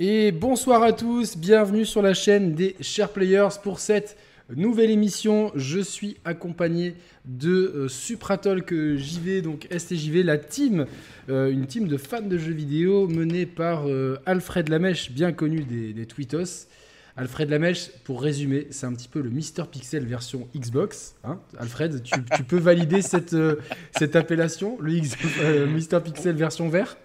Et bonsoir à tous, bienvenue sur la chaîne des Chers Players pour cette nouvelle émission. Je suis accompagné de euh, Supratalk JV, donc STJV, la team, euh, une team de fans de jeux vidéo menée par euh, Alfred Lamèche, bien connu des, des Tweetos. Alfred Lamèche, pour résumer, c'est un petit peu le Mister Pixel version Xbox. hein. Alfred, tu, peux valider cette, euh, cette appellation, le X- euh, Mister Pixel version vert?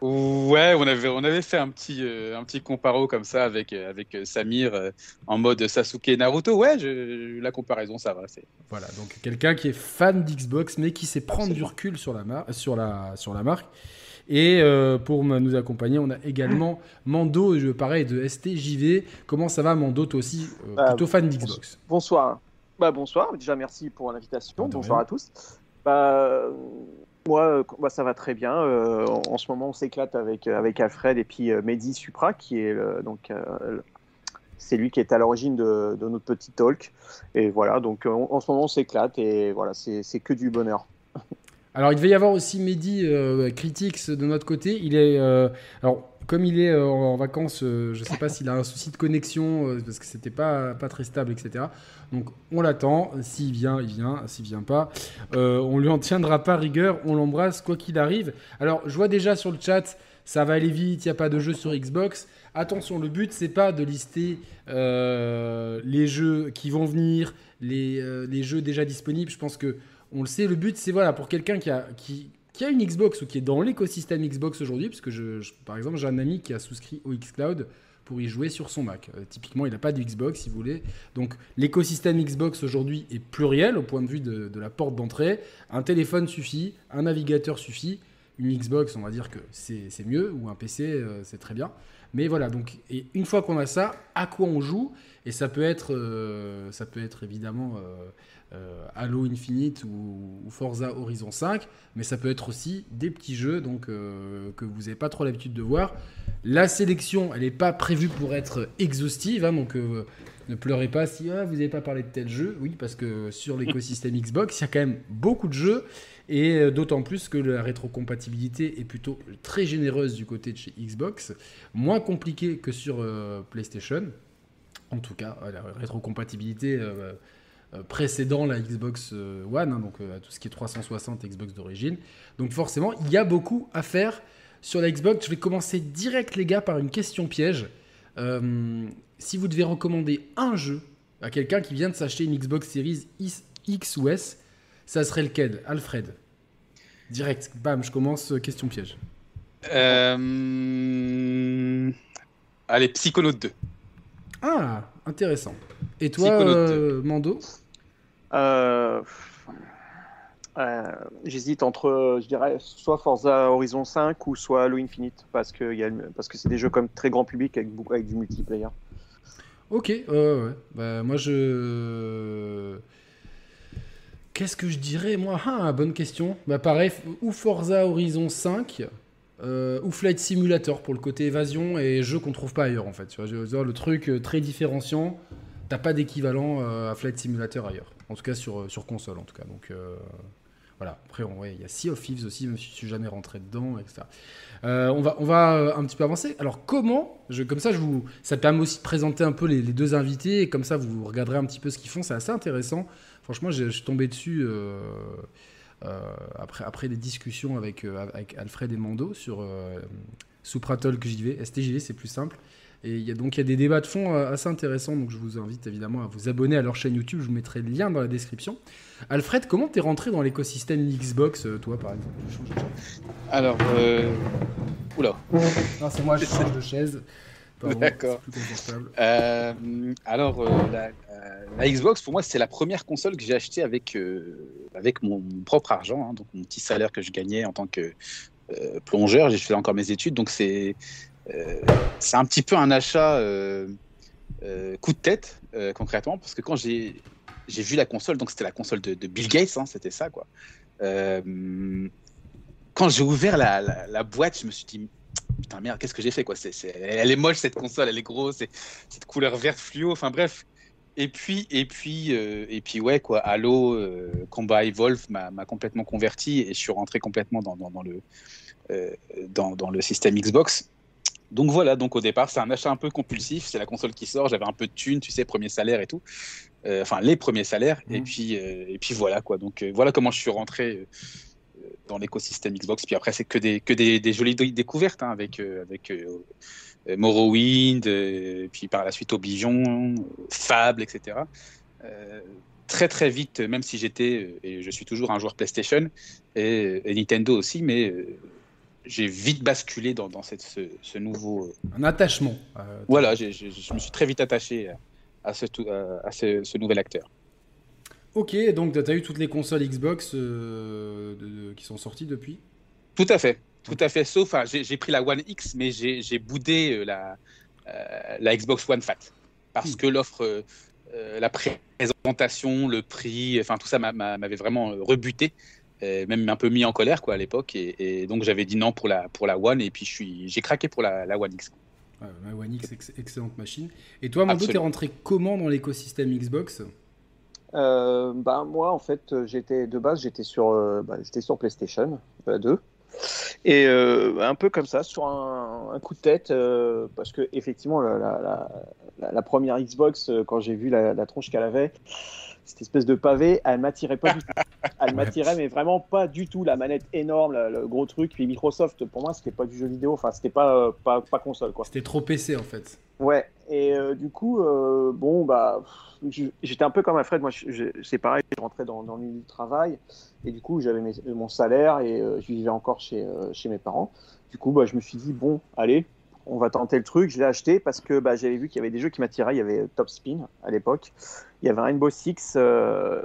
Ouais, on avait, on avait fait un petit, euh, un petit comparo comme ça avec, euh, avec euh, Samir euh, en mode Sasuke et Naruto. Ouais, je- la comparaison, ça va. Voilà, donc quelqu'un qui est fan d'Xbox, mais qui sait prendre du recul sur la, mar- sur la, sur la marque. Et euh, pour nous accompagner, on a également Mando, je pareil, de STJV. Comment ça va, Mando, toi aussi, euh, Bah, plutôt fan d'Xbox? Bonsoir. Bah, bonsoir. Déjà, merci pour l'invitation. De Bonsoir rien. à tous. Bah, euh, moi, euh, bah, ça va très bien. Euh, en, ce moment, on s'éclate avec, euh, avec Alfred et puis Mehdi Supra, qui est donc. c'est lui qui est à l'origine de, notre petit talk. Et voilà, donc en, ce moment, on s'éclate et voilà, c'est que du bonheur. Alors, il devait y avoir aussi Mehdi euh, Critics de notre côté. Il est, euh, alors, comme il est euh, en vacances, euh, je ne sais pas s'il a un souci de connexion parce que c'était pas pas très stable, etc. Donc, on l'attend. S'il vient, il vient. S'il vient pas, on lui en tiendra pas rigueur. On l'embrasse quoi qu'il arrive. Alors, je vois déjà sur le chat, ça va aller vite. Il n'y a pas de jeu sur Xbox. Attention, le but c'est pas de lister les jeux qui vont venir, les jeux déjà disponibles. Je pense que on le sait, le but c'est voilà pour quelqu'un qui a, une Xbox ou qui est dans l'écosystème Xbox aujourd'hui, parce que par exemple j'ai un ami qui a souscrit au xCloud pour y jouer sur son Mac. Euh, typiquement, il n'a pas de Xbox, si vous voulez. Donc l'écosystème Xbox aujourd'hui est pluriel au point de vue de, la porte d'entrée. Un téléphone suffit, un navigateur suffit. Une Xbox, on va dire que c'est mieux, ou un PC, euh, c'est très bien. Mais voilà, donc et une fois qu'on a ça, à quoi on joue? Et ça peut être, euh, ça peut être évidemment Halo Infinite ou, ou Forza Horizon 5, mais ça peut être aussi des petits jeux donc euh, que vous n'avez pas trop l'habitude de voir. La sélection, elle n'est pas prévue pour être exhaustive, hein, donc euh, ne pleurez pas si ah, vous n'avez pas parlé de tel jeu. Oui, parce que sur l'écosystème Xbox, il y a quand même beaucoup de jeux, et euh, d'autant plus que la rétrocompatibilité est plutôt très généreuse du côté de chez Xbox, moins compliquée que sur euh, PlayStation. En tout cas, euh, la rétrocompatibilité euh, euh, précédant la Xbox euh, One, hein, donc euh, tout ce qui est 360 Xbox d'origine. Donc forcément, il y a beaucoup à faire sur la Xbox. Je vais commencer direct, les gars, par une question piège. Euh, si vous devez recommander un jeu à quelqu'un qui vient de s'acheter une Xbox Series X ou S, ça serait lequel? Alfred Direct, bam, je commence, euh, question piège. Euh... Allez, Psychonaut 2. Ah, intéressant. Et toi, euh, Mando Euh, euh, J'hésite entre, je dirais, soit Forza Horizon 5 ou soit Halo Infinite, parce que, il y a le- parce que c'est des jeux comme très grand public avec, du multiplayer. Ok, ouais, ouais, ouais. Bah, moi, je. Qu'est-ce que je dirais, moi? Ah, bonne question. Bah, pareil, ou Forza Horizon 5, euh, ou Flight Simulator pour le côté évasion et jeu qu'on trouve pas ailleurs, en fait. Tu vois, le truc très différenciant, t'as pas d'équivalent euh, à Flight Simulator ailleurs. En tout cas, sur, euh, sur console, en tout cas. Donc, euh, voilà. Après, il y a Sea of Thieves aussi, je suis jamais rentré dedans, etc. On va, on va un petit peu avancer. Alors comment Comme ça, ça permet aussi de présenter un peu les, deux invités et comme ça, vous regarderez un petit peu ce qu'ils font. C'est assez intéressant. Franchement, je, suis tombé dessus après, après des discussions avec, avec Alfred et Mando sur euh, Supratalk JV. STJV, c'est plus simple. Et il y a donc il y a des débats de fond euh, assez intéressants. Donc je vous invite évidemment à vous abonner à leur chaîne YouTube. Je vous mettrai le lien dans la description. Alfred, comment t'es rentré dans l'écosystème Xbox, euh, toi, par exemple? Je change de chaise. Alors, euh... Oula. Non, c'est moi, je change de chaise. D'accord. Euh, alors, euh, la, euh, la Xbox, pour moi, c'est la première console que j'ai achetée avec, avec mon, mon propre argent, hein, donc mon petit salaire que je gagnais en tant que plongeur. J'ai fait encore mes études, donc c'est c'est un petit peu un achat euh, euh, coup de tête, euh, concrètement, parce que quand j'ai vu la console, donc c'était la console de, Bill Gates, hein, c'était ça, quoi. Euh, quand j'ai ouvert la, la, boîte, je me suis dit, putain merde, qu'est-ce que j'ai fait quoi c'est- Elle est moche cette console, elle est grosse, cette couleur verte fluo, enfin bref. Et puis, et puis, euh, et puis ouais quoi, Halo, euh, Combat Evolve m'a, complètement converti et je suis rentré complètement dans, dans, le, euh, dans le système Xbox. Donc voilà, donc au départ, c'est un achat un peu compulsif. C'est la console qui sort. J'avais un peu de thunes, tu sais, premier salaire et tout. Euh, enfin, les premiers salaires. Et, mmh. puis, euh, et puis voilà, quoi. Donc euh, voilà comment je suis rentré dans l'écosystème Xbox. Puis après, c'est que des, que des, des jolies découvertes hein, avec, avec Morrowind, puis par la suite Oblivion, Fable, etc. très très vite, même si j'étais, et je suis toujours un joueur PlayStation, et, et Nintendo aussi, mais j'ai vite basculé dans, cette, ce, nouveau. Euh, Un attachement. Euh, voilà, je me suis très vite attaché à, ce, à ce, nouvel acteur. Ok, donc tu as eu toutes les consoles Xbox euh, qui sont sorties depuis? Tout à fait, tout à fait. Sauf, j'ai pris la One X, mais j'ai boudé la, la Xbox One Fat. Parce hmm. que l'offre, la présentation, le prix, enfin tout ça m'avait vraiment rebuté. Euh, même un peu mis en colère quoi à l'époque et, donc j'avais dit non pour la pour la One et puis je suis j'ai craqué pour la, la One X. la One X excellente machine. Et toi Mando t'es rentré comment dans l'écosystème Xbox? Euh, bah, moi en fait j'étais de base j'étais sur euh, bah, j'étais sur PlayStation 2 et un peu comme ça sur un, coup de tête parce que effectivement la, la première Xbox quand j'ai vu la, tronche qu'elle avait cette espèce de pavé, elle m'attirait pas du tout. Elle m'attirait, mais vraiment pas du tout. La manette énorme, le, gros truc. Puis Microsoft, pour moi, c'était pas du jeu vidéo. Enfin, c'était pas, euh, pas, pas, console, quoi. C'était trop PC, en fait. Ouais. Et euh, du coup, euh, bon, bah, j'étais un peu comme Alfred. Moi, c'est pareil. Je rentrais dans, dans, le milieu du travail. Et du coup, j'avais mon salaire et je vivais encore chez, chez mes parents. Du coup, bah, je me suis dit, bon, allez, on va tenter le truc. Je l'ai acheté parce que bah, j'avais vu qu'il y avait des jeux qui m'attiraient. Il y avait Top Spin à l'époque. Il y avait Rainbow Six 3. Euh,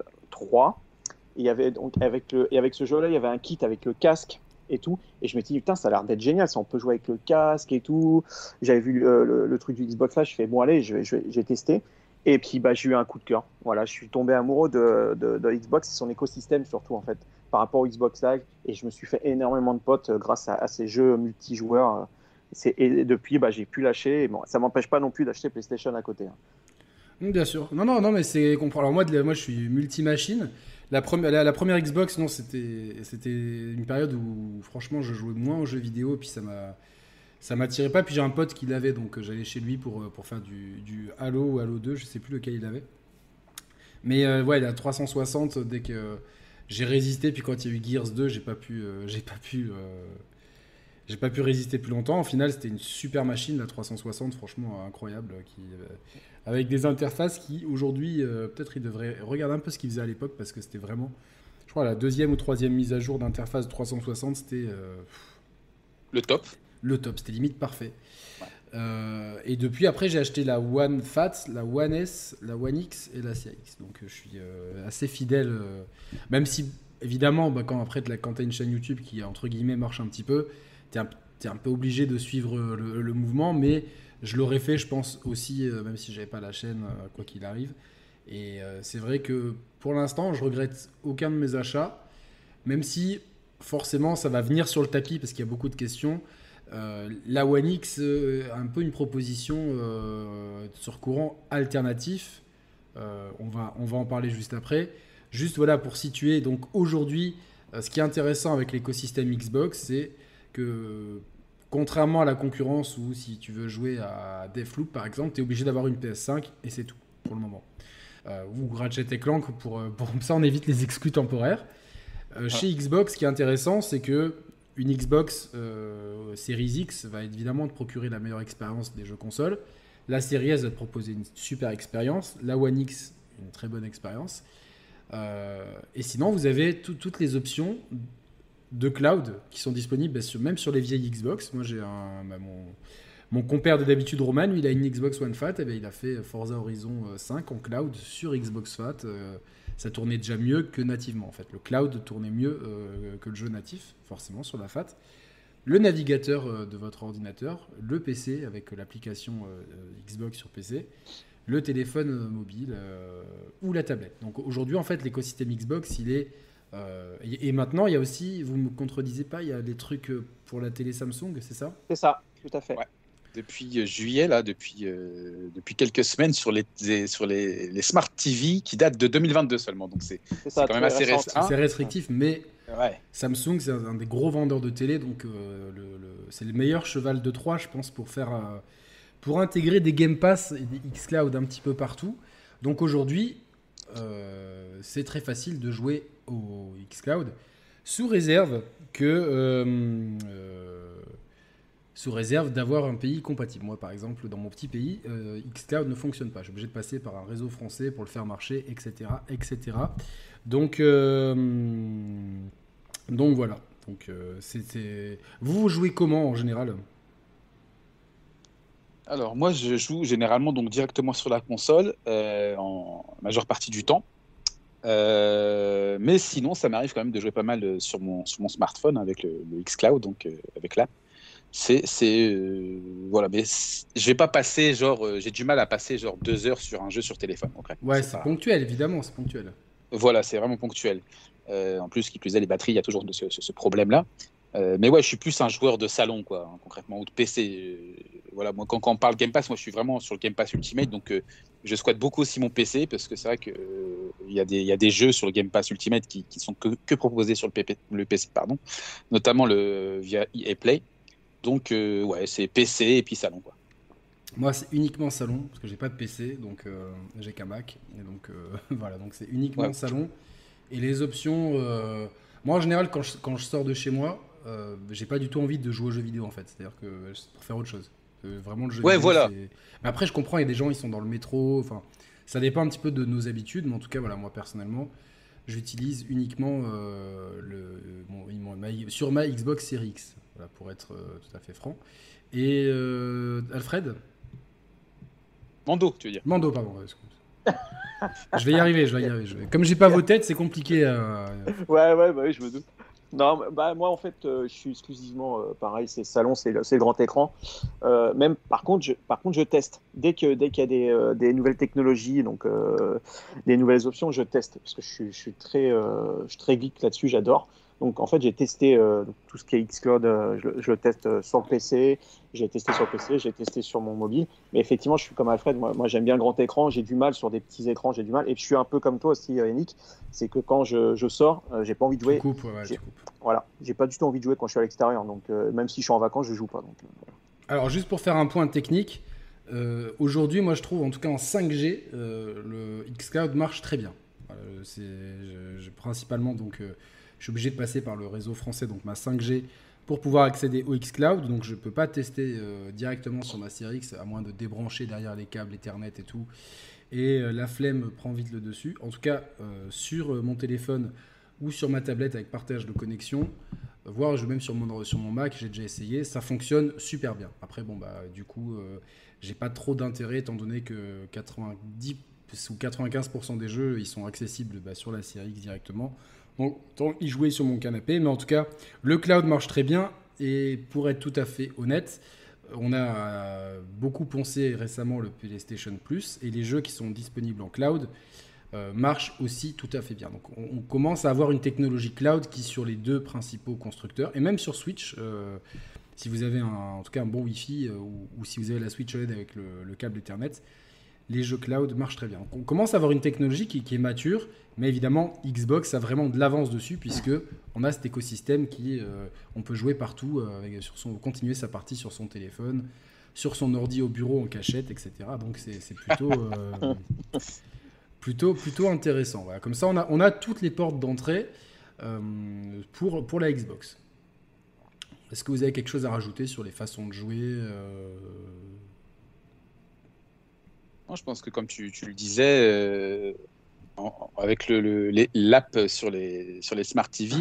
et, il y avait, donc, avec, et avec ce jeu-là, il y avait un kit avec le casque et tout. Et je me suis dit, putain, ça a l'air d'être génial. Ça, on peut jouer avec le casque et tout. J'avais vu euh, le, truc du Xbox là. Je fais, bon, allez, j'ai testé. Et puis, bah, j'ai eu un coup de cœur. Voilà, je suis tombé amoureux de, Xbox et son écosystème, surtout, en fait, par rapport au Xbox Live. Et je me suis fait énormément de potes euh, grâce à, ces jeux multijoueurs et depuis, bah, j'ai pu lâcher. Bon, ça m'empêche pas non plus d'acheter PlayStation à côté. Hein. Mm, bien sûr. Non, non, non, mais c'est Alors moi, moi, je suis multi-machine. La, première, la, Xbox, non, c'était une période où, franchement, je jouais moins aux jeux vidéo, puis ça m'a ça m'attirait pas. Puis j'ai un pote qui l'avait, donc euh, j'allais chez lui pour, euh, pour faire du, Halo ou Halo 2, je sais plus lequel il avait. Mais euh, ouais, il a 360 dès que j'ai résisté. Puis quand il y a eu Gears 2, j'ai pas pu, j'ai pas pu j'ai pas pu résister plus longtemps. Au final, c'était une super machine, la 360, franchement incroyable, qui, euh, avec des interfaces qui, aujourd'hui, euh, peut-être ils devraient regarder un peu ce qu'ils faisaient à l'époque, parce que c'était vraiment, je crois, la deuxième ou troisième mise à jour d'interface 360, c'était... Euh, le top Le top, c'était limite parfait. et depuis, après, j'ai acheté la One Fat, la One S, la One X et la CX. Donc, je suis assez fidèle, même si, évidemment, bah, quand après, quand tu as une chaîne YouTube qui, entre guillemets, marche un petit peu, tu es, un peu obligé de suivre le, mouvement, mais je l'aurais fait, je pense aussi, euh, même si j'avais pas la chaîne, euh, quoi qu'il arrive. Et euh, c'est vrai que pour l'instant, je regrette aucun de mes achats, même si forcément ça va venir sur le tapis parce qu'il y a beaucoup de questions. la One X a un peu une proposition sur courant alternatif. on, va, on va en parler juste après. Juste voilà pour situer. Donc aujourd'hui, ce qui est intéressant avec l'écosystème Xbox, c'est que contrairement à la concurrence où si tu veux jouer à Deathloop par exemple, tu es obligé d'avoir une PS5 et c'est tout pour le moment. Euh, ou Ratchet Clank pour, euh, pour ça on évite les exclus temporaires. Euh, chez Xbox, ce qui est intéressant, c'est que une Xbox Series X va évidemment te procurer la meilleure expérience des jeux consoles. La Series S va te proposer une super expérience. La One X, une très bonne expérience. et sinon, vous avez toutes les options de cloud qui sont disponibles bah, même sur les vieilles Xbox. Moi, j'ai un, bah, mon, compère de d'habitude, Roman, il a une Xbox One Fat, et ben, il a fait Forza Horizon 5 euh, en cloud sur Xbox Fat. Euh, ça tournait déjà mieux que nativement, en fait. Le cloud tournait mieux euh, que le jeu natif, forcément, sur la Fat. Le navigateur de votre ordinateur, le PC avec l'application Xbox sur PC, le téléphone mobile ou la tablette. Donc aujourd'hui, en fait, l'écosystème Xbox, il est euh, et, maintenant, il y a aussi, vous me contredisez pas, il y a des trucs euh, pour la télé Samsung, c'est ça? C'est ça, tout à fait. depuis juillet, là, depuis, depuis quelques semaines sur les, sur les, les, Smart TV qui datent de 2022 seulement. Donc c'est quand même assez C'est restrictif, mais Samsung, c'est un, des gros vendeurs de télé, donc c'est le meilleur cheval de Troie, je pense, pour faire pour intégrer des Game Pass et des xCloud un petit peu partout. Donc aujourd'hui, euh, c'est très facile de jouer au xCloud sous réserve que euh, euh, sous réserve d'avoir un pays compatible. Moi, par exemple, dans mon petit pays, xCloud ne fonctionne pas. Je suis obligé de passer par un réseau français pour le faire marcher, etc., etc. Donc, donc voilà. Donc, c'est, vous jouez comment en général? Alors moi je joue généralement donc directement sur la console euh, en majeure partie du temps. Euh, mais sinon ça m'arrive quand même de jouer pas mal euh, sur mon, sur mon smartphone avec le, xCloud, donc avec l'app. C'est, c'est voilà, mais je vais pas passer genre, j'ai du mal à passer genre deux heures sur un jeu sur téléphone. ouais, c'est, ponctuel évidemment, c'est ponctuel. Voilà, c'est vraiment ponctuel. en plus, qui plus est, les batteries, il y a toujours ce, ce problème-là. Euh, mais ouais, je suis plus un joueur de salon, quoi, hein, concrètement, ou de PC. Euh, voilà, moi, quand, on parle Game Pass, moi, je suis vraiment sur le Game Pass Ultimate, donc euh, je squatte beaucoup aussi mon PC, parce que c'est vrai qu'il il y, y, a des jeux sur le Game Pass Ultimate qui, qui sont que, que, proposés sur le, le, PC, pardon, notamment le, via EA Play. Donc, ouais, c'est PC et puis salon, quoi. Moi, c'est uniquement salon, parce que j'ai pas de PC, donc j'ai qu'un Mac. Et donc, voilà, donc c'est uniquement salon. Et les options. moi, en général, quand je, quand je sors de chez moi, euh, j'ai pas du tout envie de jouer aux jeux vidéo en fait. C'est-à-dire que pour faire autre chose. Vraiment le jeu ouais, voilà. Mais après, je comprends, il y a des gens, ils sont dans le métro. Enfin, ça dépend un petit peu de nos habitudes, mais en tout cas, voilà, moi personnellement, j'utilise uniquement euh, le, sur ma Xbox Series X, voilà, pour être euh, tout à fait franc. Et Alfred? Mando, tu veux dire Mando, pardon. je vais y arriver, je vais y arriver. Je vais... Comme j'ai pas vos têtes, c'est compliqué. Ouais, ouais, bah oui, je me doute. Non, bah, moi en fait, euh, je suis exclusivement euh, pareil, c'est salon, c'est le, le, grand écran. Euh, même par contre, je, par contre, je teste. Dès que dès qu'il y a des, des, nouvelles technologies, donc des nouvelles options, je teste parce que je je suis très, je suis très geek là-dessus, j'adore. Donc en fait, j'ai testé euh, tout ce qui est Xcloud, euh, je, je, le teste euh, sur le PC, j'ai testé sur le PC, j'ai testé sur mon mobile. Mais effectivement, je suis comme Alfred, moi, moi j'aime bien le grand écran, j'ai du mal sur des petits écrans, j'ai du mal. Et je suis un peu comme toi aussi, Yannick, c'est que quand je, je sors, j'ai pas envie de jouer. Tu coupes, ouais, tu coupes. Voilà, j'ai pas du tout envie de jouer quand je suis à l'extérieur. Donc même si je suis en vacances, je joue pas. Donc, Alors juste pour faire un point technique, aujourd'hui, moi je trouve, en tout cas en 5G, le Xcloud marche très bien. c'est principalement donc je suis obligé de passer par le réseau français, donc ma 5G, pour pouvoir accéder au xCloud. Donc je ne peux pas tester euh, directement sur ma Series à moins de débrancher derrière les câbles Ethernet et tout. Et euh, la flemme prend vite le dessus. En tout cas, euh, sur mon téléphone ou sur ma tablette avec partage de connexion, voire même sur mon, sur mon Mac, j'ai déjà essayé, ça fonctionne super bien. Après, bon, bah, du coup, j'ai pas trop d'intérêt étant donné que 90 ou 95% des jeux, ils sont accessibles bah, sur la Series directement. Donc, tant y jouer sur mon canapé. Mais en tout cas, le cloud marche très bien. Et pour être tout à fait honnête, on a beaucoup poncé récemment le PlayStation Plus et les jeux qui sont disponibles en cloud euh, marchent aussi tout à fait bien. Donc on, commence à avoir une technologie cloud qui sur les deux principaux constructeurs et même sur Switch, euh, si vous avez en tout cas un bon Wi-Fi euh, ou, si vous avez la Switch OLED avec le câble Ethernet, les jeux cloud marchent très bien. on commence à avoir une technologie qui, est mature, mais évidemment, Xbox a vraiment de l'avance dessus, puisque on a cet écosystème qui, euh, on peut jouer partout, euh, sur son, continuer sa partie sur son téléphone, sur son ordi au bureau en cachette, etc. Donc c'est plutôt, euh, plutôt, plutôt intéressant. Comme ça, on a, on a toutes les portes d'entrée pour, pour la Xbox. Est-ce que vous avez quelque chose à rajouter sur les façons de jouer je pense que comme tu, le disais, euh, avec l'app le, sur, les, sur les Smart TV,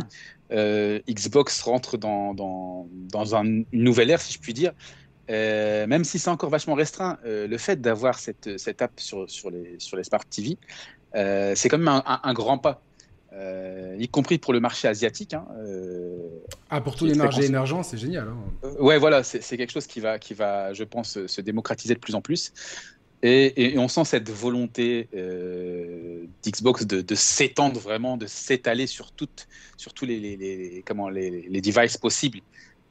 euh, Xbox rentre dans, dans, une nouvelle ère, si je puis dire. Euh, même si c'est encore vachement restreint, le fait d'avoir cette, cette app sur, sur, les, sur les Smart TV, c'est quand même un, grand pas. y compris pour le marché asiatique. Hein, ah, pour tous les marchés émergents, c'est génial. Hein. ouais, voilà, c'est quelque chose qui va, qui va, je pense, se démocratiser de plus en plus. Et, on sent cette volonté euh, d'Xbox de, s'étendre vraiment, de s'étaler sur, tous les, devices possibles.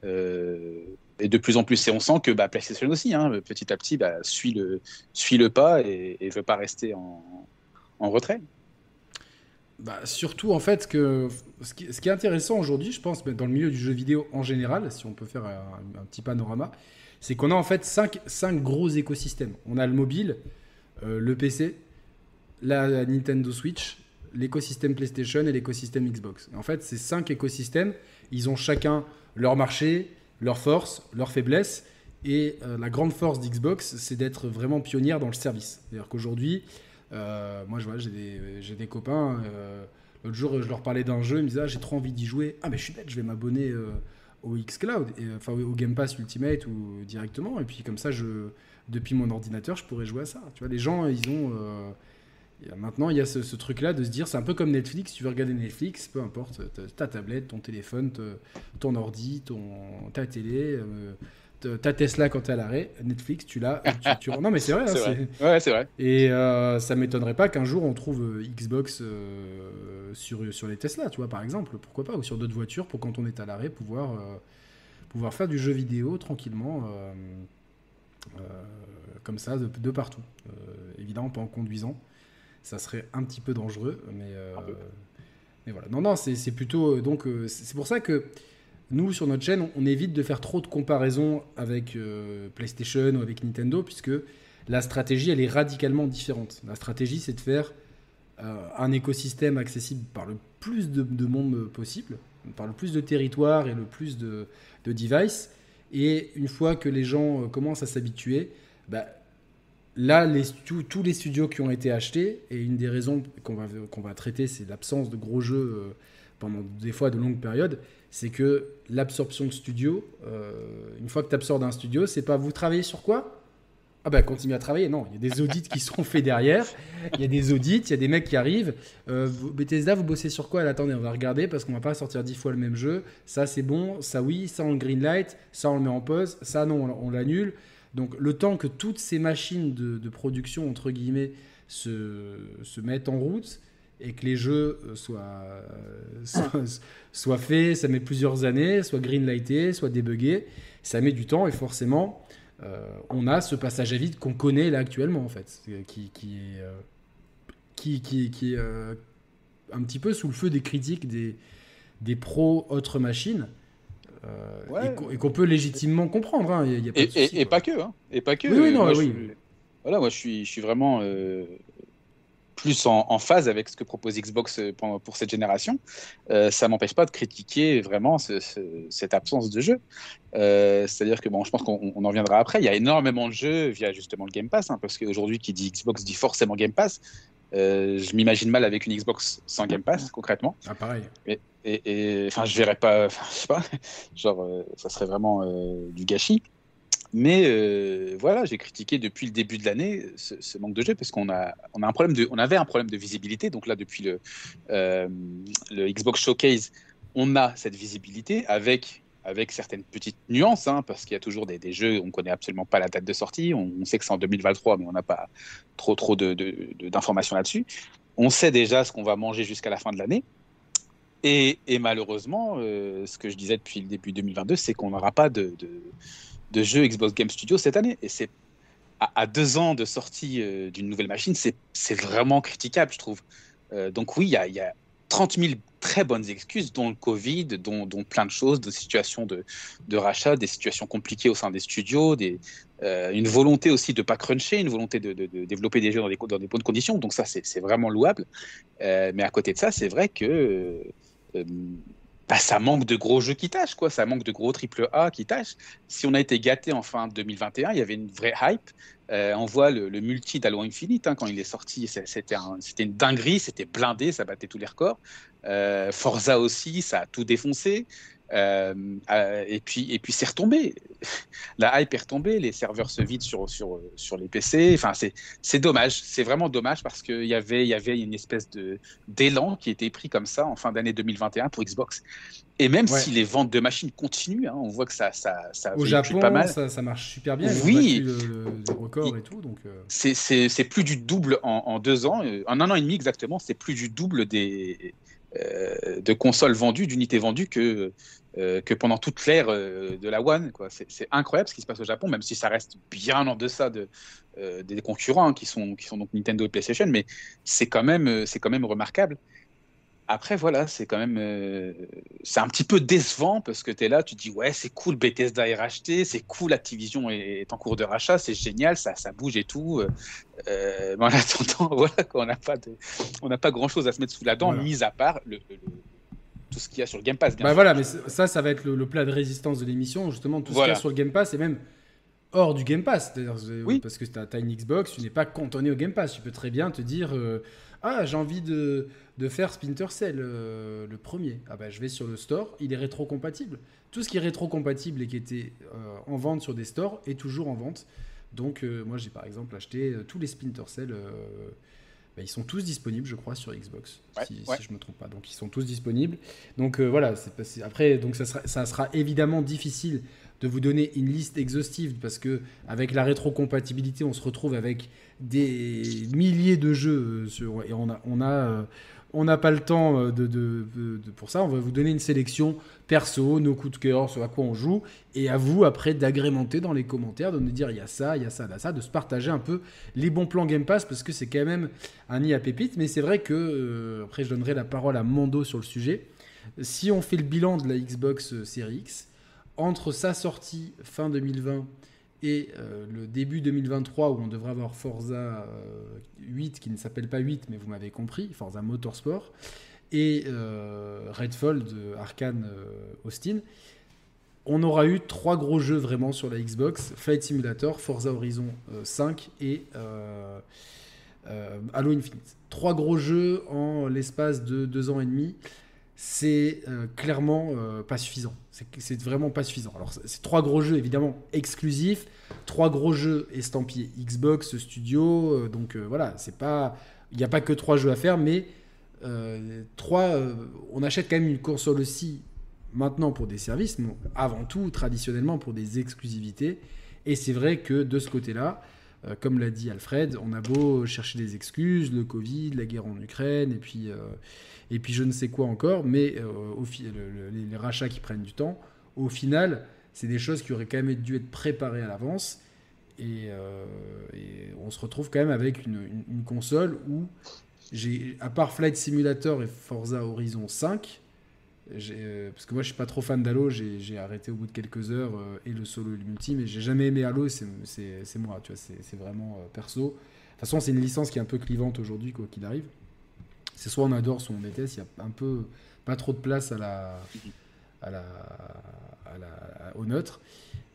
Euh, et de plus en plus, on sent que bah, PlayStation aussi, hein, petit à petit, bah, suit, le, pas et ne veut pas rester en, retrait. Bah, surtout, en fait, ce qui est intéressant aujourd'hui, je pense, dans le milieu du jeu vidéo en général, si on peut faire un, petit panorama, c'est qu'on a en fait cinq, gros écosystèmes. On a le mobile, euh, le PC, la, Nintendo Switch, l'écosystème PlayStation et l'écosystème Xbox. en fait, ces cinq écosystèmes, ils ont chacun leur marché, leurs forces, leurs faiblesses. Et euh, la grande force d'Xbox, c'est d'être vraiment pionnière dans le service. C'est-à-dire qu'aujourd'hui, euh, moi, j'ai des, des, copains. L'autre jour, je leur parlais d'un jeu, ils me disaient ah, j'ai trop envie d'y jouer. Ah, mais je suis bête, je vais m'abonner au Xcloud, et, enfin au Game Pass Ultimate ou directement. Et puis comme ça, je, depuis mon ordinateur, je pourrais jouer à ça. Tu vois, les gens, ils ont Maintenant, il y a ce, truc-là de se dire, c'est un peu comme Netflix, tu veux regarder Netflix, peu importe, ta tablette, ton téléphone, ton ordi, ton, ta télé, euh, ta Tesla quand tu es à l'arrêt, Netflix, tu l'as. Non, mais c'est vrai. Hein, Ouais, c'est vrai. Et euh, ça m'étonnerait pas qu'un jour on trouve euh, Xbox sur, sur les Tesla, tu vois, par exemple, pourquoi pas, ou sur d'autres voitures pour quand on est à l'arrêt, pouvoir, pouvoir faire du jeu vidéo tranquillement. comme ça, de, de partout. évidemment, pas en conduisant ça serait un petit peu dangereux. Mais, euh, mais voilà. Non, non, c'est plutôt. Euh, donc, euh, c'est pour ça que nous, sur notre chaîne, on, évite de faire trop de comparaisons avec PlayStation ou avec Nintendo, puisque la stratégie, elle est radicalement différente. La stratégie, c'est de faire un écosystème accessible par le plus de, monde possible, par le plus de territoire et le plus de, de devices. Et une fois que les gens commencent à s'habituer, bah, Là, tous les studios qui ont été achetés, et une des raisons qu'on va, qu'on va traiter, c'est l'absence de gros jeux euh, pendant des fois de longues périodes, c'est que l'absorption de studio, euh, une fois que tu absorbes un studio, c'est pas vous travaillez sur quoi? Ah ben continue à travailler, non, il y a des audits qui sont faits derrière, il y a des audits, il y a des mecs qui arrivent, euh, Bethesda, vous bossez sur quoi? Attendez, on va regarder parce qu'on va pas sortir dix fois le même jeu, ça c'est bon, ça oui, ça on le greenlight, ça on le met en pause, ça non, on l'annule. Donc le temps que toutes ces machines de, production, entre guillemets, se, se, mettent en route et que les jeux euh, soient, soient, faits, ça met plusieurs années, soit greenlightés, soit débuggés, ça met du temps et forcément, euh, on a ce passage à vide qu'on connaît là actuellement en fait, qui, qui est, euh, qui, qui, qui est un petit peu sous le feu des critiques des, des pros autres machines. Euh, et qu'on peut légitimement comprendre. Hein, et, pas que. Hein, et pas que. Oui, non, moi, oui. Je, voilà, moi je suis, je suis vraiment euh, plus en, phase avec ce que propose Xbox euh, pour, pour cette génération. ça m'empêche pas de critiquer vraiment cette absence de jeu. C'est-à-dire que bon, je pense qu'on en viendra après. Il y a énormément de jeux via justement le Game Pass, hein, parce qu'aujourd'hui qui dit Xbox dit forcément Game Pass. je m'imagine mal avec une Xbox sans Game Pass, concrètement. Ah, pareil. Mais, et, enfin, je verrais pas, je sais pas, genre, euh, ça serait vraiment euh, du gâchis. Mais euh, voilà, j'ai critiqué depuis le début de l'année ce, manque de jeu parce qu'on a, on a un problème de, on avait un problème de visibilité. Donc là, depuis le, le Xbox Showcase, on a cette visibilité avec avec certaines petites nuances, hein, parce qu'il y a toujours des, des, jeux, on connaît absolument pas la date de sortie, on, sait que c'est en 2023, mais on n'a pas trop trop d'informations de, là-dessus. On sait déjà ce qu'on va manger jusqu'à la fin de l'année. Et, malheureusement, euh, ce que je disais depuis le début 2022, c'est qu'on n'aura pas de, de, jeu Xbox Game Studio cette année. Et c'est à, deux ans de sortie euh, d'une nouvelle machine, c'est vraiment critiquable, je trouve. Euh, donc oui, il y a, y a 30 000 très bonnes excuses, dont le Covid, dont, plein de choses, de situations de, de, rachat, des situations compliquées au sein des studios, des, une volonté aussi de ne pas cruncher, une volonté de, de, développer des jeux dans des, dans des bonnes conditions. Donc ça, c'est vraiment louable. mais à côté de ça, c'est vrai que euh, bah, ça manque de gros jeux qui tâchent, quoi. Ça manque de gros triple A qui tâchent. Si on a été gâté en fin 2021, il y avait une vraie hype. Euh, on voit le, multi d'Halo Infinite hein, quand il est sorti, c'était une dinguerie, c'était blindé, ça battait tous les records. Euh, Forza aussi, ça a tout défoncé. Euh, euh, et puis, et puis c'est retombé. La hype est retombée, les serveurs se vident sur, sur, sur les PC. Enfin, c'est dommage. C'est vraiment dommage parce qu'il y avait, y avait une espèce d'élan qui était pris comme ça en fin d'année 2021 pour Xbox. Et même si les ventes de machines continuent, hein, on voit que ça, ça, ça Au Japon, pas mal. Ça, ça, marche super bien. oui. Le, le, record et tout. Donc, euh... c'est plus du double en, en, deux ans. En un an et demi exactement, c'est plus du double des, euh, de consoles vendues, d'unités vendues que, euh, que pendant toute l'ère euh, de la One. C'est incroyable ce qui se passe au Japon, même si ça reste bien en deçà de, euh, des concurrents hein, qui, sont, qui sont donc Nintendo et PlayStation, mais c'est quand, même, quand même remarquable. Après, voilà, c'est quand même. c'est un petit peu décevant parce que tu es là, tu te dis, ouais, c'est cool, Bethesda est racheté, c'est cool, Activision est, est en cours de rachat, c'est génial, ça, ça bouge et tout. mais en attendant, voilà, on n'a pas, de, pas grand chose à se mettre sous la dent, mis à part le tout ce qu'il y a sur le Game Pass. bah voilà, mais ça, ça va être le, plat de résistance de l'émission, justement, tout ce qu'il y a sur le Game Pass et même hors du Game Pass. Oui. Parce que tu as, une Xbox, tu n'es pas cantonné au Game Pass. Tu peux très bien te dire euh, Ah, j'ai envie de, de, faire Splinter Cell, euh, le premier. Ah bah, je vais sur le store, il est rétro-compatible. Tout ce qui est rétro-compatible et qui était euh, en vente sur des stores est toujours en vente. Donc, moi, j'ai par exemple acheté tous les Splinter Cell ils sont tous disponibles, je crois, sur Xbox, si, je ne me trompe pas. Donc ils sont tous disponibles. Donc euh, voilà, c'est après, donc ça sera, ça sera évidemment difficile de vous donner une liste exhaustive parce que avec la rétrocompatibilité, on se retrouve avec des milliers de jeux euh, sur, et on a, on a euh, on n'a pas le temps euh, de, pour ça. On va vous donner une sélection perso, nos coups de cœur, sur à quoi on joue. Et à vous, après, d'agrémenter dans les commentaires, de nous dire il y a ça, il y a ça, il y a ça, de se partager un peu les bons plans Game Pass, parce que c'est quand même un nid à. Mais c'est vrai que, euh, après, je donnerai la parole à Mando sur le sujet. Si on fait le bilan de la Xbox euh, Series X, entre sa sortie fin 2020 et euh, le début 2023 où on devrait avoir Forza 8 euh, qui ne s'appelle pas 8 mais vous m'avez compris, Forza Motorsport et euh, Redfall de Arkane Austin, on aura eu trois gros jeux vraiment sur la Xbox, Flight Simulator, Forza Horizon 5 et Halo Infinite. Trois gros jeux en l'espace de deux ans et demi c'est clairement pas suffisant. C'est vraiment pas suffisant. Alors, c'est trois gros jeux évidemment exclusifs, trois gros jeux estampillés Xbox Studio. Euh, donc voilà, c'est pas, il n'y a pas que trois jeux à faire, mais trois. on achète quand même une console aussi maintenant pour des services, mais avant tout traditionnellement pour des exclusivités. Et c'est vrai que de ce côté-là, comme l'a dit Alfred, on a beau chercher des excuses, le Covid, la guerre en Ukraine, et puis et puis je ne sais quoi encore, mais euh, les, rachats qui prennent du temps, au final, c'est des choses qui auraient quand même dû être préparées à l'avance. Et, euh, on se retrouve quand même avec une, console où, à part Flight Simulator et Forza Horizon 5, euh, parce que moi je suis pas trop fan d'Halo, j'ai, arrêté au bout de quelques heures et le solo et le multi, mais j'ai jamais aimé Halo, c'est, moi, tu vois, c'est, vraiment perso. De toute façon, c'est une licence qui est un peu clivante aujourd'hui, quoi qu'il arrive c'est soit on adore, soit on déteste. Il y a un peu pas trop de place à la, à la, au neutre.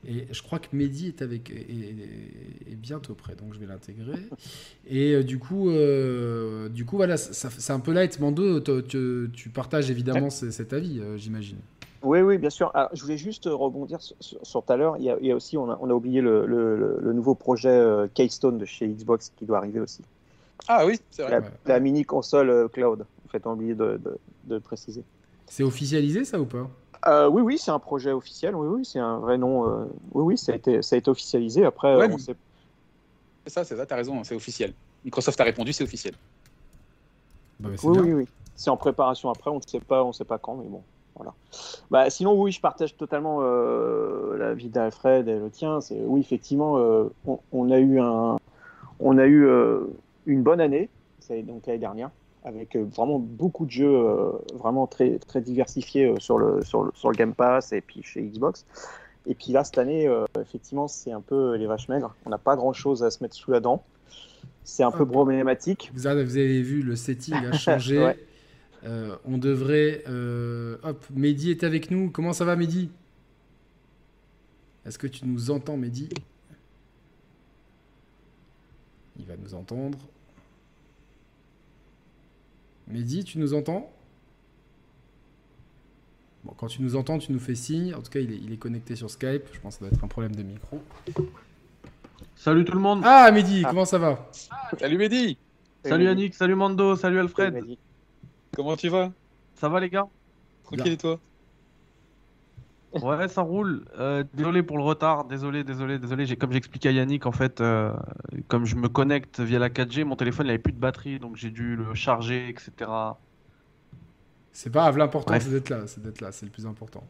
Et je crois que Mehdi est avec est, bientôt prêt, donc je vais l'intégrer. Et euh, du coup, euh, du coup voilà, c'est un peu light. Mando, tu, tu partages évidemment cet avis, euh, j'imagine. Oui, oui, bien sûr. je voulais juste rebondir sur, tout à l'heure. Il, y a aussi, on a, on a oublié le, le, nouveau projet Keystone de chez Xbox qui doit arriver aussi. Ah oui, c'est vrai. La, mini console euh, cloud, en fait, oublié de, de, préciser. C'est officialisé ça ou pas? Euh, Oui, oui, c'est un projet officiel. Oui, oui, c'est un vrai nom. Euh, oui, oui, ça a été, ça a été officialisé. Après, ouais, C'est ça, c'est ça, t'as raison, c'est officiel. Microsoft a répondu, c'est officiel. Bah, oui, oui, oui, C'est en préparation après, on ne sait pas, on sait pas quand, mais bon. Voilà. Bah, sinon, oui, je partage totalement la vie d'Alfred et le tien. C'est oui, effectivement, on, on, a eu un, on a eu une bonne année, c'est donc l'année dernière, avec euh, vraiment beaucoup de jeux euh, vraiment très, très diversifiés euh, sur, le, sur, le, sur le Game Pass et puis chez Xbox. Et puis là, cette année, effectivement, c'est un peu les vaches maigres. On n'a pas grand-chose à se mettre sous la dent. C'est un peu problématique. Vous avez, vous avez, vu, le setting a changé. on devrait... hop, Mehdi est avec nous. Comment ça va, Mehdi? Est-ce que tu nous entends, Mehdi? Il va nous entendre. Mehdi, tu nous entends? Bon, quand tu nous entends, tu nous fais signe. En tout cas, il est, connecté sur Skype. Je pense que ça doit être un problème de micro. Salut tout le monde. Ah, Mehdi, ah. comment ça va? Salut Mehdi. Salut Yannick, salut Mando, salut Alfred. comment tu vas? Ça va les gars? Tranquille et toi? Ouais, ça roule. Euh, désolé pour le retard. Désolé, désolé, désolé. J'ai, comme j'expliquais à Yannick, en fait, euh, comme je me connecte via la 4G, mon téléphone n'avait plus de batterie, donc j'ai dû le charger, etc. C'est pas grave. L'important, c'est d'être là. C'est d'être là. C'est le plus important.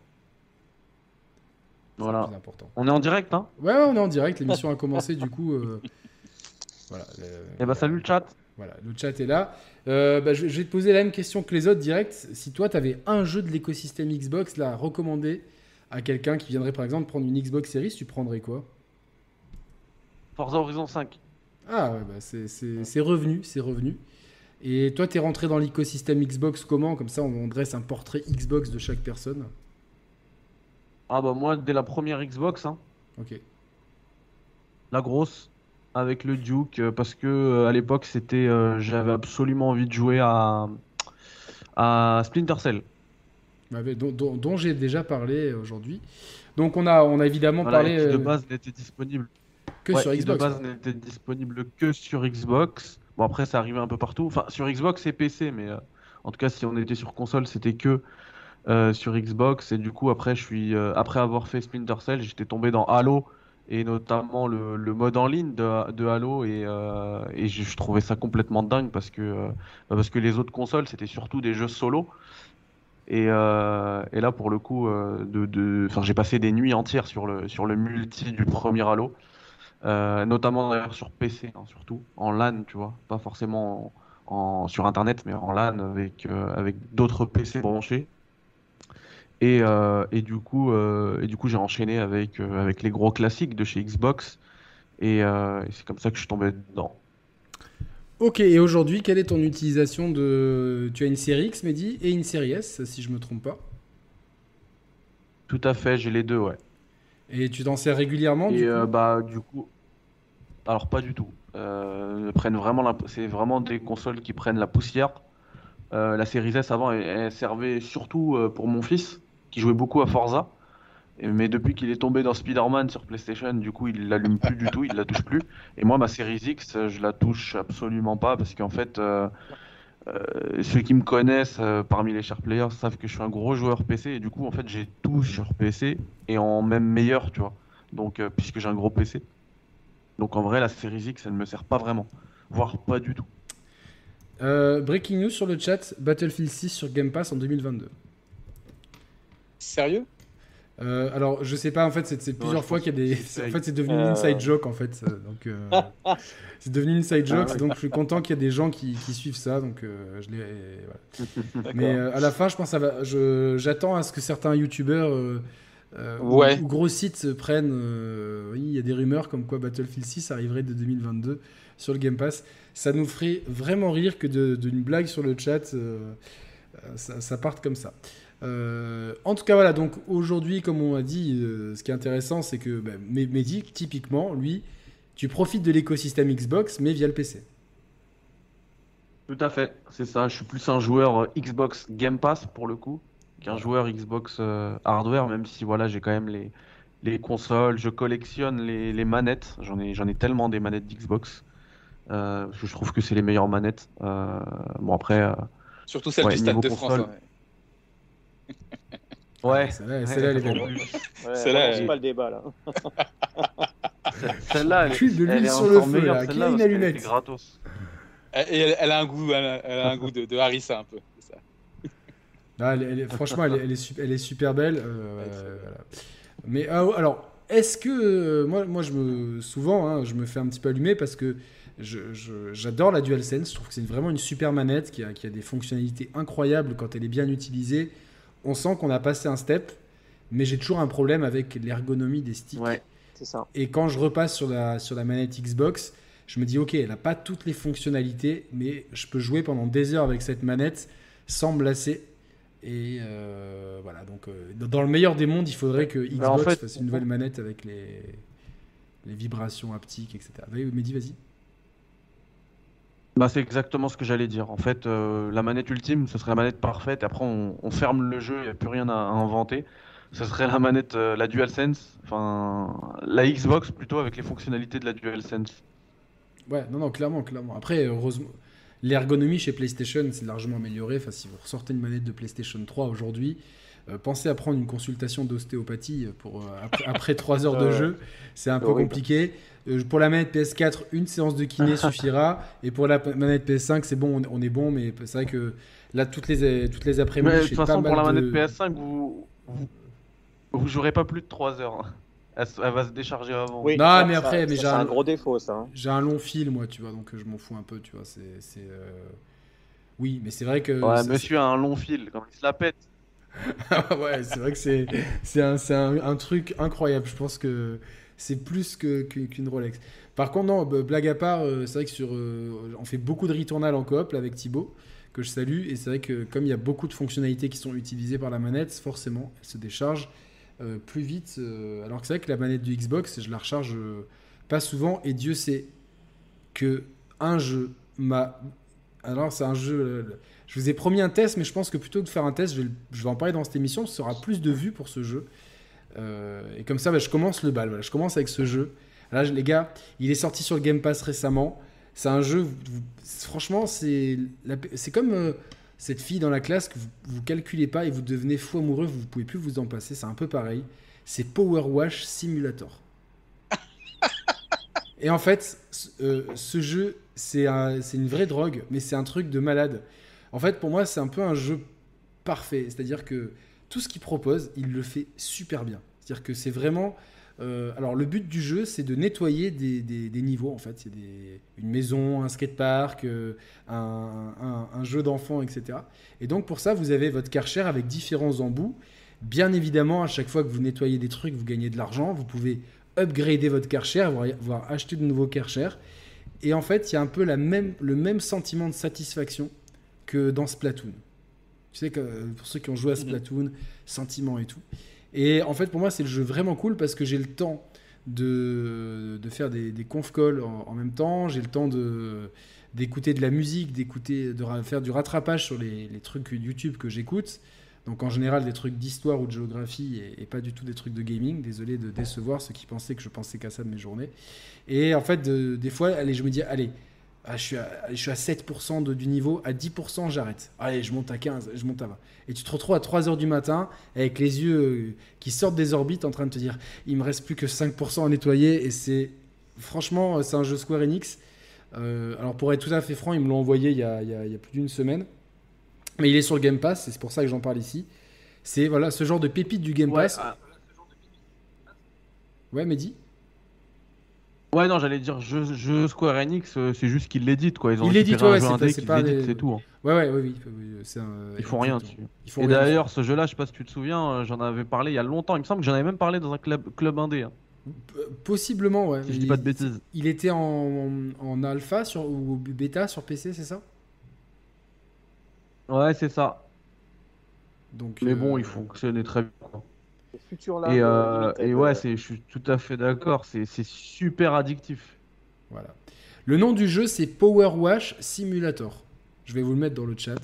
Voilà. le plus important. On est en direct, hein? Ouais, ouais, on est en direct, l'émission a commencé, du coup. euh, Voilà. Eh bah, salut le chat. Voilà, le chat est là. Euh, bah, je, vais te poser la même question que les autres direct. Si toi, tu avais un jeu de l'écosystème Xbox là, à recommander à quelqu'un qui viendrait par exemple prendre une Xbox Series, tu prendrais quoi? Forza Horizon 5. Ah ouais, bah, c'est- c'est c'est revenu, c'est revenu. Et toi, tu es rentré dans l'écosystème Xbox comment? Comme ça, on, on dresse un portrait Xbox de chaque personne. Ah bah moi, dès la première Xbox, hein, Ok. la grosse, avec le Duke, euh, parce que euh, à l'époque, c'était, euh, j'avais absolument envie de jouer à, à Splinter Cell. Bah, dont dont- dont j'ai déjà parlé aujourd'hui. Donc, on a, on a évidemment Voilà, parlé qui de euh, base n'était disponible que Ouais, sur qui Xbox. de base n'était disponible que sur Xbox. Bon après ça arrivait un peu partout. Enfin sur Xbox et PC, mais euh, en tout cas si on était sur console c'était que euh, sur Xbox. Et du coup après je suis euh, après avoir fait Splinter Cell j'étais tombé dans Halo et notamment le, le mode en ligne de, de Halo et, et je, je trouvais ça complètement dingue parce que euh, parce que les autres consoles c'était surtout des jeux solo. Et, euh, et là pour le coup euh, de, j'ai passé des nuits entières sur le sur le multi du premier Halo. Euh, notamment d'ailleurs sur PC, hein, surtout en LAN, tu vois, pas forcément en, en- sur internet, mais en LAN avec, avec d'autres PC branchés. Et, du coup, j'ai enchaîné avec, avec les gros classiques de chez Xbox, et, et c'est comme ça que je suis tombé dedans. Ok, et aujourd'hui, quelle est ton utilisation de. Tu as une série X, Mehdi, et une série S, si je me trompe pas. Tout à fait, j'ai les deux, ouais. Et tu t'en sers régulièrement Et du euh, coup bah du coup, alors pas du tout. Euh, elles prennent vraiment la... c'est vraiment des consoles qui prennent la poussière. Euh, la série S avant, elle, elle servait surtout pour mon fils qui jouait beaucoup à Forza. Mais depuis qu'il est tombé dans Spider-Man sur PlayStation, du coup, il l'allume plus du tout, il la touche plus. Et moi, ma série X, je la touche absolument pas parce qu'en fait, euh, euh, ceux qui me connaissent euh, parmi les chers players savent que je suis un gros joueur PC et du coup, en fait, j'ai tout sur PC et en même meilleur, tu vois. Donc, euh, puisque j'ai un gros PC. Donc, en vrai, la série X, elle me sert pas vraiment, voire pas du tout. Euh, breaking news sur le chat Battlefield 6 sur Game Pass en 2022. Sérieux? Euh, alors, je sais pas, en fait, c'est plusieurs fois qu'il y a des. que c'est En fait, c'est devenu Euh. une inside joke, en fait. ça, Donc, euh, c'est devenu une inside joke, Ah ouais. donc je suis content qu'il y ait des gens qui, qui suivent ça. Donc, euh, je l'ai. voilà. Mais euh, à la fin, je pense, va. je- J'attends à ce que certains youtubeurs euh, euh, ou- Ouais. ou, gros sites prennent. euh, oui, il y a des rumeurs comme quoi Battlefield 6 arriverait de 2022 sur le Game Pass. Ça nous ferait vraiment rire que de- d'une blague sur le chat, euh, euh, ça, ça parte comme ça. Euh, en tout cas, voilà, donc aujourd'hui, comme on a dit, euh, ce qui est intéressant, c'est que bah, Mehdi, typiquement, lui, tu profites de l'écosystème Xbox, mais via le PC. Tout à fait, c'est ça. Je suis plus un joueur euh, Xbox Game Pass pour le coup qu'un joueur Xbox euh, hardware, même si voilà, j'ai quand même les, les consoles, je collectionne les, les manettes. J'en ai, j'en ai tellement des manettes d'Xbox. Euh, je trouve que c'est les meilleures manettes. Euh, bon après, euh, Surtout celle Ouais, du Stade niveau de France. console. ouais. Ouais, Celle-là, celle-là, elle est belle. Ouais, Celle-là, c'est elle- pas le débat là. celle-là, elle, est- Cul de elle l'huile est sur le feu, meilleure, là. Qui celle-là, a une allumette gratos. Et elle, elle a un goût, elle a, elle a un goût de, de harissa un peu. ça. Elle est- franchement, elle est, elle est sup- elle est super belle. euh, voilà. Mais ah, alors, est-ce que euh, moi, moi, je me souvent, hein, je me fais un petit peu allumer parce que je- je- j'adore la DualSense. Je trouve que c'est vraiment une super manette qui a, qui a des fonctionnalités incroyables quand elle est bien utilisée. On sent qu'on a passé un step, mais j'ai toujours un problème avec l'ergonomie des sticks. Ouais. C'est ça. Et quand je repasse sur la, sur la manette Xbox, je me dis, ok, elle n'a pas toutes les fonctionnalités, mais je peux jouer pendant des heures avec cette manette sans me lasser. Et euh, voilà, donc euh, dans- le meilleur des mondes, il faudrait que Xbox Bah, en fait- fasse une nouvelle manette avec les, les vibrations haptiques, etc. Vas-y, Mehdi, vas-y. Bah, c'est exactement ce que j'allais dire. En fait, euh, la manette ultime, ce serait la manette parfaite. Après, on, ferme le jeu, il n'y a plus rien à, inventer. Ce serait la manette, euh, la DualSense, enfin, la Xbox plutôt avec les fonctionnalités de la DualSense. Ouais, non, non, clairement, clairement. Après, heureusement, l'ergonomie chez PlayStation, c'est largement amélioré. Enfin, si vous ressortez une manette de PlayStation 3 aujourd'hui, euh, pensez à prendre une consultation d'ostéopathie pour, euh, après, après 3 heures de jeu. C'est un peu Horrible. compliqué. Euh, pour la manette PS4, une séance de kiné suffira. Et pour la manette PS5, c'est bon, on, on est bon. Mais c'est vrai que là, toutes les, toutes les après-midi, Mais de toute pas façon, mal pour la de- manette PS5, vous, vous, Vous jouerez pas plus de 3 heures. hein. Elle, va se décharger avant. Oui, Non, ça, mais ça- après, mais j'ai c'est un- un gros défaut, ça. hein. J'ai un long fil, moi, tu vois, donc je m'en fous un peu, tu vois. C'est. euh, Oui, mais c'est vrai que. Ouais, ça- monsieur a un long fil, comme il se la pète. ouais, c'est vrai que c'est un, un, truc incroyable. Je pense que c'est plus que- qu'une Rolex. Par contre, non, blague à part, euh, c'est vrai que sur, euh, on fait beaucoup de returnal en coop avec Thibaut, que je salue. Et c'est vrai que comme il y a beaucoup de fonctionnalités qui sont utilisées par la manette, forcément, elle se décharge euh, plus vite. alors que c'est vrai que la manette du Xbox, je la recharge pas souvent. Et Dieu sait que un jeu m'a. Alors, c'est un jeu. Je vous ai promis un test, mais je pense que plutôt que de faire un test, je vais, le- je vais en parler dans cette émission. Ce sera plus de vues pour ce jeu. Euh, et comme ça, bah, je commence le bal. Voilà, je commence avec ce jeu. Là, les gars, il est sorti sur le Game Pass récemment. C'est un jeu, vous- vous- franchement, c'est comme euh, cette fille dans la classe que vous, vous calculez pas et vous devenez fou amoureux, vous pouvez plus vous en passer. C'est un peu pareil. C'est Power Wash Simulator. Et en fait, ce, euh, ce jeu, c'est un- c'est une vraie drogue, mais c'est un truc de malade. En fait, pour moi, c'est un peu un jeu parfait. C'est-à-dire que tout ce qu'il propose, il le fait super bien. C'est-à-dire que c'est vraiment. euh, alors, le but du jeu, c'est de nettoyer des, des- niveaux. En fait, c'est une maison, un skatepark, euh, un, jeu d'enfant, etc. Et donc, pour ça, vous avez votre karcher avec différents embouts. Bien évidemment, à chaque fois que vous nettoyez des trucs, vous gagnez de l'argent. Vous pouvez upgrader votre karcher, voire, acheter de nouveaux karchers. Et en fait, il y a un peu même, le même sentiment de satisfaction que dans Splatoon. Tu sais que euh, pour ceux qui ont joué à Splatoon, sentiment et tout. Et en fait, pour moi, c'est le jeu vraiment cool parce que j'ai le temps de, de faire des, des conf calls en, en même temps. J'ai le temps de d'écouter de la musique, d'écouter, de faire du rattrapage sur les, les trucs YouTube que j'écoute. Donc en général des trucs d'histoire ou de géographie et, et pas du tout des trucs de gaming. Désolé de décevoir ceux qui pensaient que je pensais qu'à ça de mes journées. Et en fait, de- des fois, allez, je me dis, allez, ah, je, suis à, je suis à 7% de- du niveau, à 10%, j'arrête. Allez, je monte à 15, je monte à 20. Et tu te retrouves à 3h du matin avec les yeux euh, qui sortent des orbites en train de te dire, il me reste plus que 5% à nettoyer. Et c'est, franchement, euh, c'est un jeu Square Enix. Euh, alors pour être tout à fait franc, ils me l'ont envoyé il y a, il y a- il y a plus d'une semaine. Mais il est sur le Game Pass, et c'est pour ça que j'en parle ici. C'est voilà ce genre de pépite du Game Ouais, Pass. ah, Ouais, Mehdi? Ouais, non, j'allais dire jeu, jeu Square Enix, euh, c'est juste qu'ils l'éditent quoi. Ils ont Ils l'éditent, ouais, un jeu c'est pas- des- c'est tout. hein. Ouais, ouais, ouais, oui. un- Ils font rien dessus. Ils font Et d'ailleurs, ce jeu-là, je sais pas si tu te souviens, euh, j'en avais parlé il y a longtemps. Il me semble que j'en avais même parlé dans un club, club indé. hein, Possiblement, ouais. si je dis pas de bêtises. Il était en, en alpha sur, ou bêta sur PC, c'est ça? Ouais, c'est ça. Donc, Mais euh, bon, il fonctionnait très bien. quoi. Le futur là. Et, euh, Limited, et ouais, euh, c'est, je suis tout à fait d'accord. C'est, c'est super addictif. Voilà. Le nom du jeu, c'est Power Wash Simulator. Je vais vous le mettre dans le chat.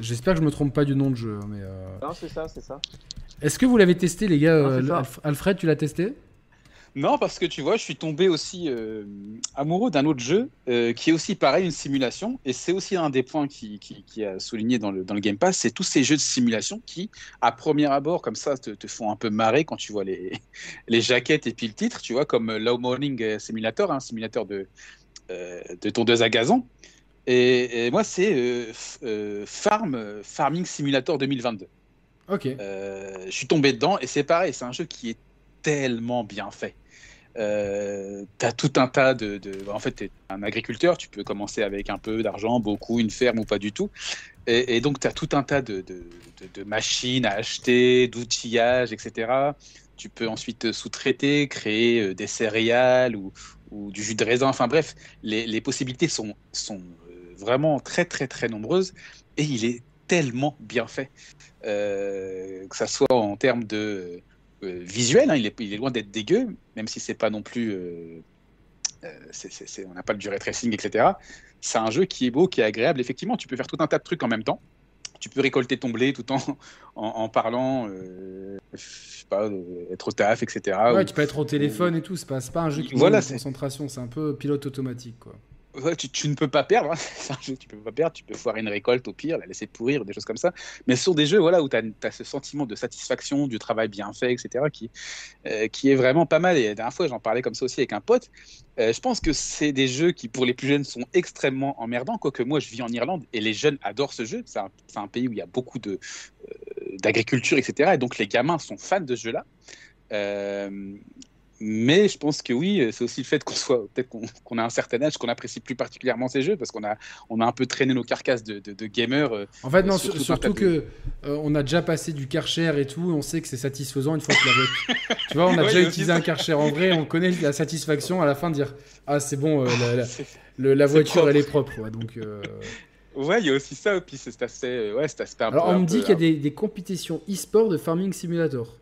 J'espère que je me trompe pas du nom de jeu. hein, Mais euh, Non, c'est ça, c'est ça. Est-ce que vous l'avez testé, les gars Non, euh, Alfred, tu l'as testé? Non, parce que tu vois, je suis tombé aussi euh, amoureux d'un autre jeu euh, qui est aussi pareil, une simulation. Et c'est aussi un des points qui, qui, qui a souligné dans le, dans le Game Pass, c'est tous ces jeux de simulation qui, à premier abord, comme ça, te, te font un peu marrer quand tu vois les, les jaquettes et puis le titre, tu vois, comme euh, Low Morning Simulator, un simulateur de, euh, de tondeuse à gazon. Et, et moi, c'est Farm, Farming Simulator 2022. Ok. Je suis tombé dedans et c'est pareil, c'est un jeu qui est tellement bien fait. Euh, t'as tout un tas de, de- En fait, t'es un agriculteur, tu peux commencer avec un peu d'argent, beaucoup, une ferme ou pas du tout. Et, donc, t'as tout un tas de, machines à acheter, d'outillage, etc. Tu peux ensuite sous-traiter, créer euh, des céréales ou, du jus de raisin. Enfin bref, les, possibilités sont, euh, vraiment très, très, très nombreuses. Et il est tellement bien fait. Euh, que ça soit en termes de visuel, hein, il, est, il est loin d'être dégueu, même si c'est pas non plus, euh, euh, on n'a pas le du ray tracing, etc. C'est un jeu qui est beau, qui est agréable. Effectivement, tu peux faire tout un tas de trucs en même temps. Tu peux récolter ton blé tout en, en, en parlant, euh, je sais pas, euh, être au taf, etc. ouais, Ou- tu peux être au téléphone et tout. C'est pas, pas un jeu qui Voilà, de concentration. C'est un peu pilote automatique, quoi. Tu, ne peux pas perdre, hein. tu peux pas perdre, tu peux foirer une récolte au pire, la laisser pourrir, des choses comme ça. Mais sont des jeux voilà, où tu as, ce sentiment de satisfaction, du travail bien fait, etc., qui, euh, qui est vraiment pas mal. Et la dernière fois, j'en parlais comme ça aussi avec un pote. Euh, je pense que c'est des jeux qui, pour les plus jeunes, sont extrêmement emmerdants, quoique moi, je vis en Irlande et les jeunes adorent ce jeu. C'est un, un pays où il y a beaucoup euh, d'agriculture, etc. Et donc les gamins sont fans de ce jeu-là. Mais je pense que oui, c'est aussi le fait qu'on soit peut-être qu'on a un certain âge, qu'on apprécie plus particulièrement ces jeux parce qu'on a on a un peu traîné nos carcasses de, de, gamers. Euh, en fait, non, surtout, que euh, on a déjà passé du Karcher et tout, on sait que c'est satisfaisant une fois que la tu vois, on a déjà utilisé un Karcher en vrai, on connaît la satisfaction à la fin de dire ah c'est bon, euh, la, la, voiture elle est propre, donc. Ouais, il y a aussi ça, et puis c'est assez, ouais, c'est aspect. Alors on me dit qu'il y a des, des compétitions e-sport de Farming Simulator.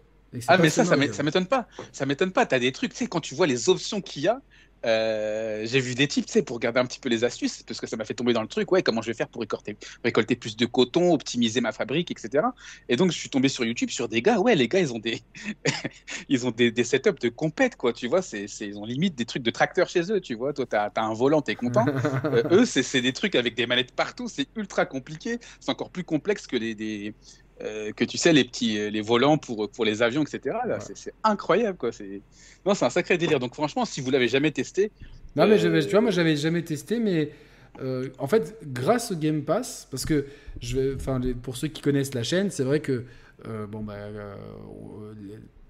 Ah, mais ça, ça m'étonne pas. Ça m'étonne pas. Tu as des trucs, tu sais, quand tu vois les options qu'il y a, euh, j'ai vu des types, tu sais, pour regarder un petit peu les astuces, parce que ça m'a fait tomber dans le truc, ouais, comment je vais faire pour récolter, récolter plus de coton, optimiser ma fabrique, etc. Et donc, je suis tombé sur YouTube sur des gars, ouais, les gars, ils ont des, ils ont des, des setups de compète, quoi, tu vois, c'est, ils ont limite des trucs de tracteur chez eux, tu vois. Toi, tu as, un volant, tu es content. Euh, eux, c'est des trucs avec des manettes partout, c'est ultra compliqué, c'est encore plus complexe que les, des, euh, que tu sais les petits euh, les volants pour pour les avions etc c'est incroyable quoi. C'est non c'est un sacré délire. Donc franchement si vous l'avez jamais testé non mais tu vois moi j'avais jamais testé mais euh, en fait grâce au Game Pass parce que je enfin pour ceux qui connaissent la chaîne c'est vrai que bon bah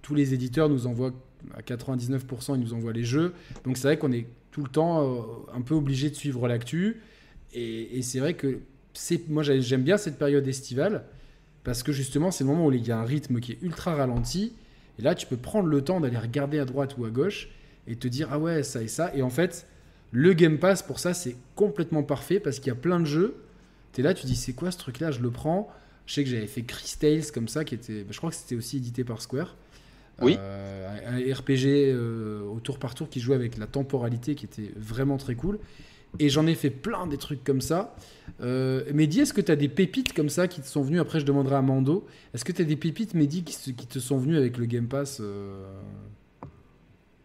tous les éditeurs nous envoient à 99% ils nous envoient les jeux. Donc c'est vrai qu'on est tout le temps un peu obligé de suivre l'actu. Et, et c'est vrai que moi j'aime bien cette période estivale parce que justement, c'est le moment où il y a un rythme qui est ultra ralenti. Et là, tu peux prendre le temps d'aller regarder à droite ou à gauche et te dire, ah ouais, ça et ça. Et en fait, le Game Pass, pour ça, c'est complètement parfait parce qu'il y a plein de jeux. Tu es là, tu dis, c'est quoi ce truc-là? Je le prends. Je sais que j'avais fait Crystales comme ça, qui était, je crois que c'était aussi édité par Square. Oui. Euh, un RPG euh, au tour par tour qui jouait avec la temporalité qui était vraiment très cool. Et j'en ai fait plein des trucs comme ça. Euh, Mehdi, est-ce que tu as des pépites comme ça qui te sont venues Après, je demanderai à Mando. Est-ce que tu as des pépites, Mehdi, qui, qui, te sont venues avec le Game Pass euh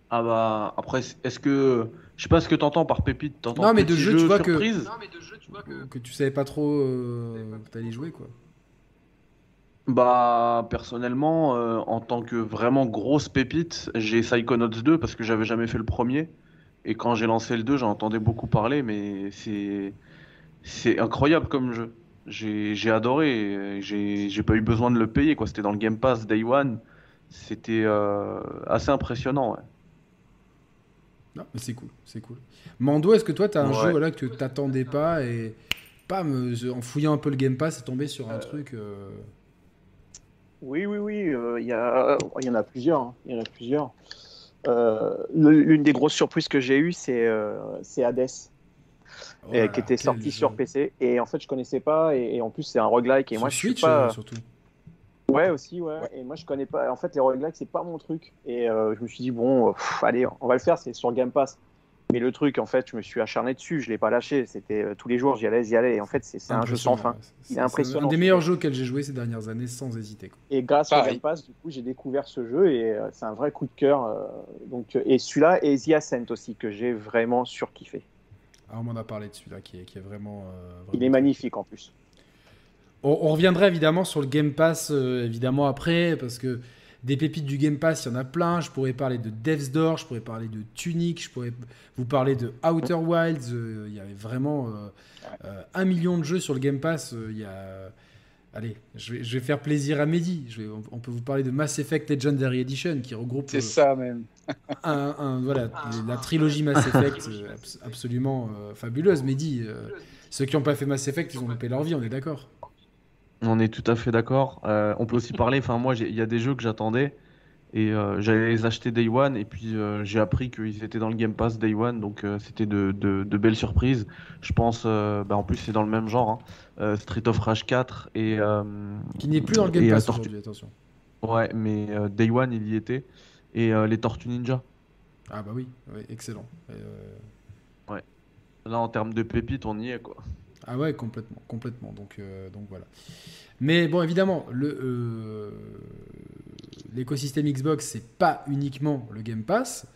Ah bah, après, est-ce que. Je sais pas ce que tu entends par pépite. Non, mais de jeu, tu vois que. Non, mais de jeu, tu vois que. Que tu savais pas trop euh, que t'allais jouer, quoi. Bah, personnellement, euh, en tant que vraiment grosse pépite, j'ai Psychonauts 2 parce que j'avais jamais fait le premier. Et quand j'ai lancé le 2, j'en entendais beaucoup parler, mais c'est c'est incroyable comme jeu. J'ai adoré. J'ai pas eu besoin de le payer. quoi. C'était dans le Game Pass Day One. C'était euh, assez impressionnant. Ouais. Non, mais c'est cool, c'est cool. Mando, est-ce que toi, tu as un jeu voilà, que tu t'attendais pas et pas en fouillant un peu le Game Pass, c'est tombé sur un euh. truc euh, Oui, oui, oui. Il y, a... y en a plusieurs. Hein. Il y en a plusieurs. Euh, l'une des grosses surprises que j'ai eues, c'est euh, Hades. qui était sorti sur PC et en fait je connaissais pas. Et, en plus c'est un roguelike. Et moi je suis pas euh, surtout. Ouais aussi ouais. et moi je connais pas. En fait les roguelikes c'est pas mon truc. Et je me suis dit bon allez on va le faire c'est sur Game Pass mais le truc, en fait, je me suis acharné dessus, je l'ai pas lâché. C'était euh, tous les jours, j'y allais, j'y allais. Et en fait, c'est un jeu sans fin. Il est impressionnant. un des meilleurs jeux auxquels j'ai joué ces dernières années, sans hésiter. Et grâce au Game Pass, du coup, j'ai découvert ce jeu et euh, c'est un vrai coup de cœur. Euh, donc, et celui-là, et The Ascent aussi, que j'ai vraiment surkiffé. Ah, on m'en a parlé de celui-là qui est, qui est vraiment, Il est magnifique en plus. On, on, reviendra évidemment sur le Game Pass, évidemment après, parce que des pépites du Game Pass, il y en a plein. Je pourrais parler de Death's Door, je pourrais parler de Tunic, je pourrais vous parler de Outer Wilds. Euh, il y avait vraiment euh, euh, un million de jeux sur le Game Pass. il y a... Allez, je vais, faire plaisir à Mehdi. Je vais, on, peut vous parler de Mass Effect Legendary Edition qui regroupe. C'est ça même. un, voilà, la trilogie Mass Effect absolument fabuleuse. Mehdi, ceux qui n'ont pas fait Mass Effect, ils ont loupé leur vie, on est d'accord on est tout à fait d'accord. Euh, on peut aussi parler, enfin moi il y a des jeux que j'attendais et euh, j'allais les acheter Day One et puis euh, j'ai appris qu'ils étaient dans le Game Pass Day One donc c'était de, belles surprises. Je pense, bah, en plus c'est dans le même genre, hein. Street of Rage 4 et... Qui n'est plus dans le Game Pass aujourd'hui, attention. Ouais mais Day One il y était et les Tortues Ninja. Ah bah oui, excellent. Ouais. Là en termes de pépites on y est quoi. Ah ouais, complètement, complètement. Donc, euh, donc voilà. Mais bon, évidemment, le euh, l'écosystème Xbox, c'est pas uniquement le Game Pass.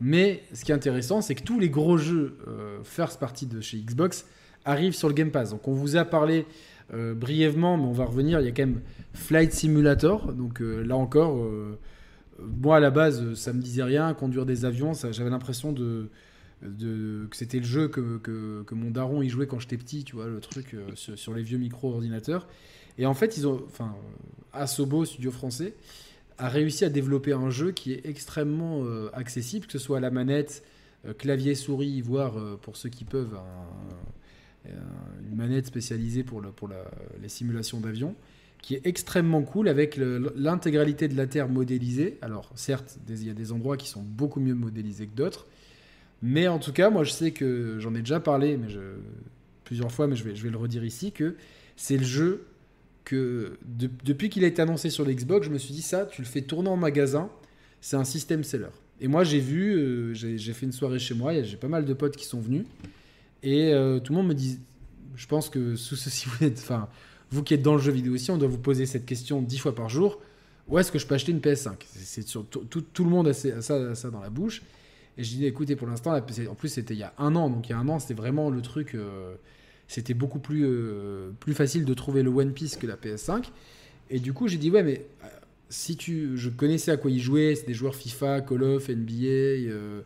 Mais ce qui est intéressant, c'est que tous les gros jeux euh, first party de chez Xbox arrivent sur le Game Pass. Donc on vous a parlé brièvement, mais on va revenir. Il y a quand même Flight Simulator. Donc là encore, moi à la base, ça me disait rien. Conduire des avions, j'avais l'impression de de, que c'était le jeu que, que, mon daron y jouait quand j'étais petit, tu vois, le truc euh, sur, les vieux micro-ordinateurs. Et en fait, ils ont, enfin, Asobo, studio français, a réussi à développer un jeu qui est extrêmement euh, accessible, que ce soit à la manette, euh, clavier, souris, voire pour ceux qui peuvent, un- un- une manette spécialisée pour, pour la- les simulations d'avion, qui est extrêmement cool avec l'intégralité de la Terre modélisée. Alors, certes, il y a des endroits qui sont beaucoup mieux modélisés que d'autres, mais en tout cas, moi je sais que j'en ai déjà parlé mais plusieurs fois, mais je vais, le redire ici, que c'est le jeu que de- depuis qu'il a été annoncé sur l'Xbox, je me suis dit ça, tu le fais tourner en magasin, c'est un système seller. Et moi j'ai vu, euh, j'ai fait une soirée chez moi, j'ai pas mal de potes qui sont venus, et euh, tout le monde me dit, je pense que sous ceci vous êtes, enfin vous qui êtes dans le jeu vidéo aussi, on doit vous poser cette question dix fois par jour. Où est-ce que je peux acheter une PS5 C'est sur tout, le monde a ça, a ça dans la bouche. Et je dis, écoutez, pour l'instant, en plus, c'était il y a un an. Donc, il y a un an, c'était vraiment le truc. euh, c'était beaucoup plus, euh, plus facile de trouver le One Piece que la PS5. Et du coup, j'ai dit, ouais, mais euh, si tu. Je connaissais à quoi ils jouaient. C'est des joueurs FIFA, Call of, NBA. euh,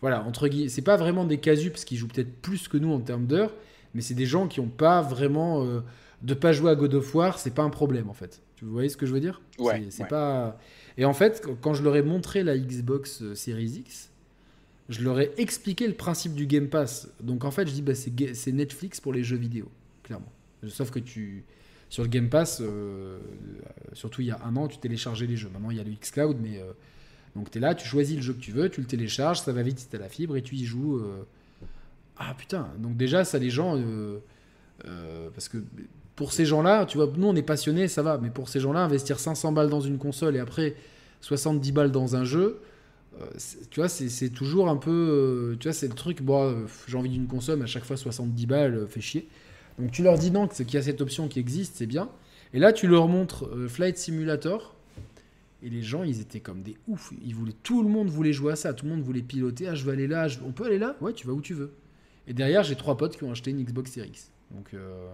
voilà, entre guillemets. C'est pas vraiment des casus, parce qu'ils jouent peut-être plus que nous en termes d'heures. Mais c'est des gens qui n'ont pas vraiment. de pas jouer à God of War, c'est pas un problème, en fait. Tu voyez ce que je veux dire? Ouais, C'est- ouais. pas. Et en fait, quand- je leur ai montré la Xbox Series X, je leur ai expliqué le principe du Game Pass. Donc en fait, je dis bah, c'est Netflix pour les jeux vidéo, clairement. Sauf que tu sur le Game Pass, euh, surtout il y a un an, tu téléchargeais les jeux. Maintenant il y a le xCloud, mais euh, donc tu es là, tu choisis le jeu que tu veux, tu le télécharges, ça va vite si tu la fibre et tu y joues. euh. Ah putain, donc déjà ça les gens, parce que pour ces gens-là, tu vois, nous on est passionnés, ça va, mais pour ces gens-là, investir 500 balles dans une console et après 70 balles dans un jeu, tu vois, c'est toujours un peu. euh, tu vois, c'est le truc, bon, euh, j'ai envie d'une console, mais à chaque fois 70 balles, euh, fait chier. Donc tu leur dis non, qu'il y a cette option qui existe, c'est bien. Et là, tu leur montres euh, Flight Simulator. Et les gens, ils étaient comme des oufs. Ils voulaient, tout le monde voulait jouer à ça. Tout le monde voulait piloter. Ah, je veux aller là. je- On peut aller là? Ouais, tu vas où tu veux. Et derrière, j'ai trois potes qui ont acheté une Xbox Series X. Donc, euh,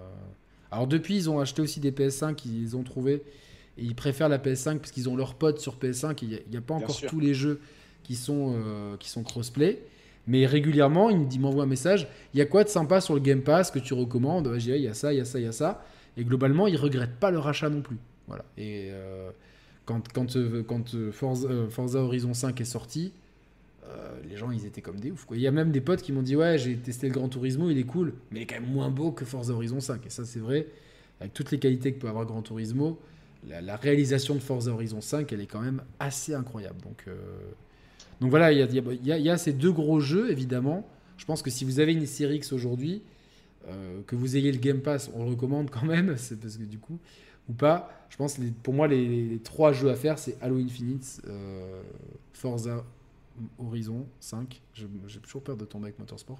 alors depuis, ils ont acheté aussi des PS5. Ils ont trouvé et ils préfèrent la PS5 parce qu'ils ont leurs potes sur PS5. et Il n'y a, pas encore tous les jeux qui sont euh, qui sont crossplay. Mais régulièrement, il m'envoie un message. Il y a quoi de sympa sur le Game Pass que tu recommandes? Ah, il y a ça, il y a ça, il y a ça. Et globalement, ils regrettent pas leur achat non plus. Voilà. Et euh, quand, quand, euh, quand euh, Forza, Horizon 5 est sorti, les gens, ils étaient comme des quoi. Il y a même des potes qui m'ont dit Ouais, j'ai testé le Gran Turismo, il est cool, mais il est quand même moins beau que Forza Horizon 5. Et ça, c'est vrai. Avec toutes les qualités que peut avoir Gran Turismo, la, réalisation de Forza Horizon 5, elle est quand même assez incroyable. Donc, donc voilà, il y a, ces deux gros jeux, évidemment. Je pense que si vous avez une Series X aujourd'hui, euh, que vous ayez le Game Pass, on le recommande quand même, c'est parce que du coup, ou pas, je pense que pour moi, les, trois jeux à faire, c'est Halo Infinite, euh, Forza Horizon 5, je- j'ai toujours peur de tomber avec Motorsport,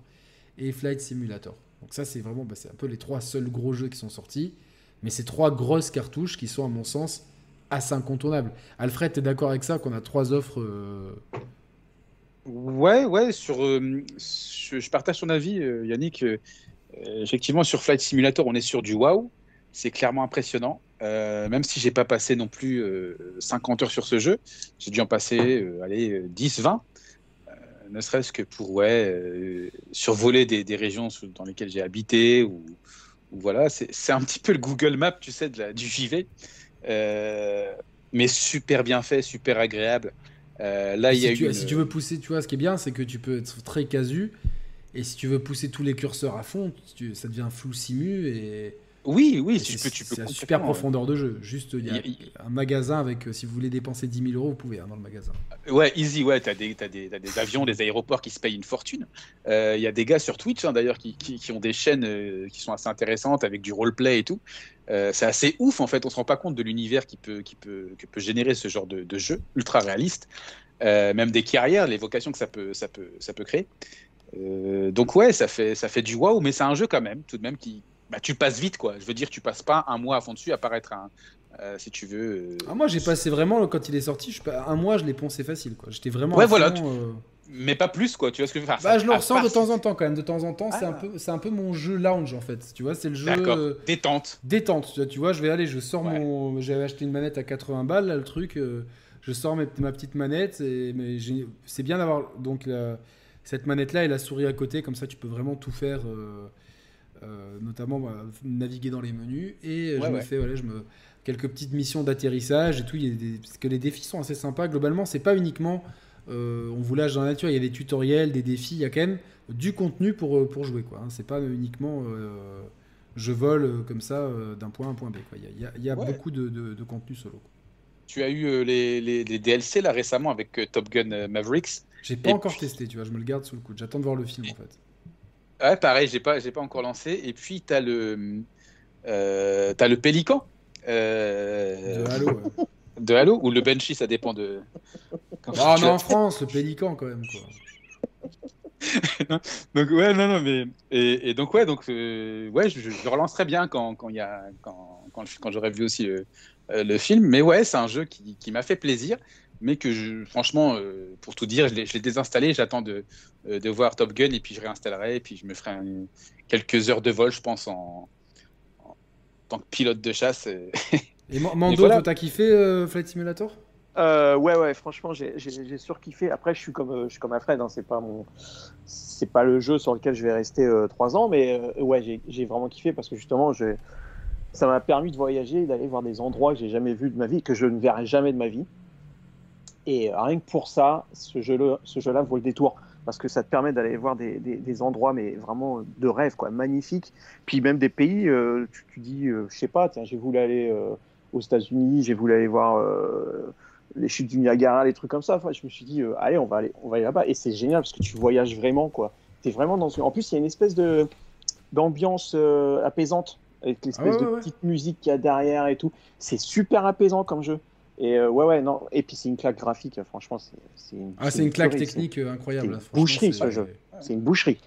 et Flight Simulator. Donc ça, c'est vraiment, bah, c'est un peu les trois seuls gros jeux qui sont sortis, mais ces trois grosses cartouches qui sont, à mon sens, assez incontournables. Alfred, tu es d'accord avec ça, qu'on a trois offres euh, Ouais, ouais, sur, euh, je, partage ton avis, euh, Yannick. Euh, effectivement, sur Flight Simulator, on est sur du wow. C'est clairement impressionnant. Même si j'ai pas passé non plus euh, 50 heures sur ce jeu, j'ai dû en passer allez, euh, 10, 20. Euh, ne serait-ce que pour ouais, survoler des, régions dans lesquelles j'ai habité. Ou, voilà, c'est un petit peu le Google Map, tu sais, du JV. Mais super bien fait, super agréable. Euh, là, il y a si, eu tu, une- si tu veux pousser, tu vois, ce qui est bien, c'est que tu peux être très casu. Et si tu veux pousser tous les curseurs à fond, tu- ça devient flou simu et, Oui, oui, tu c'est peux, tu peux c'est super ouais. profondeur de jeu. Juste, il y a Il y un magasin avec, euh, si vous voulez dépenser 10 000 euros, vous pouvez hein, dans le magasin. Ouais, easy, ouais, t'as des, des, avions, des aéroports qui se payent une fortune. Euh, Il y a des gars sur Twitch, hein, d'ailleurs, qui, qui, qui ont des chaînes euh, qui sont assez intéressantes avec du roleplay et tout. Euh, c'est assez ouf, en fait, on se rend pas compte de l'univers qui peut, qui peut, que peut générer ce genre de, de jeu, ultra réaliste. Euh, même des carrières, les vocations que ça peut, ça peut, ça peut créer. Euh, donc ouais, ça fait, ça fait du wow, mais c'est un jeu quand même, tout de même, qui... Bah, tu passes vite, quoi. Je veux dire, tu passes pas un mois à fond dessus, à part être un... euh, si tu veux... euh, Ah, moi, j'ai passé vraiment, quand il est sorti, je, un mois, je l'ai poncé facile. quoi. J'étais vraiment. Ouais, voilà, fond, euh, Mais pas plus, quoi. Tu vois ce que je veux dire Bah, je le ressens part de temps en temps quand même. De temps en temps, c'est Ah. un peu, c'est un peu mon jeu lounge en fait. Tu vois, c'est le jeu détente. détente. Tu vois, Tu vois, je vais aller, je sors Ouais. mon, j'avais acheté une manette à 80 balles, là, le truc. je sors mes- ma petite manette et mais c'est bien d'avoir donc la- cette manette là et la souris à côté, comme ça tu peux vraiment tout faire. Euh, euh, euh, notamment bah, naviguer dans les menus. Et je Ouais, me fais voilà, je me... quelques petites missions d'atterrissage et tout. Il y a des... Parce que les défis sont assez sympas. Globalement, c'est pas uniquement euh, on vous lâche dans la nature, il y a des tutoriels, des défis, il y a quand même du contenu pour, euh, pour jouer. quoi. hein. C'est pas uniquement euh, je vole euh, comme ça euh, d'un point à un point B. quoi. Il y a, il y beaucoup de, de- de contenu solo. Tu as eu euh, les, les- les DLC là récemment avec euh, Top Gun euh, Mavericks. J'ai pas Et encore puis- testé, tu vois, je me le garde sous le coude. J'attends de voir le film en fait. Ouais, pareil, j'ai pas, j'ai pas encore lancé. Et puis t'as le, euh, t'as le Pélican. euh, De Halo. ouais. de Halo ou le Banshee, ça dépend de. Quand Ah en France, le pélican quand même. Quoi. Donc ouais, non, non, mais et, et donc ouais, donc euh, ouais, je, je relancerai bien quand quand il y a quand quand, quand j'aurai vu aussi le, euh, le film. Mais ouais, c'est un jeu qui, qui m'a fait plaisir, mais que je, franchement, euh, pour tout dire, je l'ai désinstallé. J'attends de euh, de voir Top Gun et puis je réinstallerai et puis je me ferai un- quelques heures de vol, je pense en, en tant que pilote de chasse. euh. Et Ma- Mando, voilà. t'as kiffé euh, Flight Simulator? Euh, ouais, ouais, franchement, j'ai- j'ai j'ai surkiffé. Après, je suis comme, je suis comme Alfred, hein, c'est pas mon, c'est pas le jeu sur lequel je vais rester euh, trois ans, mais euh, ouais, j'ai- j'ai vraiment kiffé parce que justement, je, ça m'a permis de voyager, d'aller voir des endroits que j'ai jamais vus de ma vie, que je ne verrai jamais de ma vie. Et euh, rien que pour ça, ce jeu-là, vaut le détour parce que ça te permet d'aller voir des, des- des endroits, mais vraiment de rêve, quoi, magnifiques. Puis même des pays, euh, tu, tu dis, euh, je sais pas, tiens, j'ai voulu aller euh, aux États-Unis, j'ai voulu aller voir. euh, les chutes du Niagara, les trucs comme ça. Enfin, je me suis dit, euh, allez, on va aller, on va aller là-bas. Et c'est génial parce que tu voyages vraiment, quoi. T'es vraiment dans. En plus, il y a une espèce de d'ambiance euh, apaisante avec l'espèce Ah ouais, de ouais. petite musique qu'il y a derrière et tout. C'est super apaisant comme jeu. Et euh, ouais, ouais, non. Et puis c'est une claque graphique. Franchement, c'est une, Ah, c'est une claque technique euh, incroyable. c'est une Franchement, boucherie, c'est- ce jeu. c'est- C'est une boucherie.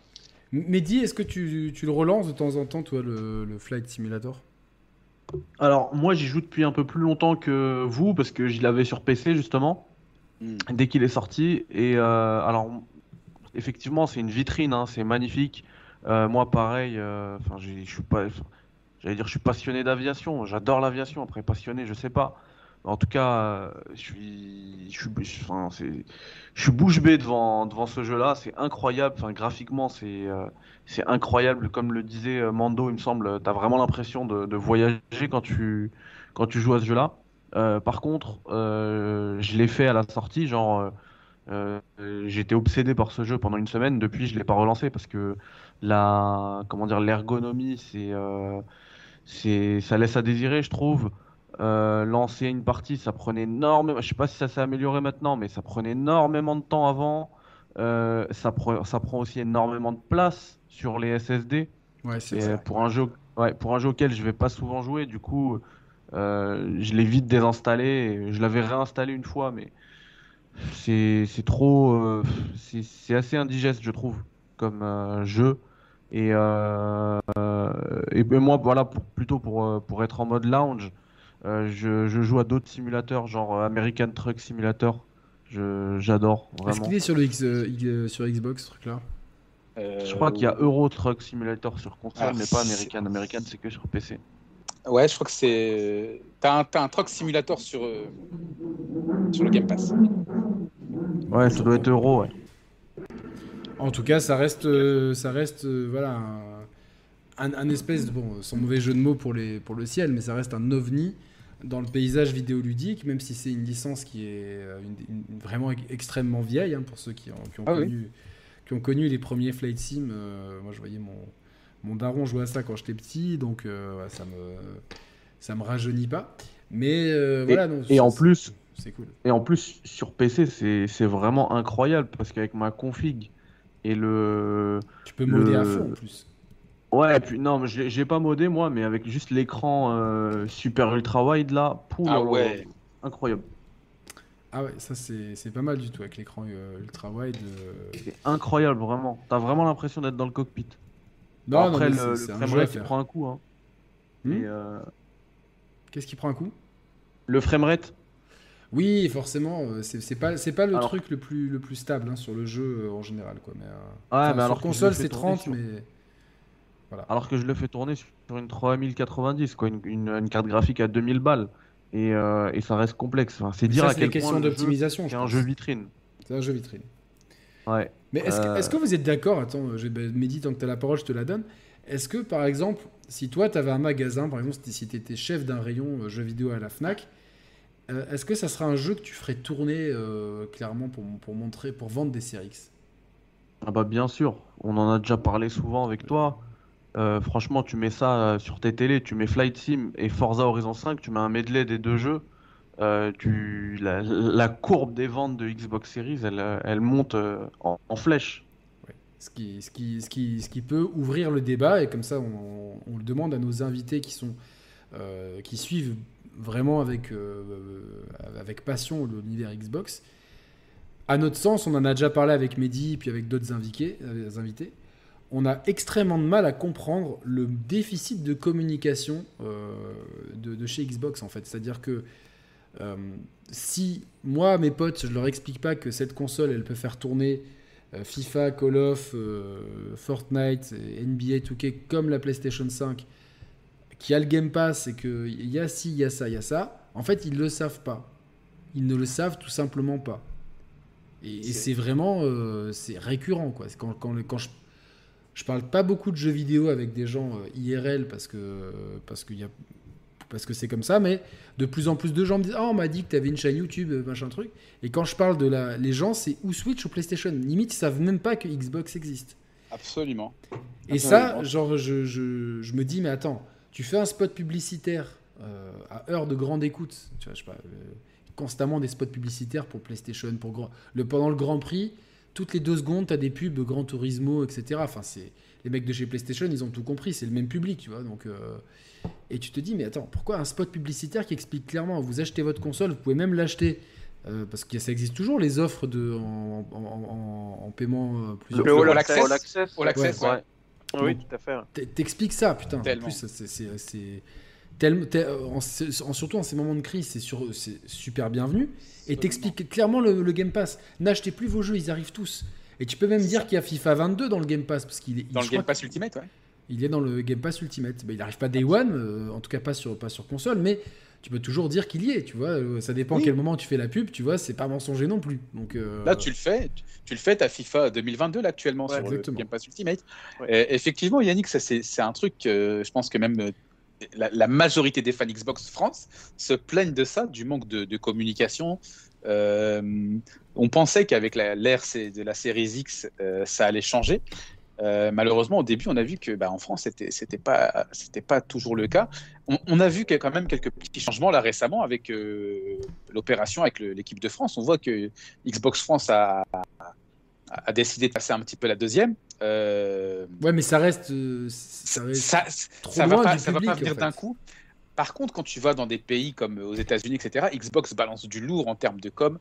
Mehdi, est-ce que tu, tu le relances de temps en temps, toi, le, le Flight Simulator? Alors, moi, j'y joue depuis un peu plus longtemps que vous, parce que je l'avais sur PC, justement, Hmm. dès qu'il est sorti. Et euh, alors, effectivement, c'est une vitrine, hein, c'est magnifique. Euh, moi, pareil, euh, enfin, j'ai- je suis pas, j'allais dire, je suis passionné d'aviation. J'adore l'aviation. Après, passionné, je sais pas. En tout cas, euh, je suis, je suis, bouche bée devant, devant ce jeu-là. C'est incroyable. Graphiquement, c'est, euh, c'est incroyable. Comme le disait euh, Mando, il me semble, t'as vraiment l'impression de, voyager quand tu, tu joues à ce jeu-là. Par contre, je l'ai fait à la sortie, genre, j'étais obsédé par ce jeu pendant une semaine. Depuis, je l'ai pas relancé parce que l'ergonomie, ça laisse à désirer, je trouve. Euh, lancer une partie, ça prenait énormément. Je sais pas si ça s'est amélioré maintenant, mais ça prenait énormément de temps avant. Euh, ça, pre- ça prend aussi énormément de place sur les SSD. Ouais, c'est Et ça. pour un jeu, ouais, pour un jeu auquel je vais pas souvent jouer, du coup, euh, je l'ai vite désinstallé. je l'avais réinstallé une fois, mais c'est trop, c'est assez indigeste, je trouve, comme jeu. Et, et moi, voilà, pour, plutôt pour, pour être en mode lounge, je, je joue à d'autres simulateurs, genre euh, American Truck Simulator. Je- J'adore, Est-ce qu'il est sur, le X, euh, X- euh, sur Xbox, ce truc-là? Euh, Je crois qu'il y a Euro Truck Simulator sur console, Ah, mais pas American. American, c'est que sur PC. Ouais, je crois que c'est. T'as un, t'as un truck simulator sur, euh, sur le Game Pass. Ouais, ça doit être Euro, ouais. En tout cas, ça reste, euh, ça reste euh, voilà, un, un- un espèce de, bon, sans mauvais jeu de mots pour, les, pour le ciel, mais ça reste un ovni dans le paysage vidéoludique, même si c'est une licence qui est euh, une- une- vraiment ex- extrêmement vieille, hein, pour ceux qui ont, qui ont Ah oui. connu, qui ont connu les premiers Flight Sim. euh, moi, je voyais mon, mon daron jouer à ça quand j'étais petit, donc euh, ouais, ça me ça me rajeunit pas. Mais euh, voilà, non, et en plus- c'est cool. Et en plus, sur PC, c'est c'est vraiment incroyable parce qu'avec ma config et le. Tu peux modder Le- à fond en plus. Ouais, et puis non, mais j'ai j'ai pas modé moi, mais avec juste l'écran euh, super ultra wide là, pouh, Ah ouais. incroyable. Ah ouais, ça c'est c'est pas mal du tout avec l'écran euh, ultra wide. euh. C'est incroyable, vraiment. T'as vraiment l'impression d'être dans le cockpit. Non, non, Après, mais le, framerate, prend un coup. Hein. Hmm euh, Qu'est-ce qui prend un coup? Le framerate, Oui, forcément, c'est c'est pas, c'est pas le Alors- truc le plus, le plus stable hein, sur le jeu en général. Quoi. Mais, euh, Ouais, enfin, mais sur alors console, c'est tourner 30, sur- mais. Voilà. alors que je le fais tourner sur une 3090, quoi, une, une- une carte graphique à 2000 balles. Et, euh, et ça reste complexe. Enfin, c'est dire ça, à c'est quel point d'optimisation. c'est un jeu vitrine. C'est un jeu vitrine. Ouais. Mais est-ce que, Euh. est-ce que vous êtes d'accord Attends, je, bah, Mehdi, tant que tu as la parole, je te la donne. Est-ce que, par exemple, si toi, tu avais un magasin, par exemple, si tu étais chef d'un rayon euh, jeux vidéo à la FNAC, euh, est-ce que ça sera un jeu que tu ferais tourner euh, clairement pour, pour, montrer, pour vendre des séries X? Ah bah bien sûr, on en a déjà parlé souvent avec toi. Euh, franchement, tu mets ça euh, sur tes télés, tu mets Flight Sim et Forza Horizon 5, tu mets un medley des deux jeux. euh, tu, la, courbe des ventes de Xbox Series, elle, monte en, flèche. ce qui, peut ouvrir le débat, et comme ça, on, le demande à nos invités qui, suivent vraiment avec, avec passion l'univers Xbox. À notre sens, on en a déjà parlé avec Mehdi, puis avec d'autres invités. On a extrêmement de mal à comprendre le déficit de communication euh, de, de chez Xbox, en fait. C'est-à-dire que euh, si moi, mes potes, je leur explique pas que cette console, elle peut faire tourner euh, FIFA, Call of, Fortnite, NBA 2K comme la PlayStation 5, qui a le Game Pass et qu'il y a ci, il y a ça, il y a ça, en fait, ils le savent pas. Ils ne le savent tout simplement pas. Et, et C'est- vraiment c'est récurrent. Quoi. Quand, quand, le- quand je, je parle pas beaucoup de jeux vidéo avec des gens euh, IRL parce que parce qu'il y a parce que c'est comme ça, mais de plus en plus de gens me disent Ah, on m'a dit que tu avais une chaîne YouTube, euh, machin truc. Et quand je parle de la. Les gens, c'est ou Switch ou PlayStation. Limite, ils savent même pas que Xbox existe. Absolument. Et ça, genre, je, je, je me dis Mais attends, tu fais un spot publicitaire euh, à heure de grande écoute, tu vois, je sais pas, euh, constamment des spots publicitaires pour PlayStation, pour grand- le, pendant le Grand Prix, toutes les deux secondes, tu as des pubs Gran Turismo, etc. Enfin, c'est. Les mecs de chez PlayStation, ils ont tout compris, c'est le même public, tu vois. Donc, euh, et tu te dis, mais attends, pourquoi un spot publicitaire qui explique clairement, vous achetez votre console, vous pouvez même l'acheter, euh, parce que ça existe toujours, les offres de, en, en- en- en paiement euh, plusieurs Le fois. All Access. All Access, All Access, ouais. Oui, tout à fait. T'expliques ça, putain. Tellement. En plus, c'est- en, en- surtout en ces moments de crise, c'est sur- c'est super bienvenu. Et t'expliques clairement le, le Game Pass. N'achetez plus vos jeux, ils arrivent tous. Et tu peux même dire qu'il y a FIFA 22 dans le Game Pass, parce qu'il est, Dans le Game Pass Ultimate, ouais. il est dans le Game Pass Ultimate. Bah, il n'arrive pas Day One, euh, en tout cas pas sur, pas sur console, mais tu peux toujours dire qu'il y est, tu vois. Euh, Ça dépend Oui. à quel moment tu fais la pub, tu vois, c'est pas mensonger non plus. Donc, euh, Là, tu le fais. tu- Tu le fais, ta FIFA 2022, là, actuellement, Ouais, sur exactement. le Game Pass Ultimate. Ouais. Et effectivement, Yannick, ça, c'est c'est un truc, euh, je pense que même euh, la, majorité des fans Xbox France se plaignent de ça, du manque de, communication. Euh, on pensait qu'avec l'ère de la série X, euh, ça allait changer. Euh, malheureusement, au début, on a vu que bah, en France, c'était c'était pas toujours le cas. On, a vu qu'il y a quand même quelques petits changements là récemment avec l'opération avec l'équipe de France. On voit que Xbox France a, a décidé de passer un petit peu la deuxième. Euh, ouais, mais ça reste, euh, ça reste ça, trop ça va pas, du ça va pas venir en d'un coup. Par contre, quand tu vas dans des pays comme aux États-Unis, etc., Xbox balance du lourd en termes de com,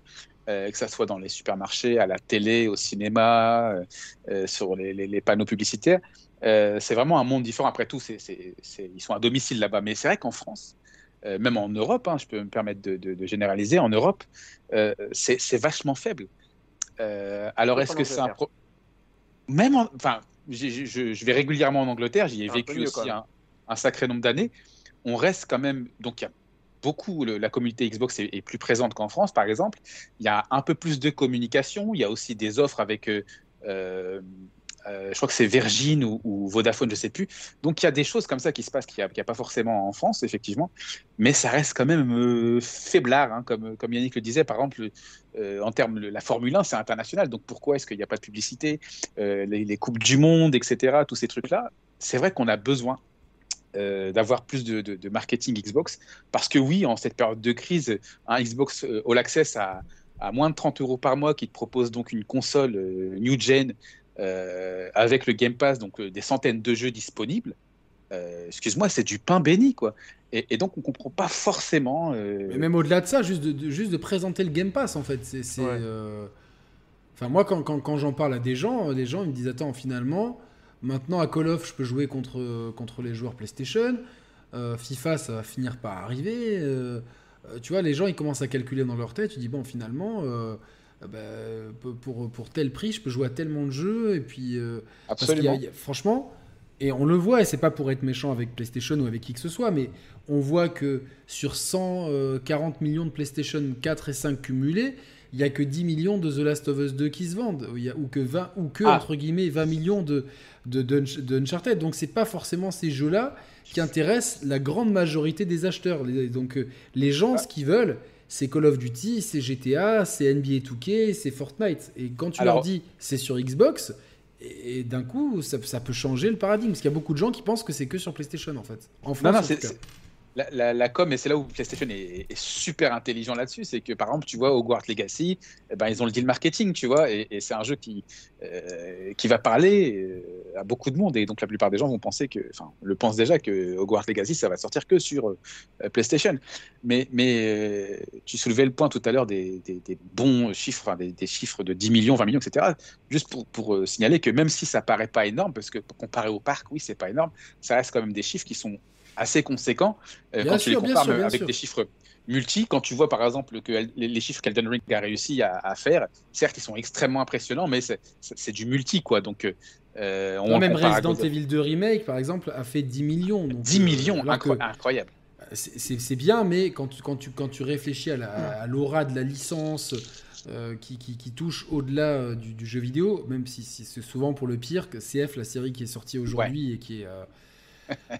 euh, que ça soit dans les supermarchés, à la télé, au cinéma, euh, euh, sur les, les- les panneaux publicitaires. Euh, c'est vraiment un monde différent. Après tout, ils sont à domicile là-bas. Mais c'est vrai qu'en France, euh, même en Europe, hein, je peux me permettre de, de- de généraliser, en Europe, euh, c'est vachement faible. Euh, alors, est-ce que c'est un pro... Même en... Enfin, je, vais régulièrement en Angleterre, j'y ai vécu mieux, aussi un, un sacré nombre d'années. On reste quand même... Donc, il y a beaucoup... le- la communauté Xbox est, est plus présente qu'en France, par exemple. Il y a un peu plus de communication. Il y a aussi des offres avec... euh, euh, je crois que c'est Virgin ou, Vodafone, je sais plus. Donc il y a des choses comme ça qui se passent qu'il n'y a, pas forcément en France, effectivement. Mais ça reste quand même euh, faiblard, hein, comme, Yannick le disait. Par exemple, euh, en termes de la Formule 1, c'est international. Donc pourquoi est-ce qu'il n'y a pas de publicité les, Coupes du Monde, etc., tous ces trucs-là? C'est vrai qu'on a besoin d'avoir plus de, marketing Xbox. Parce que oui, en cette période de crise, un Xbox All Access à, moins de 30 euros par mois qui te propose donc une console euh, new gen avec le Game Pass, donc euh, des centaines de jeux disponibles. euh, excuse-moi, c'est du pain béni, quoi. Et, et donc, on comprend pas forcément. euh, Mais même au-delà de ça, juste de, de- juste de présenter le Game Pass, en fait. C'est, Ouais. euh, Enfin, moi, quand, quand, quand j'en parle à des gens, euh, des gens ils me disent Attends, finalement, maintenant à Call of, je peux jouer contre, contre les joueurs PlayStation. Euh, FIFA, ça va finir par arriver. Euh, euh, tu vois, les gens, ils commencent à calculer dans leur tête. Tu dis Bon, finalement, euh, euh, bah, pour- tel prix, je peux jouer à tellement de jeux. Et puis, euh, parce qu'il y a- absolument. y a- franchement, et on le voit, et c'est pas pour être méchant avec PlayStation ou avec qui que ce soit, mais on voit que sur 140 millions de PlayStation 4 et 5 cumulés, il y a que 10 millions de The Last of Us 2 qui se vendent, ou, il y a- ou que 20, ou que Ah. entre guillemets 20 millions de de, de, de Uncharted. Donc c'est pas forcément ces jeux-là qui intéressent la grande majorité des acheteurs. Donc euh, les gens, ce qu'ils veulent, c'est Call of Duty, c'est GTA, c'est NBA 2K, c'est Fortnite. Et quand tu Alors- leur dis c'est sur Xbox, et, d'un coup, ça, ça peut changer le paradigme. Parce qu'il y a beaucoup de gens qui pensent que c'est que sur PlayStation en fait. En France, Non, non, la, com, et c'est là où PlayStation est, super intelligent là-dessus, c'est que par exemple, tu vois, Hogwarts Legacy, eh ben, ils ont le deal marketing, tu vois, et, c'est un jeu qui, euh, qui va parler euh, à beaucoup de monde, et donc la plupart des gens vont penser que, enfin, le pensent déjà que Hogwarts Legacy, ça va sortir que sur euh, PlayStation. Mais, mais tu soulevais le point tout à l'heure des, des, bons chiffres, des, chiffres de 10 millions, 20 millions, etc. Juste pour, pour signaler que même si ça paraît pas énorme, parce que comparé au parc, oui, c'est pas énorme, ça reste quand même des chiffres qui sont assez conséquents euh, quand tu les compares sûr, avec sûr. des chiffres multi. Quand tu vois par exemple que les, chiffres qu'Elden Ring a réussi à, à faire, certes, ils sont extrêmement impressionnants, mais c'est- du multi, quoi. Donc, euh, on Non, même Resident Evil 2 Remake, par exemple, a fait 10 millions. donc, 10 euh, millions, alors que- incro- incroyable. C'est- bien, mais quand tu, quand tu, quand tu réfléchis à la- à l'aura de la licence euh, qui, qui, qui touche au-delà euh, du, du jeu vidéo, même si, si c'est souvent pour le pire, que CF, la série qui est sortie aujourd'hui et qui est. euh,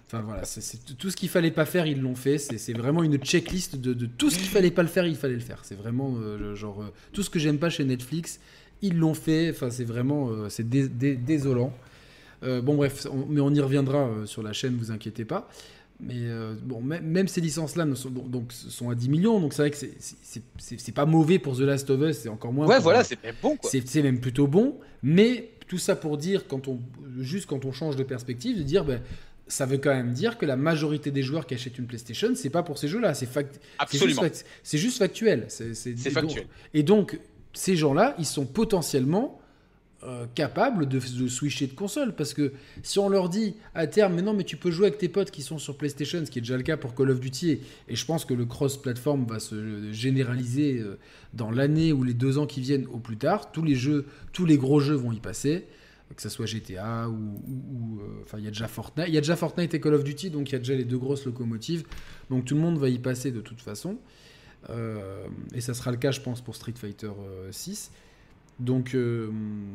Enfin voilà, c'est- tout ce qu'il fallait pas faire, ils l'ont fait. C'est vraiment une checklist de, de tout ce qu'il fallait pas le faire, il fallait le faire. C'est vraiment euh, genre euh, tout ce que j'aime pas chez Netflix, ils l'ont fait. Enfin c'est vraiment euh, c'est dé- dé- désolant. Euh, bon bref, on- mais on y reviendra sur la chaîne, vous inquiétez pas. Mais bon, même, même ces licences-là sont, donc, sont à 10 millions, donc c'est vrai que c'est- pas mauvais pour The Last of Us, c'est encore moins. Ouais, voilà, c'est bon, quoi. c'est c'est même plutôt bon, mais tout ça pour dire, quand on, juste quand on change de perspective, de dire, ben, ça veut quand même dire que la majorité des joueurs qui achètent une PlayStation, c'est pas pour ces jeux-là, c'est fact- Absolument. c'est juste factuel. C'est C'est et donc- factuel. Et donc, ces gens-là, ils sont potentiellement euh, capables de, de switcher de console. Parce que si on leur dit à terme, mais non, mais tu peux jouer avec tes potes qui sont sur PlayStation, ce qui est déjà le cas pour Call of Duty, et, je pense que le cross-platform va se généraliser euh, dans l'année ou les deux ans qui viennent au plus tard. Tous les jeux, tous les gros jeux vont y passer. Que ce soit GTA ou. euh, Enfin, il y a déjà Fortnite. Il y a déjà Fortnite et Call of Duty, donc il y a déjà les deux grosses locomotives. Donc tout le monde va y passer de toute façon. Euh, et ça sera le cas, je pense, pour Street Fighter euh, 6. Donc, euh,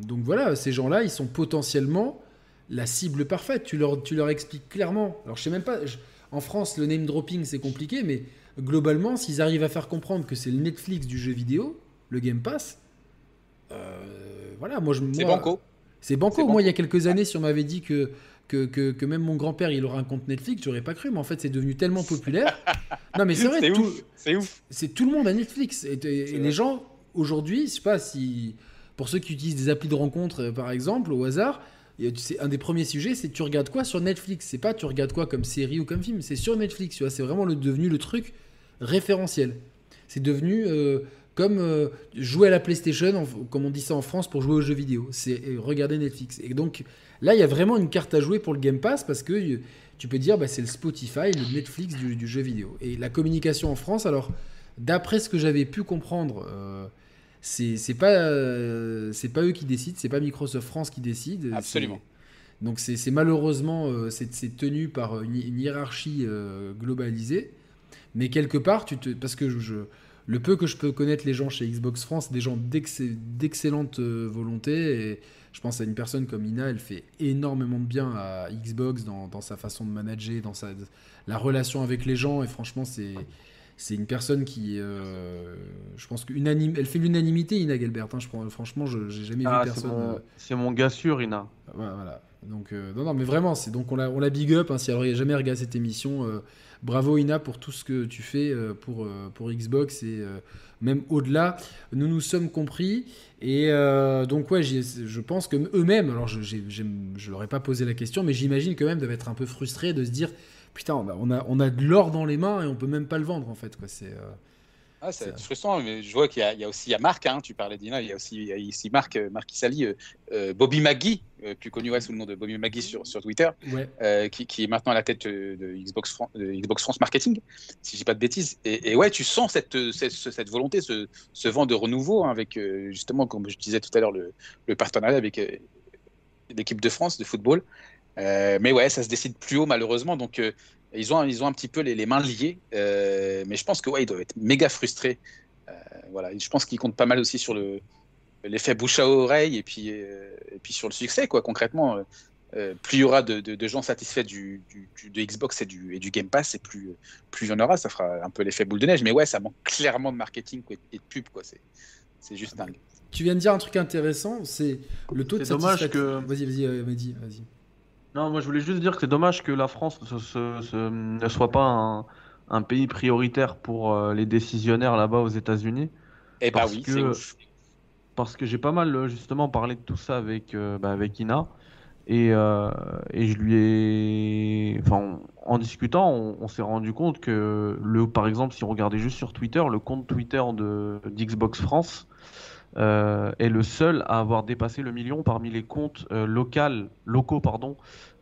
donc voilà, ces gens-là, ils sont potentiellement la cible parfaite. Tu leur, tu leur expliques clairement. Alors, je sais même pas. je- en France, le name dropping, c'est compliqué, mais globalement, s'ils arrivent à faire comprendre que c'est le Netflix du jeu vidéo, le Game Pass, euh, voilà, moi je. C'est banco. C'est banco. Moi, il y a quelques années, si on m'avait dit que, que, que, que même mon grand-père, il aurait un compte Netflix, j'aurais pas cru, mais en fait, c'est devenu tellement populaire. non, mais c'est vrai, C'est tout. C'est ouf. c'est tout le monde a Netflix. Et, et- et C'est les gens, aujourd'hui, je sais pas si. Pour ceux qui utilisent des applis de rencontre, euh, par exemple, au hasard, c'est un des premiers sujets, c'est tu regardes quoi sur Netflix? C'est pas tu regardes quoi comme série ou comme film, c'est sur Netflix. Tu vois, c'est vraiment le, devenu le truc référentiel. C'est devenu euh, comme euh, jouer à la PlayStation, comme on dit ça en France, pour jouer aux jeux vidéo. C'est regarder Netflix. Et donc là, il y a vraiment une carte à jouer pour le Game Pass parce que euh, tu peux dire, bah, c'est le Spotify, le Netflix du, du jeu vidéo. Et la communication en France, alors d'après ce que j'avais pu comprendre, euh, c'est pas euh, c'est pas eux qui décident, c'est pas Microsoft France qui décide. Absolument. Donc c'est malheureusement c'est tenu par une, hi- une hiérarchie globalisée, mais quelque part tu te parce que je, le peu que je peux connaître les gens chez Xbox France, des gens d'ex- d'excellente euh, volonté et je pense à une personne comme Ina, elle fait énormément de bien à Xbox dans, dans sa façon de manager, dans sa la relation avec les gens et franchement c'est c'est une personne qui, euh, je pense que unanime, elle fait l'unanimité, Ina Gelbert. hein, je prends, franchement, je j'ai jamais Ah, vu c'est personne. mon, euh, c'est mon gars sûr, Ina. voilà, voilà. Donc, euh, non, non, mais vraiment, c'est donc on la, on la big up. Hein, si elle n'aurait jamais regardé cette émission, bravo Ina pour tout ce que tu fais euh, pour, euh, pour Xbox et euh, même au-delà. Nous nous sommes compris. Et donc, ouais, je pense que eux-mêmes, alors je je leur ai pas posé la question, mais j'imagine quand même doivent être un peu frustrés de se dire putain, on a, on a, de l'or dans les mains et on peut même pas le vendre en fait. Quoi. C'est, Ah, c'est frustrant, mais je vois qu'il y, a- il y a aussi il y a Marc, hein, tu parlais d'Ina, il y a aussi, il y a ici Marc, euh, Marc Isali, euh, euh, Bobby euh, plus connu ouais, sous le nom de Bobby McGee sur, sur Twitter, ouais. euh, qui, qui est maintenant à la tête de Xbox, Fran- de Xbox France Marketing, si je dis pas de bêtises. Et, et ouais, tu sens cette, cette, cette volonté, ce, ce vent de renouveau hein, avec justement, comme je disais tout à l'heure, le, le partenariat avec l'équipe de France de football. Mais ouais, ça se décide plus haut malheureusement, donc ils ont, ils ont un petit peu les, les mains liées. Euh, mais je pense que ouais, ils doivent être méga frustrés. Euh, voilà. Je pense qu'il compte pas mal aussi sur le l'effet bouche à oreille et puis et puis sur le succès quoi. Concrètement, plus il y aura de, de, gens satisfaits du, du, de Xbox et du, et du Game Pass, et plus plus il y en aura. Ça fera un peu l'effet boule de neige. Mais ouais, ça manque clairement de marketing et de pub quoi. C'est c'est juste dingue. Tu viens de dire un truc intéressant, c'est le taux de satisfaction. Que... Vas-y, vas-y, vas-y, vas-y. Non, moi je voulais juste dire que c'est dommage que la France ne soit pas un, pays prioritaire pour euh, les décisionnaires là-bas aux États-Unis. Eh bah oui, c'est Parce que j'ai pas mal justement parlé de tout ça avec, euh, bah, avec Ina. Et, euh, et, je lui ai. Enfin, en discutant, on, s'est rendu compte que, le, par exemple, si on regardait juste sur Twitter, le compte Twitter de d'Xbox France euh, est le seul à avoir dépassé le million parmi les comptes euh, local, locaux pardon,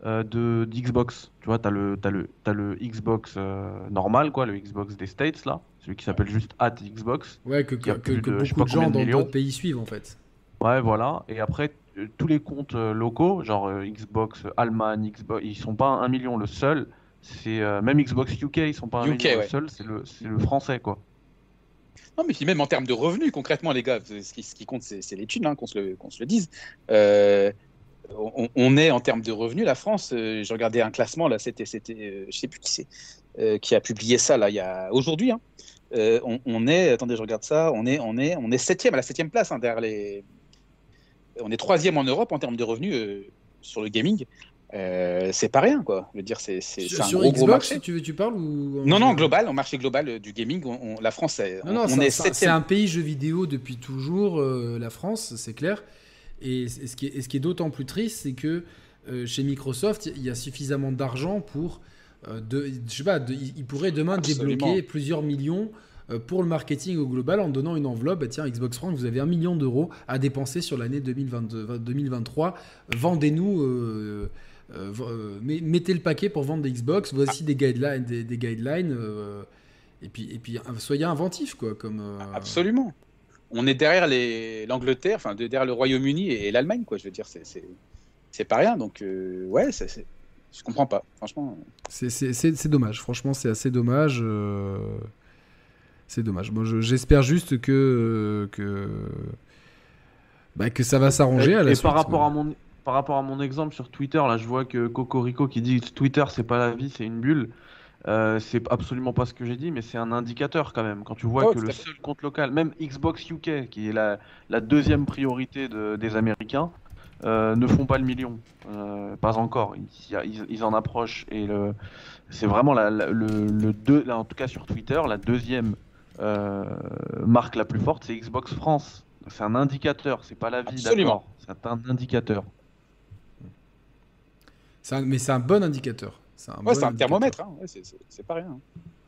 euh, de d'Xbox. Tu vois, tu as le, as le, as le Xbox normal, quoi, le Xbox des States, là, celui qui s'appelle juste at Xbox. Ouais, que, que, que, beaucoup de gens dans d'autres pays suivent en fait. Ouais, voilà. Et après, tous les comptes locaux, genre Xbox Allemagne, Xbox, ils sont pas un million. Le seul, c'est même Xbox UK, ils sont pas un million. Le seul, c'est le, le français, quoi. Non, mais puis même en termes de revenus, concrètement, les gars, ce qui, compte, c'est thunes, hein, qu'on se, le dise. Euh, on, est en termes de revenus, la France, euh, j'ai regardé un classement, là, c'était, euh, je sais plus qui c'est, qui a publié ça, là, aujourd'hui. Hein. On, est, attendez, je regarde ça, on est, on est, on est septième, à la septième place, hein, derrière les. On est troisième en Europe en termes de revenus sur le gaming. Euh, c'est pas rien, quoi. Je veux dire, c'est un gros, gros marché. Tu, tu parles ou Non, non, global, au marché global euh, du gaming, la France, est, non, non, on est C'est un pays jeux vidéo depuis toujours, euh, la France, c'est clair. Et, ce qui est, d'autant plus triste, c'est que chez Microsoft, il y a suffisamment d'argent pour, de, je sais pas, ils pourraient demain débloquer plusieurs millions pour le marketing au global en donnant une enveloppe. Bah, tiens, Xbox France, vous avez un million d'euros à dépenser sur l'année 2023. Vendez-nous euh, euh, mettez le paquet pour vendre des Xbox. Voici des guidelines, des, guidelines. Euh, et puis, et puis, soyez inventifs, quoi. Comme, Absolument. On est derrière l'Angleterre, enfin derrière le Royaume-Uni et, l'Allemagne, quoi. Je veux dire, c'est pas rien. Donc, ouais, je comprends pas, franchement. C'est dommage, franchement, c'est assez dommage. C'est dommage. Moi, j'espère juste que que, bah, que ça va s'arranger à la et par rapport à mon par rapport à mon exemple sur Twitter, là, je vois que Cocorico qui dit Twitter, c'est pas la vie, c'est une bulle. Euh, c'est absolument pas ce que j'ai dit, mais c'est un indicateur quand même. Quand tu vois que le seul compte local, même Xbox UK, qui est la, deuxième priorité des Américains, euh, ne font pas le million. Euh, pas encore. Ils, en approchent. Et c'est vraiment la, le, deux, là, en tout cas sur Twitter, la deuxième marque la plus forte, c'est Xbox France. C'est un indicateur, c'est pas la vie d'accord. C'est un indicateur mais c'est un bon indicateur. C'est un, ouais, c'est un thermomètre, hein. c'est pas rien.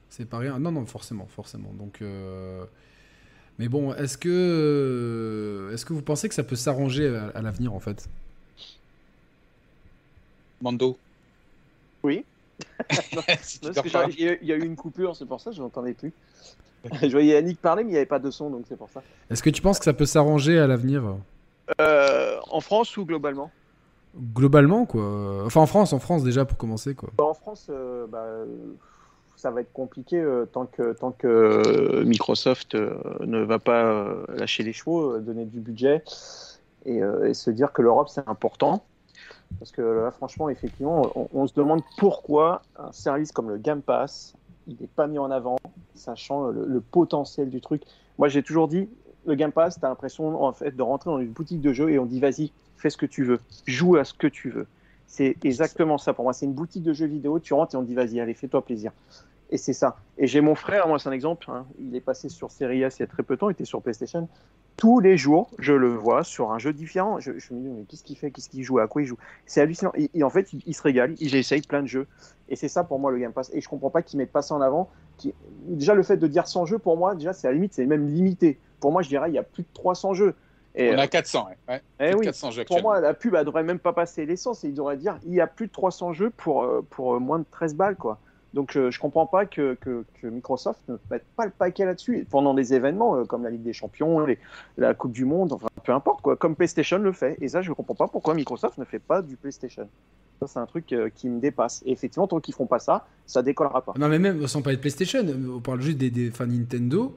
C'est pas rien. Non, non, forcément, forcément. Donc, euh, mais bon, est-ce que, est-ce que vous pensez que ça peut s'arranger à, l'avenir en fait? Mando. Oui. il y a eu une coupure, c'est pour ça que je n'entendais plus. je voyais Yannick parler, mais il n'y avait pas de son, donc c'est pour ça. Est-ce que tu penses que ça peut s'arranger à l'avenir? Euh, En France ou globalement? Globalement quoi. Enfin en France en France déjà pour commencer quoi. Bah, en France euh, bah, ça va être compliqué euh, tant que tant que Microsoft euh, ne va pas lâcher les chevaux donner du budget et, se dire que l'Europe c'est important. Parce que là franchement effectivement on, se demande pourquoi un service comme le Game Pass il n'est pas mis en avant sachant le, le potentiel du truc. Moi j'ai toujours dit le Game Pass tu as l'impression en fait de rentrer dans une boutique de jeux et on dit vas-y fais ce que tu veux, joue à ce que tu veux. C'est exactement ça pour moi. C'est une boutique de jeux vidéo, tu rentres et on dit vas-y, allez, fais-toi plaisir. Et c'est ça. Et j'ai mon frère, moi c'est un exemple, hein. il est passé sur Series S il y a très peu de temps, il était sur PlayStation. Tous les jours, je le vois sur un jeu différent. Je, me dis, mais qu'est-ce qu'il fait? Qu'est-ce qu'il joue? À quoi il joue? C'est hallucinant. Et, en fait, il, se régale, il essaye plein de jeux. Et c'est ça pour moi le Game Pass. Et je comprends pas qu'ils mettent pas ça en avant. Déjà, le fait de dire 100 jeux, pour moi, déjà, c'est à la limite, c'est même limité. Pour moi, je dirais, il y a plus de 300 jeux. Et, on a 400, euh, ouais. Eh oui, pour moi, la pub, elle devrait même pas passer l'essence. Il devrait dire il y a plus de 300 jeux pour, euh, pour euh, moins de 13 balles, quoi. Donc, je, je comprends pas que, que, Microsoft ne mette pas le paquet là-dessus pendant des événements comme la Ligue des Champions, les, la Coupe du Monde, enfin, peu importe, quoi. Comme PlayStation le fait. Et ça, je comprends pas pourquoi Microsoft ne fait pas du PlayStation. Ça, c'est un truc qui me dépasse. Et effectivement, tant qu'ils feront pas ça, ça décollera pas. Non, mais même sans pas être PlayStation, on parle juste des, des Nintendo.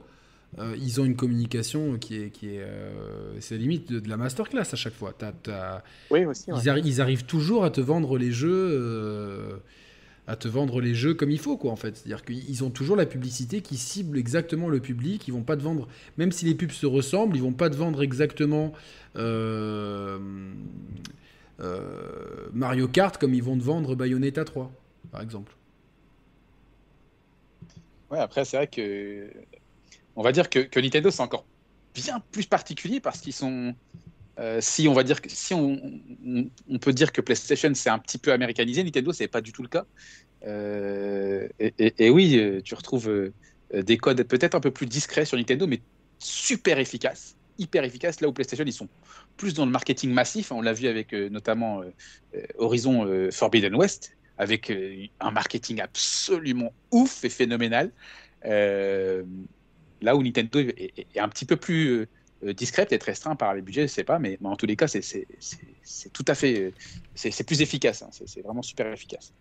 Euh, ils ont une communication qui est, qui est, euh, c'est limite de, de la masterclass à chaque fois. Oui, aussi. ouais. ils, arri- ils arrivent toujours à te vendre les jeux, euh, à te vendre les jeux comme il faut, quoi, en fait. C'est-à-dire qu'ils ont toujours la publicité qui cible exactement le public. Ils vont pas te vendre, même si les pubs se ressemblent, ils vont pas te vendre exactement Mario Kart comme ils vont te vendre Bayonetta 3, par exemple. Ouais, après, c'est vrai que. On va dire que, Nintendo, c'est encore bien plus particulier parce qu'ils sont. euh, si on va dire si on, peut dire que PlayStation c'est un petit peu américanisé, Nintendo c'est pas du tout le cas. Euh, et, oui, euh, tu retrouves des codes peut-être un peu plus discrets sur Nintendo, mais super efficaces, hyper efficaces. Là où PlayStation ils sont plus dans le marketing massif. On l'a vu avec notamment Horizon Forbidden West, avec un marketing absolument ouf et phénoménal. Là où Nintendo est, est- est un petit peu plus euh, discret, peut-être restreint par les budgets, je sais pas, mais, mais en tous les cas, c'est- tout à fait, euh, c'est plus efficace. hein. C'est vraiment super efficace.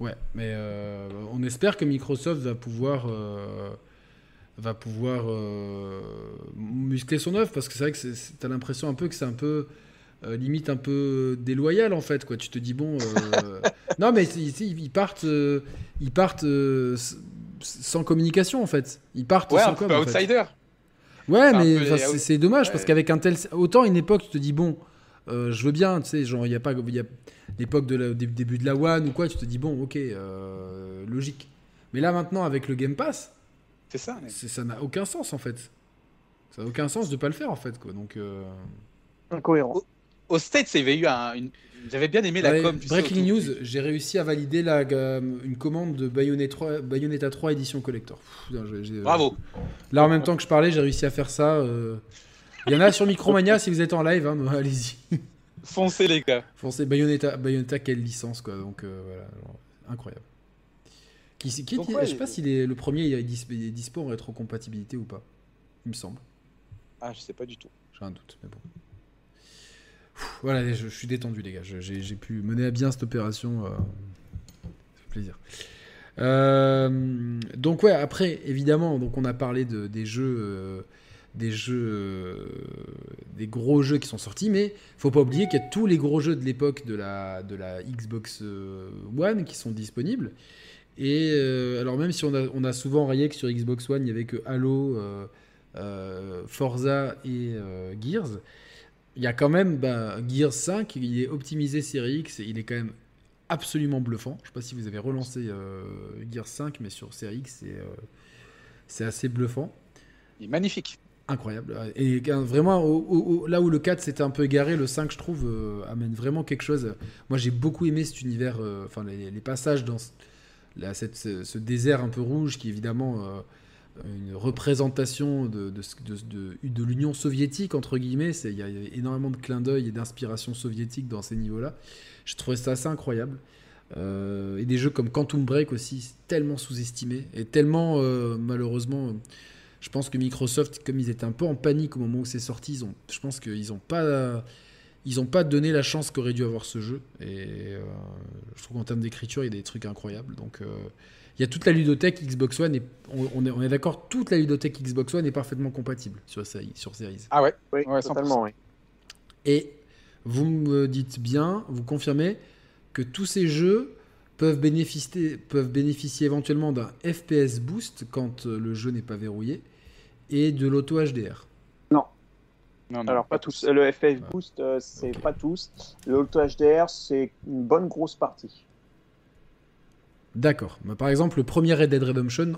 Ouais, mais euh, on espère que Microsoft va pouvoir, euh, va pouvoir euh, muscler son œuvre parce que c'est vrai que t'as l'impression un peu que c'est un peu limite un peu déloyal en fait quoi. Tu te dis bon, non mais ils partent, ils partent sans communication en fait. Ils partent Ouais, sans un peu com, en fait. outsider. Ouais, mais les- c'est c'est dommage parce qu'avec un tel. Autant une époque, tu te dis, bon, euh, je veux bien, tu sais, genre, il n'y a pas. il Y a l'époque de la- des début de la One ou quoi, tu te dis, bon, ok, euh, logique. Mais là, maintenant, avec le Game Pass, C'est ça. mais- c'est- ça n'a aucun sens en fait. Ça n'a aucun sens de pas le faire en fait, quoi. Donc. euh, Incohérent. Au States, il y avait eu un. une- J'avais bien aimé la ouais, com. sais, breaking news, j'ai réussi à valider la, euh, une commande de Bayonetta 3, Bayonetta 3 édition collector. Pff, j'ai- Bravo. Là, en même temps que je parlais, j'ai réussi à faire ça. euh. Il y en a sur Micromania si vous êtes en live, hein, allez-y. Foncez les gars. Foncez, Bayonetta, Bayonetta, quelle licence, quoi. Donc, euh, voilà, genre, incroyable. Qui, qui, ouais, je sais pas si les- le premier il est dis- il est dispo en rétrocompatibilité ou pas. Il me semble. Ah, je sais pas du tout. J'ai un doute, mais bon. Voilà, je, suis détendu, les gars. J'ai pu mener à bien cette opération. euh, plaisir. Euh, donc ouais, après, évidemment, on a parlé de, des jeux, euh, des jeux, des gros jeux qui sont sortis, mais faut pas oublier qu'il y a tous les gros jeux de l'époque de la, Xbox One qui sont disponibles. Et alors même si on a, souvent rayé que sur Xbox One, il y avait que Halo, Forza et Gears, il y a quand même bah, Gears 5, il est optimisé série X, et il est quand même absolument bluffant. Je sais pas si vous avez relancé euh, Gears 5, mais sur série X, c'est euh, c'est assez bluffant. Il est magnifique. Incroyable. Et euh, vraiment, au- au- au- là où le 4 s'était un peu égaré, le 5, je trouve, euh, amène vraiment quelque chose. Moi, j'ai beaucoup aimé cet univers, enfin, les, les passages dans ce, là, cette- ce, ce désert un peu rouge qui évidemment une représentation de, de, de- de- l'Union soviétique, entre guillemets. Il y a énormément de clins d'œil et d'inspiration soviétique dans ces niveaux-là. Je trouvais ça assez incroyable. Euh, et des jeux comme Quantum Break aussi, tellement sous-estimés et tellement, euh, malheureusement, je pense que Microsoft, comme ils étaient un peu en panique au moment où c'est sorti, ils ont, je pense qu'ils n'ont pas, ils ont pas donné la chance qu'aurait dû avoir ce jeu. Et euh, je trouve qu'en termes d'écriture, il y a des trucs incroyables. Donc, il y a toute la ludothèque Xbox One, et on, on est, on est d'accord, toute la ludothèque Xbox One est parfaitement compatible sur, sur Series. Ah ouais? Oui, Ouais, 100%. totalement, oui. Et vous me dites bien, vous confirmez que tous ces jeux peuvent bénéficier, peuvent bénéficier éventuellement d'un FPS boost quand euh, le jeu n'est pas verrouillé et de l'auto HDR. Non, non, Alors, pas tous. Le FF Boost, euh, c'est Ok. pas tous. Le Auto HDR, c'est une bonne grosse partie. D'accord. Par exemple, le premier Red Dead Redemption,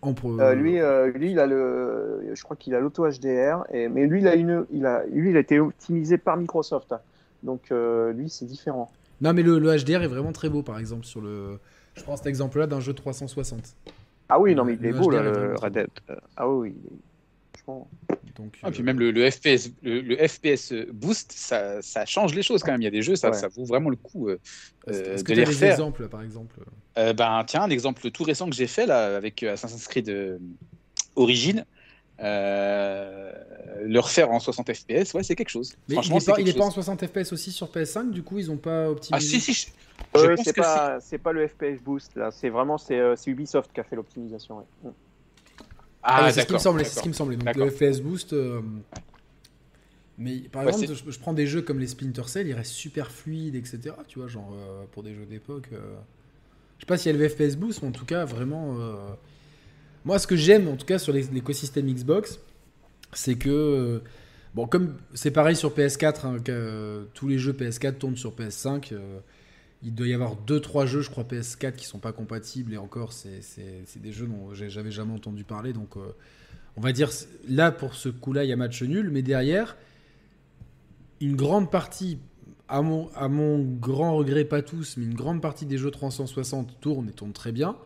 en pro- Euh, lui, euh, lui, il a le, je crois qu'il a l'auto HDR, et, mais lui, il a une, il a, lui, il a été optimisé par Microsoft. Donc, euh, lui, c'est différent. Non, mais le, le HDR est vraiment très beau, par exemple, sur le. Je prends cet exemple-là d'un jeu 360. Ah oui, non, mais il est beau, là, le Red Dead. Ah oui, oui. il est- Franchement. Donc, Ah, puis euh, même le, le FPS, le, le FPS boost, ça, ça change les choses quand même. Il y a des jeux, ça, Ouais. ça vaut vraiment le coup euh, est-ce euh, est-ce de que tu les as des refaire. exemples, par exemple Euh, ben, tiens, un exemple tout récent que j'ai fait là avec Assassin's Creed euh, Origin. Euh, le refaire en 60 FPS, ouais, c'est quelque chose. Mais il Franchement, n'est pas, il quelque est pas en chose. 60 FPS aussi sur PS5, du coup, ils ont pas Ah optimisé. si, si, je, je Euh, pense c'est que pas, c'est pas le FPS Boost, là. C'est vraiment, c'est, euh, c'est Ubisoft qui a fait l'optimisation. ouais. Ah, Ah, c'est ce qui me semblait. C'est ce d'accord. qui me semblait. Donc le FPS Boost. euh, Mais par Ouais, exemple, je, je prends des jeux comme les Splinter Cell, ils restent super fluides, etc. Tu vois, genre euh, pour des jeux d'époque. euh, Je sais pas s'il y a le FPS Boost, mais en tout cas, vraiment. Moi, ce que j'aime, en tout cas, sur l'écosystème Xbox, c'est que. Bon, comme c'est pareil sur PS4, hein, que, tous les jeux PS4 tournent sur PS5. Euh, il doit y avoir 2-3 jeux, je crois, PS4 qui sont pas compatibles. Et encore, c'est des jeux dont j'avais jamais entendu parler. Donc, euh, on va dire, là, pour ce coup-là, il y a match nul. Mais derrière, une grande partie, à mon, à mon grand regret, pas tous, mais une grande partie des jeux 360 tournent et tournent très bien.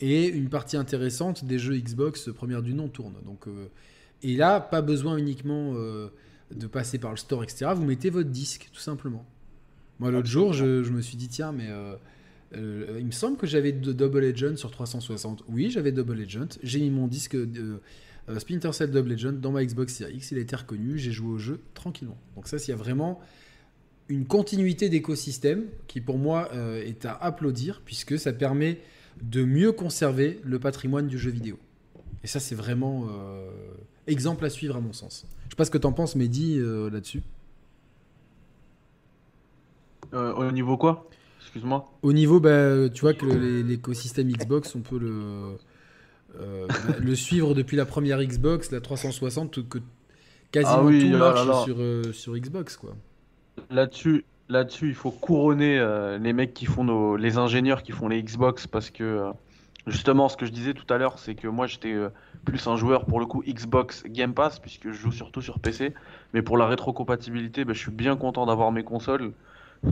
Et une partie intéressante des jeux Xbox première du nom tournent. Donc, euh, et là, pas besoin uniquement euh, de passer par le store, etc. Vous mettez votre disque, tout simplement. Moi, l'autre jour, je, je me suis dit, tiens, mais euh, euh, il me semble que j'avais Double Legend sur 360. Oui, j'avais Double Legend. J'ai mis mon disque de euh, Splinter Cell Double Legend dans ma Xbox Series X. Il a été reconnu. J'ai joué au jeu tranquillement. Donc, ça, s'il y a vraiment une continuité d'écosystème qui, pour moi, est à applaudir puisque ça permet de mieux conserver le patrimoine du jeu vidéo. Et ça, c'est vraiment exemple à suivre, à mon sens. Je sais pas ce que t'en penses, Mehdi, là-dessus. Euh, au niveau quoi? Excuse-moi. Au niveau, bah, tu vois que l'écosystème Xbox, on peut le, euh, le suivre depuis la première Xbox, la 360, que quasiment Ah oui, tout oh là marche là. Sur, euh, sur Xbox, quoi. Là-dessus, là-dessus, il faut couronner euh, les mecs qui font nos, les ingénieurs qui font les Xbox parce que euh, justement, ce que je disais tout à l'heure, c'est que moi j'étais euh, plus un joueur pour le coup Xbox Game Pass puisque je joue surtout sur PC, mais pour la rétrocompatibilité, ben, je suis bien content d'avoir mes consoles.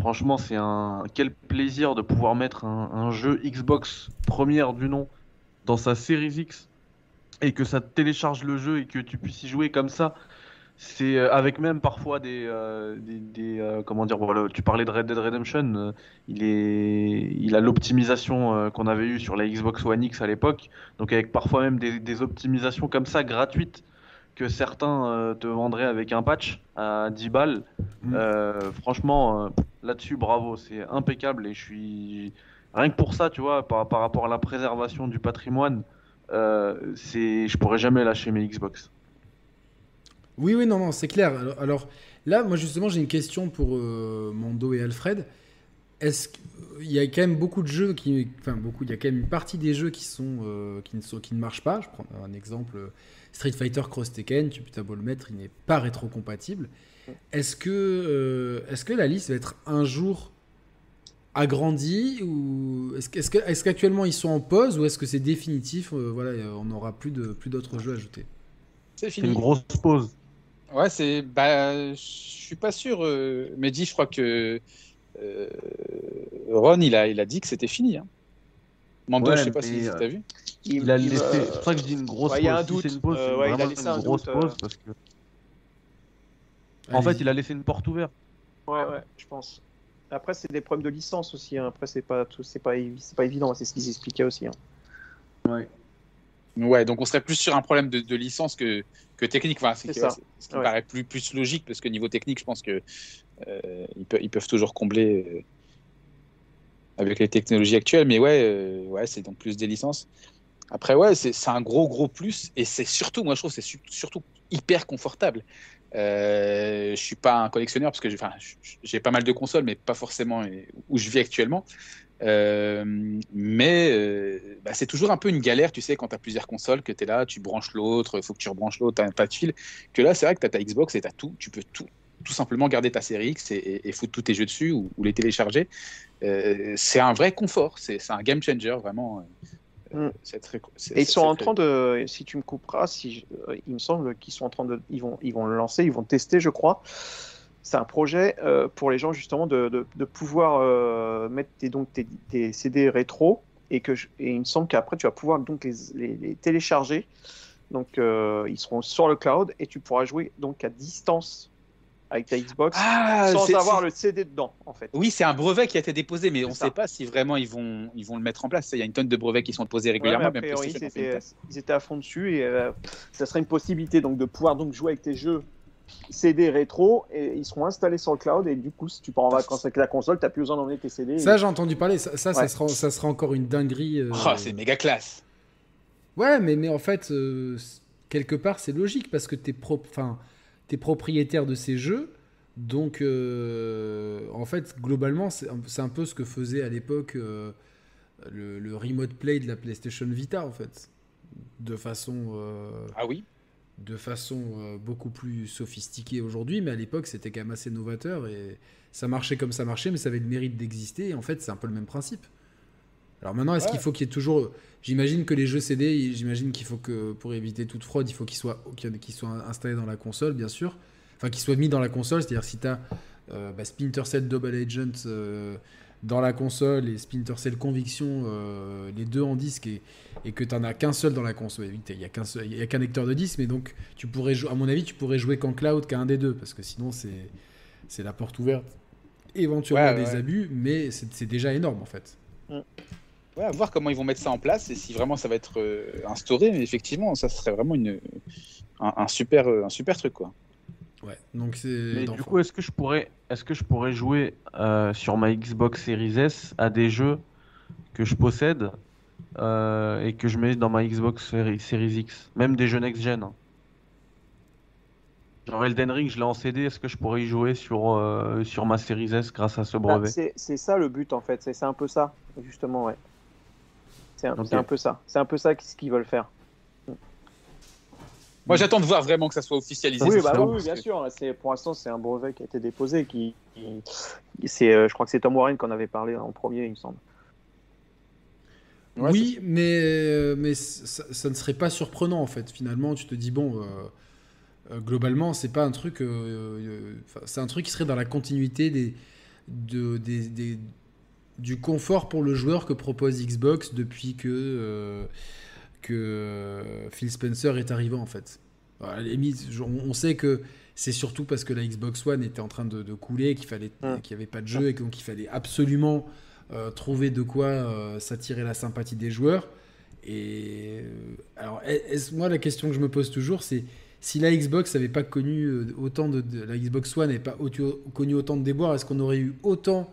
Franchement, c'est un quel plaisir de pouvoir mettre un, jeu Xbox première du nom dans sa Series X et que ça télécharge le jeu et que tu puisses y jouer comme ça. C'est euh, avec même parfois des, euh, euh, comment dire tu parlais de Red Dead Redemption il est il a l'optimisation qu'on avait eu sur la Xbox One X à l'époque donc avec parfois même des optimisations comme ça gratuites que certains euh, te vendraient avec un patch à 10 balles Mm. Euh, franchement euh, là-dessus bravo c'est impeccable et je suis rien que pour ça tu vois par, par rapport à la préservation du patrimoine c'est je pourrais jamais lâcher mes Xbox Oui, oui, non, non, c'est clair. Alors, alors, là, moi, justement, j'ai une question pour Mando et Alfred. Est-ce qu'il y a quand même beaucoup de jeux qui. Enfin, beaucoup, il y a quand même une partie des jeux qui, sont, euh, qui, ne, sont, qui ne marchent pas. Je prends un exemple Street Fighter Cross Tekken, tu peux beau le mettre, il n'est pas rétrocompatible. Est-ce que, euh, est-ce que la liste va être un jour agrandie ou est-ce, que- est-ce, que- est-ce qu'actuellement ils sont en pause ou est-ce que c'est définitif euh, Voilà, euh, on n'aura plus, de, plus d'autres jeux ajoutés. C'est c'est une fini. grosse pause Ouais, c'est. Bah, je suis pas sûr. Euh, Mehdi, je crois que euh, Ron, il a, il a dit que c'était fini. Hein. Mando, Ouais, je sais pas si euh, t'as vu. Il a il, laissé. euh, C'est pour ça que je dis une grosse ouais, pause. il y a un Si doute. une pause, Euh, ouais, il a laissé un une grosse doute, euh. pause parce que. En fait, il a laissé une porte ouverte. Ouais, ouais, je pense. Après, c'est des problèmes de licence aussi. hein. Après, c'est pas tout, c'est pas, c'est pas évident. C'est ce qu'ils expliquaient aussi. hein. Ouais. Ouais, donc on serait plus sur un problème de, de licence que, que technique. Enfin, c'est C'est que- ça. ce qui me Ouais. paraît plus, plus logique parce que niveau technique, je pense que ils, peuvent, ils peuvent toujours combler euh, avec les technologies actuelles. Mais ouais, euh, ouais, c'est donc plus des licences. Après, ouais, c'est un gros, gros plus. Et c'est surtout, moi, je trouve, c'est su- surtout hyper confortable. Euh, je suis pas un collectionneur parce que j'ai pas mal de consoles, mais pas forcément euh, où je vis actuellement. Euh, mais euh, bah, c'est toujours un peu une galère, tu sais, quand tu as plusieurs consoles, que tu es là, tu branches l'autre, il faut que tu rebranches l'autre, tu pas de fil. Que là, c'est vrai que tu as ta Xbox et tu as tout, tu peux tout, tout simplement garder ta série X et, et- et foutre tous tes jeux dessus ou, ou les télécharger. Euh, c'est un vrai confort, c'est un game changer, vraiment. Euh, Mm. très- Et ils sont en train de, si tu me couperas, si je- euh, il me semble qu'ils sont en train de, ils vont, ils vont le lancer, ils vont tester, je crois. C'est un projet euh, pour les gens justement de, de, de pouvoir mettre tes, donc tes, tes CD rétro et que je- et il me semble qu'après tu vas pouvoir donc les, les, les télécharger. Donc ils seront sur le cloud et tu pourras jouer donc à distance avec ta Xbox Ah, sans c'est- avoir le CD dedans en fait. Oui, c'est un brevet qui a été déposé, mais on ne sait pas si vraiment ils vont, ils vont le mettre en place. Il y a une tonne de brevets qui sont posés Ouais, régulièrement. a même priori, c'était- tonne. ils étaient à fond dessus et euh, ça serait une possibilité donc de pouvoir donc jouer avec tes jeux CD rétro et ils seront installés sur le cloud et du coup si tu pars en vacances avec la console t'as plus besoin d'emmener tes CD. Ça, j'ai entendu parler. Ça, ça, ça Ouais. sera, ça sera encore une dinguerie. euh, Oh, c'est méga classe. Ouais, mais, mais en fait, euh, quelque part, c'est logique parce que tu es, propriétaire de ces jeux. Donc, euh, en fait, globalement, c'est un, peu ce que faisait à l'époque euh, le, le remote play de la PlayStation Vita, en fait. De façon, euh, Ah oui? de façon beaucoup plus sophistiquée aujourd'hui, mais à l'époque, c'était quand même assez novateur et ça marchait comme ça marchait, mais ça avait le mérite d'exister. Et en fait, c'est un peu le même principe. Alors maintenant, est-ce Ouais. qu'il faut qu'il y ait toujours. J'imagine que les jeux CD, j'imagine qu'il faut que pour éviter toute fraude, il faut qu'ils soient, qu'ils soient installés dans la console, bien sûr. Enfin, qu'ils soient mis dans la console, c'est-à-dire si tu as Splinter Cell Double Agent euh, dans la console et Splinter Cell Conviction, euh, les deux en disque, et, et que tu n'en as qu'un seul dans la console. Il n'y a qu'un seul- il y a qu'un lecteur de disque, mais donc, tu pourrais à mon avis, tu pourrais jouer qu'en cloud qu'à un des deux, parce que sinon, c'est c'est la porte ouverte éventuellement à Ouais, des ouais. abus, mais c'est c'est déjà énorme en fait. Ouais, à voir comment ils vont mettre ça en place et si vraiment ça va être euh, instauré. Mais effectivement, ça serait vraiment une, un, un super, euh, un super truc, quoi. Ouais, donc c'est. Mais du coup, est-ce que je pourrais, est-ce que je pourrais jouer euh, sur ma Xbox Series S à des jeux que je possède euh, et que je mets dans ma Xbox Series, X, même des jeux next-gen hein. Genre Elden Ring, je l'ai en CD, est-ce que je pourrais y jouer sur, euh, sur ma Series S grâce à ce Bah, brevet c'est c'est ça le but en fait, c'est c'est un peu ça, justement, ouais. C'est un, peu ça, c'est un peu ça ce qu'ils veulent faire. Moi, j'attends de voir vraiment que ça soit officialisé. Oui, bah oui, bien que- sûr. C'est pour l'instant c'est un brevet qui a été déposé, qui, euh, je crois que c'est Tom Warren qu'on avait parlé en premier, il me semble. Ouais, oui, mais, euh, mais ça, ça ne serait pas surprenant en fait. Finalement, tu te dis, bon, euh, globalement, c'est pas un truc. euh, euh, c'est un truc qui serait dans la continuité des, de, des, des- du confort pour le joueur que propose Xbox depuis que, euh, que euh, Phil Spencer est arrivé en fait. À la limite, on, on sait que c'est surtout parce que la Xbox One était en train de, de couler, qu'il fallait, Mm. qu'il n'y avait pas de jeu et donc il fallait absolument euh, trouver de quoi euh, s'attirer la sympathie des joueurs. Et alors, est-ce- moi, la question que je me pose toujours, c'est si la Xbox n'avait pas connu autant de, de- la Xbox One n'avait pas connu autant de déboires, est-ce qu'on aurait eu autant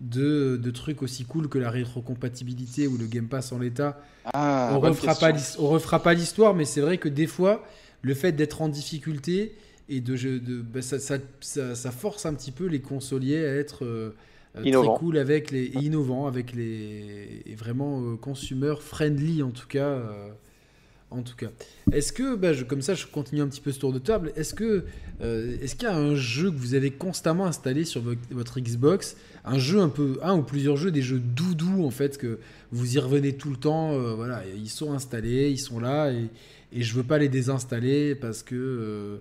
de, de trucs aussi cool que la rétrocompatibilité ou le Game Pass en l'état. Ah, on refera pas on refera pas l'histoire, mais c'est vrai que des fois, le fait d'être en difficulté et de, de bah, ça, ça- ça- ça force un petit peu les consoliers à être euh, euh, très cool avec les et innovants avec les et vraiment euh, consumer friendly en tout cas. euh, en tout cas, est-ce que, bah, comme ça, je continue un petit peu ce tour de table. Est-ce que, euh, est-ce qu'il y a un jeu que vous avez constamment installé sur vo- votre Xbox, un jeu un peu, un ou plusieurs jeux, des jeux doudous en fait que vous y revenez tout le temps. euh, voilà, ils sont installés, ils sont là et, et je veux pas les désinstaller parce que euh,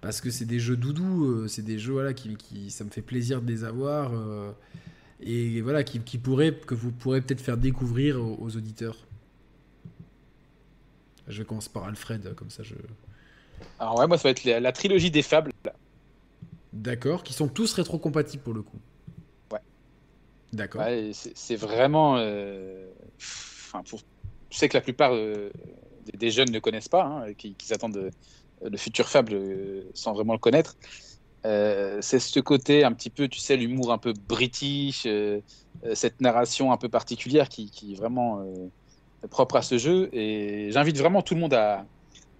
parce que c'est des jeux doudous, c'est des jeux voilà qui, qui ça me fait plaisir de les avoir et voilà qui, que vous pourrez peut-être faire découvrir aux auditeurs. Je commence par Alfred comme ça je. Alors, ouais, moi, ça va être la, la trilogie des fables. D'accord, qui sont tous rétrocompatibles pour le coup. Ouais. D'accord. Ouais, c'est vraiment. euh, Enfin, pour... Je sais que la plupart euh, des, des jeunes ne connaissent pas, hein, qui, qui attendent euh, le futur Fable euh, sans vraiment le connaître. C'est ce côté un petit peu, tu sais, l'humour un peu british, cette narration un peu particulière qui, qui est vraiment propre à ce jeu. Et j'invite vraiment tout le monde à,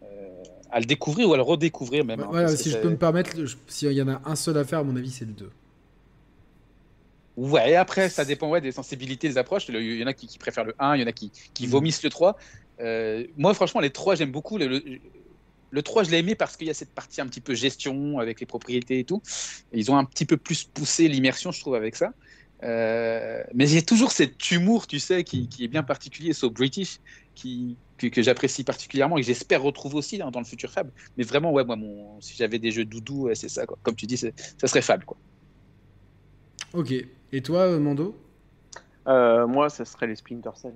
euh, à le découvrir ou à le redécouvrir même. hein, Voilà, si je peux me permettre, s'il y en a un seul à faire, à mon avis, c'est le 2. Ouais, après, ça dépend ouais, des sensibilités, des approches. Il y en a qui, qui préfèrent le 1, il y en a qui, qui Mhm. vomissent le 3. Euh, moi, franchement, les 3, j'aime beaucoup. Le, le, le 3, je l'ai aimé parce qu'il y a cette partie un petit peu gestion avec les propriétés et tout. Et ils ont un petit peu plus poussé l'immersion, je trouve, avec ça. Euh, mais il y a toujours cet humour, tu sais, qui, qui est bien particulier, so British, qui, que, que j'apprécie particulièrement et que j'espère retrouver aussi dans, dans le futur Fable. Mais vraiment, ouais, moi, mon, si j'avais des jeux doudou, ouais, c'est ça. Quoi. Comme tu dis, ça serait Fable. Quoi. Ok. Et toi, euh, Mando? Euh, moi, ça serait les Splinter Cell.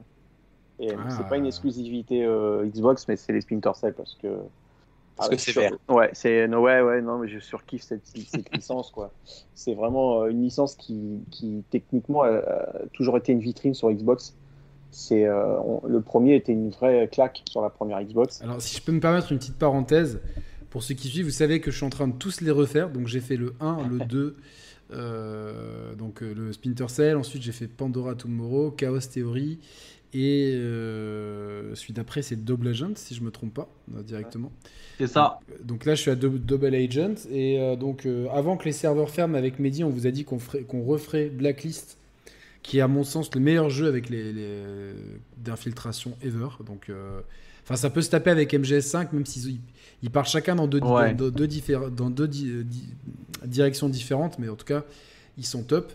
Et Ah. c'est pas une exclusivité euh, Xbox, mais c'est les Splinter Cell parce que. Parce Ah, que c'est sur- vert. Ouais, c'est no, ouais, ouais, non, mais je surkiffe cette, cette licence quoi. C'est vraiment euh, une licence qui, qui techniquement a, a toujours été une vitrine sur Xbox. C'est euh, on- le premier était une vraie claque sur la première Xbox. Alors, si je peux me permettre une petite parenthèse, pour ceux qui suivent, vous savez que je suis en train de tous les refaire. Donc, j'ai fait le 1, le 2, euh, donc euh, le Splinter Cell. Ensuite, j'ai fait Pandora Tomorrow, Chaos Theory. Et euh, celui d'après, c'est Double Agent, si je me trompe pas, euh, directement. C'est ça. Donc là, je suis à Double Agent. Et euh, donc, avant que les serveurs ferment avec Mehdi, on vous a dit qu'on qu'on referait Blacklist, qui est à mon sens le meilleur jeu avec les, d'infiltration ever. Donc, enfin, ça peut se taper avec MGS5, même s'ils ils partent chacun dans deux, dans, deux, dans deux directions différentes, mais en tout cas, ils sont top.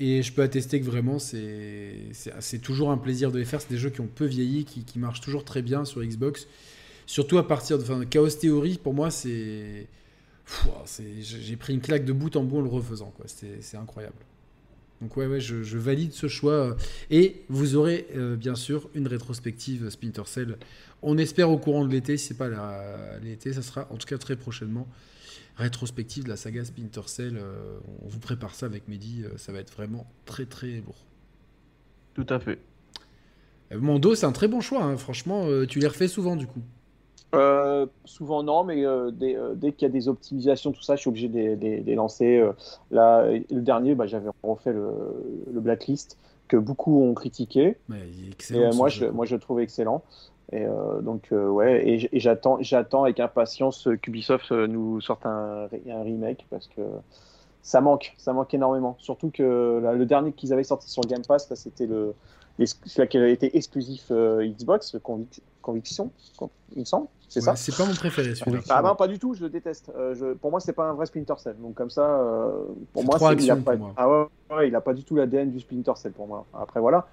Et je peux attester que vraiment, c'est toujours un plaisir de les faire. C'est des jeux qui ont peu vieilli, qui, qui, marchent toujours très bien sur Xbox. Surtout à partir de Chaos Theory, pour moi, c'est. J'ai pris une claque de bout en bout en le refaisant. C'est incroyable. Donc, ouais, ouais je, valide ce choix. Et vous aurez euh, bien sûr une rétrospective Splinter Cell. On espère au courant de l'été. Si c'est pas l'été, ça sera en tout cas très prochainement rétrospective de la saga Splinter Cell. Euh, on vous prépare ça avec Mehdi, euh, ça va être vraiment très très lourd. Tout à fait. Euh, Mondo, c'est un très bon choix, hein. franchement, tu les refais souvent du coup souvent non, mais dès, qu'il y a des optimisations, tout ça, je suis obligé de, les lancer. là, le dernier, bah, j'avais refait le, Blacklist que beaucoup ont critiqué. et moi, je, moi, je le trouve excellent. Et euh, donc euh, ouais, et, j'attends, j'attends avec impatience qu'Ubisoft euh, nous sorte un, remake parce que ça manque, ça manque énormément. Surtout que le dernier qu'ils avaient sorti sur Game Pass, c'était le, celui qui avait été exclusif Xbox, Conviction, il me semble. C'est ça C'est pas mon préféré celui-là. Ah ben pas du tout, je le déteste. je, pour moi, c'est pas un vrai Splinter Cell. Donc comme ça, pour moi, il a pas, ah ouais, il a pas du tout l'ADN du Splinter Cell pour moi. Après voilà.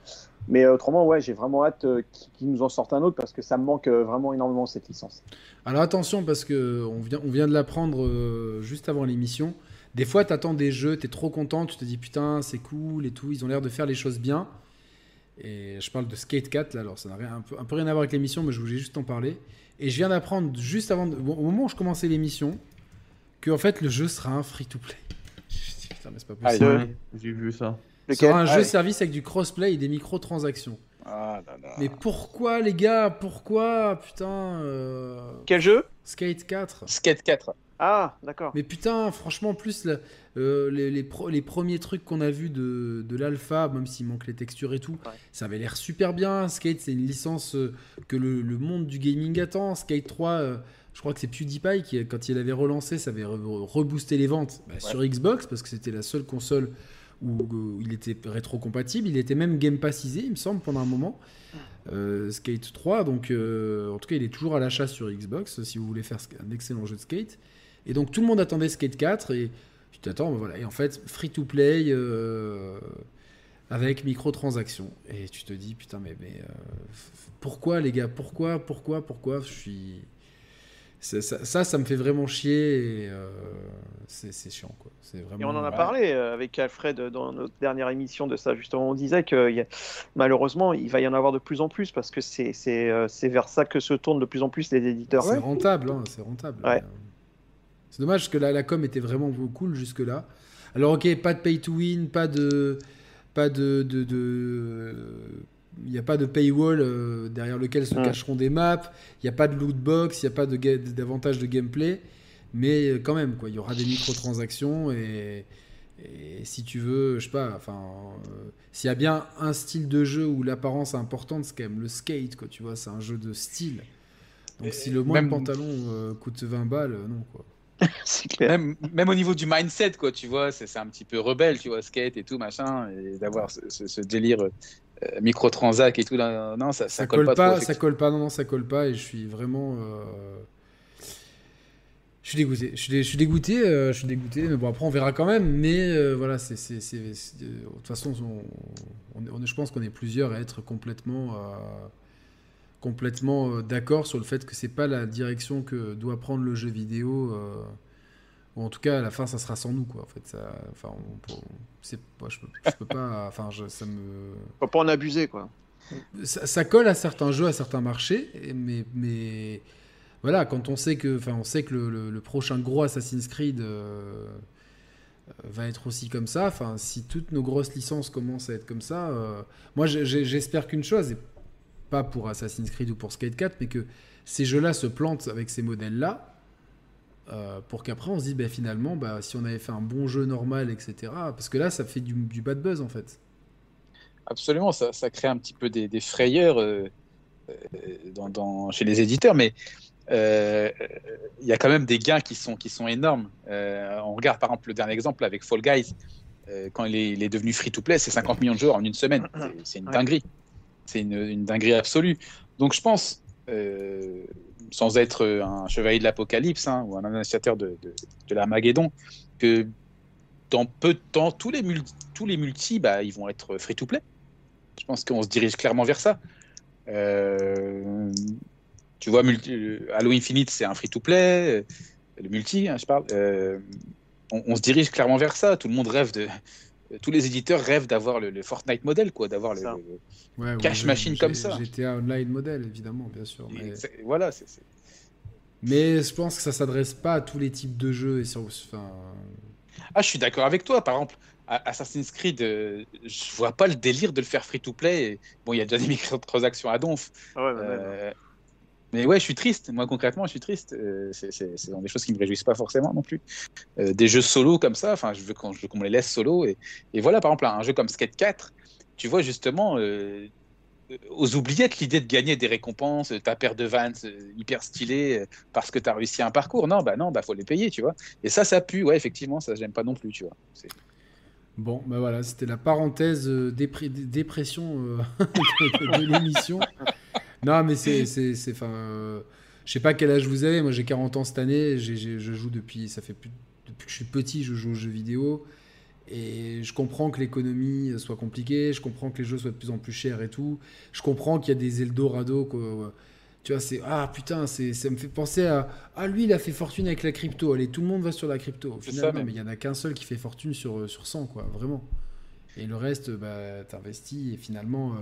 Mais autrement, ouais, j'ai vraiment hâte euh, qu'ils nous en sortent un autre parce que ça me manque euh, vraiment énormément cette licence. Alors attention parce que on vient, on vient de l'apprendre euh, juste avant l'émission. Des fois, tu attends des jeux, tu es trop content, tu te dis putain, c'est cool et tout, ils ont l'air de faire les choses bien. Et je parle de Skate 4 là, alors ça n'a rien, un peu, un peu, rien à voir avec l'émission, mais je voulais juste en parler. Et je viens d'apprendre juste avant, au moment où je commençais l'émission, que en fait le jeu sera un free-to-play. Putain, mais c'est pas possible. J'ai vu ça. C'est un jeu service avec du crossplay et des microtransactions. Ah Mais pourquoi les gars Pourquoi Putain. Euh, Quel jeu? Skate 4. Skate 4. Ah, d'accord. Mais putain, franchement, plus euh, les, les, les, premiers trucs qu'on a vus de, de l'alpha, même s'il manque les textures et tout, ça avait l'air super bien. Skate, c'est une licence euh, que le, le, monde du gaming attend. Skate 3, je crois que c'est PewDiePie qui, quand il avait relancé, ça avait reboosté les ventes bah, sur Xbox parce que c'était la seule console où, il était rétro-compatible. Il était même Game Passisé, il me semble, pendant un moment. Euh, skate 3, donc euh, en tout cas, il est toujours à l'achat sur Xbox si vous voulez faire un excellent jeu de skate. Et donc tout le monde attendait Skate 4 et tu t'attends, voilà. Et en fait, free to play euh, avec microtransactions. Et tu te dis, putain, mais, mais pourquoi les gars? Pourquoi Pourquoi Pourquoi? Je suis ça, ça, me fait vraiment chier et euh, c'est chiant. Quoi. Vraiment... Et on en a parlé euh, avec Alfred dans notre dernière émission de ça, justement. On disait que malheureusement, il va y en avoir de plus en plus parce que c'est euh, vers ça que se tournent de plus en plus les éditeurs. C'est rentable, hein, c'est rentable. C'est dommage que la, la com était vraiment cool jusque-là. Alors, ok, pas de pay to win, pas de. Pas de, de, de il n'y a pas de paywall euh, derrière lequel se cacheront des maps, il n'y a pas de loot box, il n'y a pas d'avantage de, gameplay, mais euh, quand même, quoi, il y aura des microtransactions et, et si tu veux, je sais pas, enfin, euh, s'il y a bien un style de jeu où l'apparence est importante, c'est quand même le skate, quoi, tu vois, c'est un jeu de style. Donc si le moins pantalon coûte 20 balles, non, quoi. clair. Même, au niveau du mindset, quoi, tu vois, c'est un petit peu rebelle, tu vois, skate et tout, machin, et d'avoir ce, ce, délire euh, micro-transac et tout. Là, non, ça, ça, colle, pas. ça colle pas, non, non, ça colle pas. Et je suis vraiment. Euh, je suis dégoûté. Je suis, je suis dégoûté. Euh, je suis dégoûté. Mais bon, après, on verra quand même. Mais voilà, c'est. De toute façon, on, je pense qu'on est plusieurs à être complètement. Complètement d'accord sur le fait que c'est pas la direction que doit prendre le jeu vidéo ou en tout cas à la fin ça sera sans nous quoi en fait ça enfin on, c'est je, peux, je peux pas enfin je, ça me faut pas en abuser quoi. Ça, colle à certains jeux à certains marchés mais mais voilà quand on sait que enfin on sait que le, le, prochain gros Assassin's Creed euh, va être aussi comme ça enfin si toutes nos grosses licences commencent à être comme ça euh, moi j'espère qu'une chose et pas pour Assassin's Creed ou pour Skate 4 mais que ces jeux là se plantent avec ces modèles là euh, pour qu'après on se dise bah, finalement bah, si on avait fait un bon jeu normal etc parce que là ça fait du, bad buzz en fait absolument. Ça, ça crée un petit peu des, des frayeurs euh, euh, dans, dans- chez les éditeurs, mais euh, il y a quand même des gains qui sont, qui sont énormes. Euh, on regarde par exemple le dernier exemple avec Fall Guys. Euh, quand il est, il est devenu free-to-play, c'est 50 millions de joueurs en une semaine. C'est- une Ouais. C'est une, dinguerie absolue. Donc je pense, euh, sans être un chevalier de l'apocalypse hein, ou un annonciateur de, de, de l'Armageddon, que dans peu de temps, tous les, multi, tous les multi, bah, ils vont être free-to-play. Je pense qu'on se dirige clairement vers ça. Euh, tu vois, multi, euh, Halo Infinite, c'est un free-to-play. Le multi, hein, je parle. On se dirige clairement vers ça. Tout le monde rêve de. Tous les éditeurs rêvent d'avoir le, le Fortnite modèle, quoi, d'avoir le, Ouais, Cash machine comme ça. GTA Online modèle, évidemment, bien sûr. Mais, Voilà, c'est c'est- mais je pense que ça s'adresse pas à tous les types de jeux. Et sur, enfin, Ah, je suis d'accord avec toi. Par exemple, Assassin's Creed, euh, je vois pas le délire de le faire free-to-play. Et- Bon, il y a déjà des microtransactions à donf. Ah ouais, mais même. Euh, mais ouais, je suis triste. Moi, concrètement, je suis triste. Euh, c'est des choses qui me réjouissent pas forcément non plus. Euh, des jeux solo comme ça, enfin, je veux qu'on me les laisse solo. Et, voilà, par exemple, un jeu comme Skate 4, tu vois justement euh, aux oubliettes l'idée de gagner des récompenses, ta paire de Vans euh, hyper stylée euh, parce que tu as réussi un parcours. Non, bah non, bah faut les payer, tu vois. Et ça, ça pue. Ouais, effectivement, ça, j'aime pas non plus, tu vois. Bon, bah voilà, c'était la parenthèse euh, dépression euh, de l'émission. Non, mais c'est, c'est, c'est, enfin, euh, je sais pas quel âge vous avez. Moi, j'ai 40 ans cette année. Je joue depuis, ça fait plus, depuis que je suis petit, je joue aux jeux vidéo. Et je comprends que l'économie soit compliquée. Je comprends que les jeux soient de plus en plus chers et tout. Je comprends qu'il y a des Eldorado. Quoi. Tu vois, c'est ah putain, c'est, ça me fait penser à ah lui, il a fait fortune avec la crypto. Allez, tout le monde va sur la crypto. Au C'est final, ça, non, même. mais il y en a qu'un seul qui fait fortune sur sur 100, quoi, vraiment. Et le reste, bah, t'investis et finalement, euh,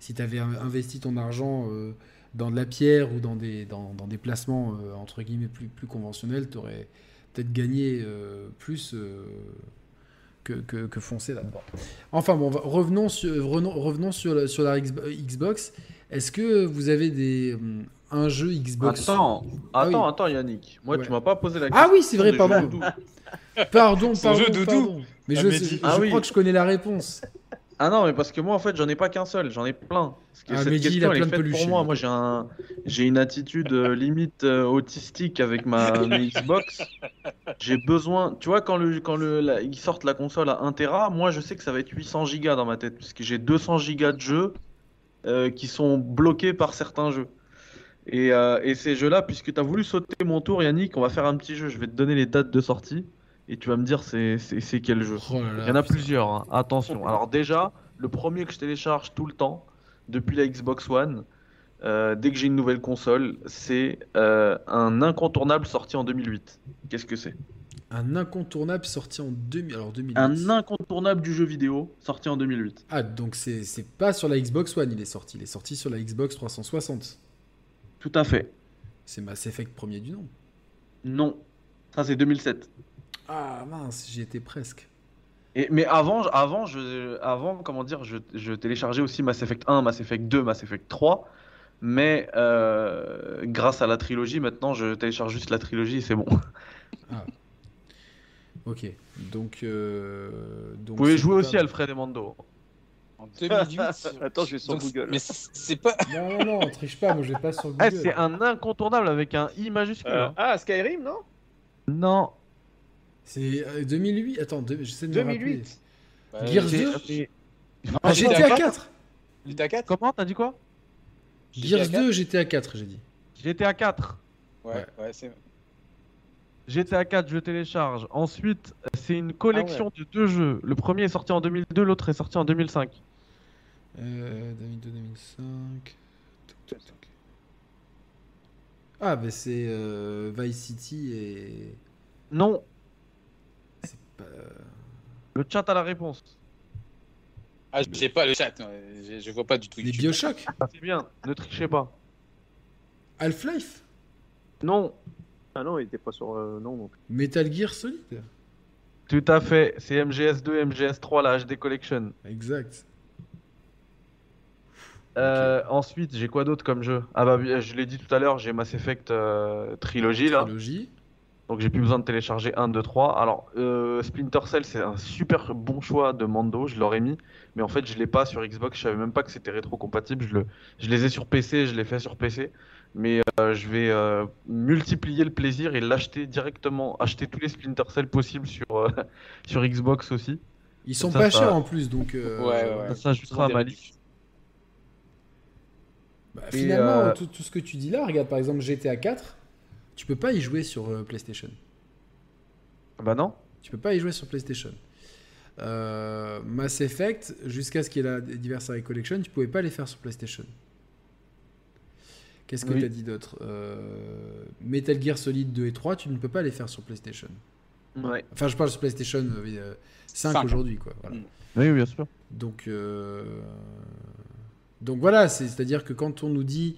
si tu avais investi ton argent euh, dans de la pierre ou dans des, dans, dans des placements euh, entre guillemets plus, plus conventionnels, tu aurais peut-être gagné euh, plus euh, que, que, que foncer là-dedans. Enfin bon, revenons sur, revenons, revenons sur, la, sur la Xb- Xbox. Est-ce que vous avez des, hum, un jeu Xbox? Attends, Ah oui. attends, attends, Yannick. Moi, Ouais. tu m'as pas posé la question. Ah oui, c'est vrai, pardon. Pardon, pardon, jeu doudou. pardon. Mais Ah, je, mais je, Ah oui. crois que je connais la réponse. Ah non, mais parce que moi, en fait, j'en ai pas qu'un seul, j'en ai plein. Parce que Ah, cette Mehdi, il question, a elle plein est de faite peluches, pour moi. Moi, j'ai un, j'ai une attitude euh, limite euh, autistique avec ma mes Xbox. J'ai besoin, tu vois, quand le, quand le, la- ils sortent la console à 1 Tera, moi, je sais que ça va être 800 gigas dans ma tête, parce que j'ai 200 gigas de jeux euh, qui sont bloqués par certains jeux. Et, euh, et ces jeux-là, puisque tu as voulu sauter mon tour, Yannick, on va faire un petit jeu. Je vais te donner les dates de sortie et tu vas me dire c'est quel jeu. Oh là là, Il y en a putain. plusieurs, hein. attention. Alors déjà, le premier que je télécharge tout le temps, depuis la Xbox One, euh, dès que j'ai une nouvelle console, c'est euh, un incontournable sorti en 2008. Qu'est-ce que c'est? Un incontournable sorti en 2000. Alors 2008. Un incontournable du jeu vidéo sorti en 2008. Ah, donc c'est c'est pas sur la Xbox One, il est sorti. Il est sorti sur la Xbox 360. Tout à fait. C'est Mass Effect premier du nom. Non. Ça c'est 2007. Ah mince, j'y étais presque. Et, mais avant, je- avant, je, avant, comment dire, je, je téléchargeais aussi Mass Effect 1, Mass Effect 2, Mass Effect 3. Mais euh, grâce à la trilogie, maintenant, je télécharge juste la trilogie et c'est bon. Ok, donc. euh, donc Vous pouvez jouer pas- aussi Alfred et Mando. En 2008. Attends, je vais sur Donc, Google. Mais c'est c'est pas. Non, non, non, on triche pas, moi je vais pas sur Google. Ah, c'est un incontournable avec un I majuscule. Euh, hein. ah, Skyrim, non? Non. C'est euh, 2008 Attends, deux- j'essaie de me rappeler. 2008. Ouais, Gears c'est- 2 Et- Ah, GTA GTA 4. 4 GTA 4 Comment T'as dit quoi? Gears 2, GTA 4, j'ai dit. GTA 4. Ouais, ouais, c'est. GTA 4, je télécharge. Ensuite, c'est une collection de deux jeux. Le premier est sorti en 2002, l'autre est sorti en 2005. Euh, 2002, 2005. Toc, toc, toc. Ah, bah c'est euh, Vice City et. Non, Pas. le chat a la réponse. Ah, j'ai pas le chat, je, je vois pas du tout. Les YouTube. Bioshock Ah, c'est bien, ne trichez pas. Half-Life Non, Ah non, il était pas sur. euh, non, non. Metal Gear Solid tout à fait. C'est MGS2, MGS3, la HD Collection. Exact. Euh, Ensuite, j'ai quoi d'autre comme jeu? Ah bah, je l'ai dit tout à l'heure, j'ai Mass Effect euh, Trilogy là. Trilogie. Donc j'ai plus besoin de télécharger 1, 2, 3. Alors euh, Splinter Cell c'est un super bon choix de Mando, je l'aurais mis, mais en fait je l'ai pas sur Xbox, je savais même pas que c'était rétro-compatible, je, le, je les ai sur PC, je l'ai fait sur PC, mais euh, je vais euh, multiplier le plaisir et l'acheter directement, acheter tous les Splinter Cell possibles sur, euh, sur Xbox aussi. Ils sont Ça, pas ça- chers en plus, donc. euh, Ouais, ouais, ouais. Ça ajoutera à ma liste. bah, finalement, euh, tout, tout ce que tu dis là, regarde par exemple GTA 4, tu peux pas y jouer sur euh, PlayStation. Bah non Tu peux pas y jouer sur PlayStation. Euh, Mass Effect, jusqu'à ce qu'il y ait la Anniversary Collection, tu pouvais pas les faire sur PlayStation. Qu'est-ce que Oui. tu as dit d'autre? Euh, Metal Gear Solid 2 et 3, tu ne peux pas les faire sur PlayStation. Ouais. Enfin, je parle sur PlayStation euh, 5 Cinq. aujourd'hui, quoi. Voilà. Mm. Oui, bien sûr. Donc, euh, donc voilà, c'est- c'est-à-dire que quand on nous dit.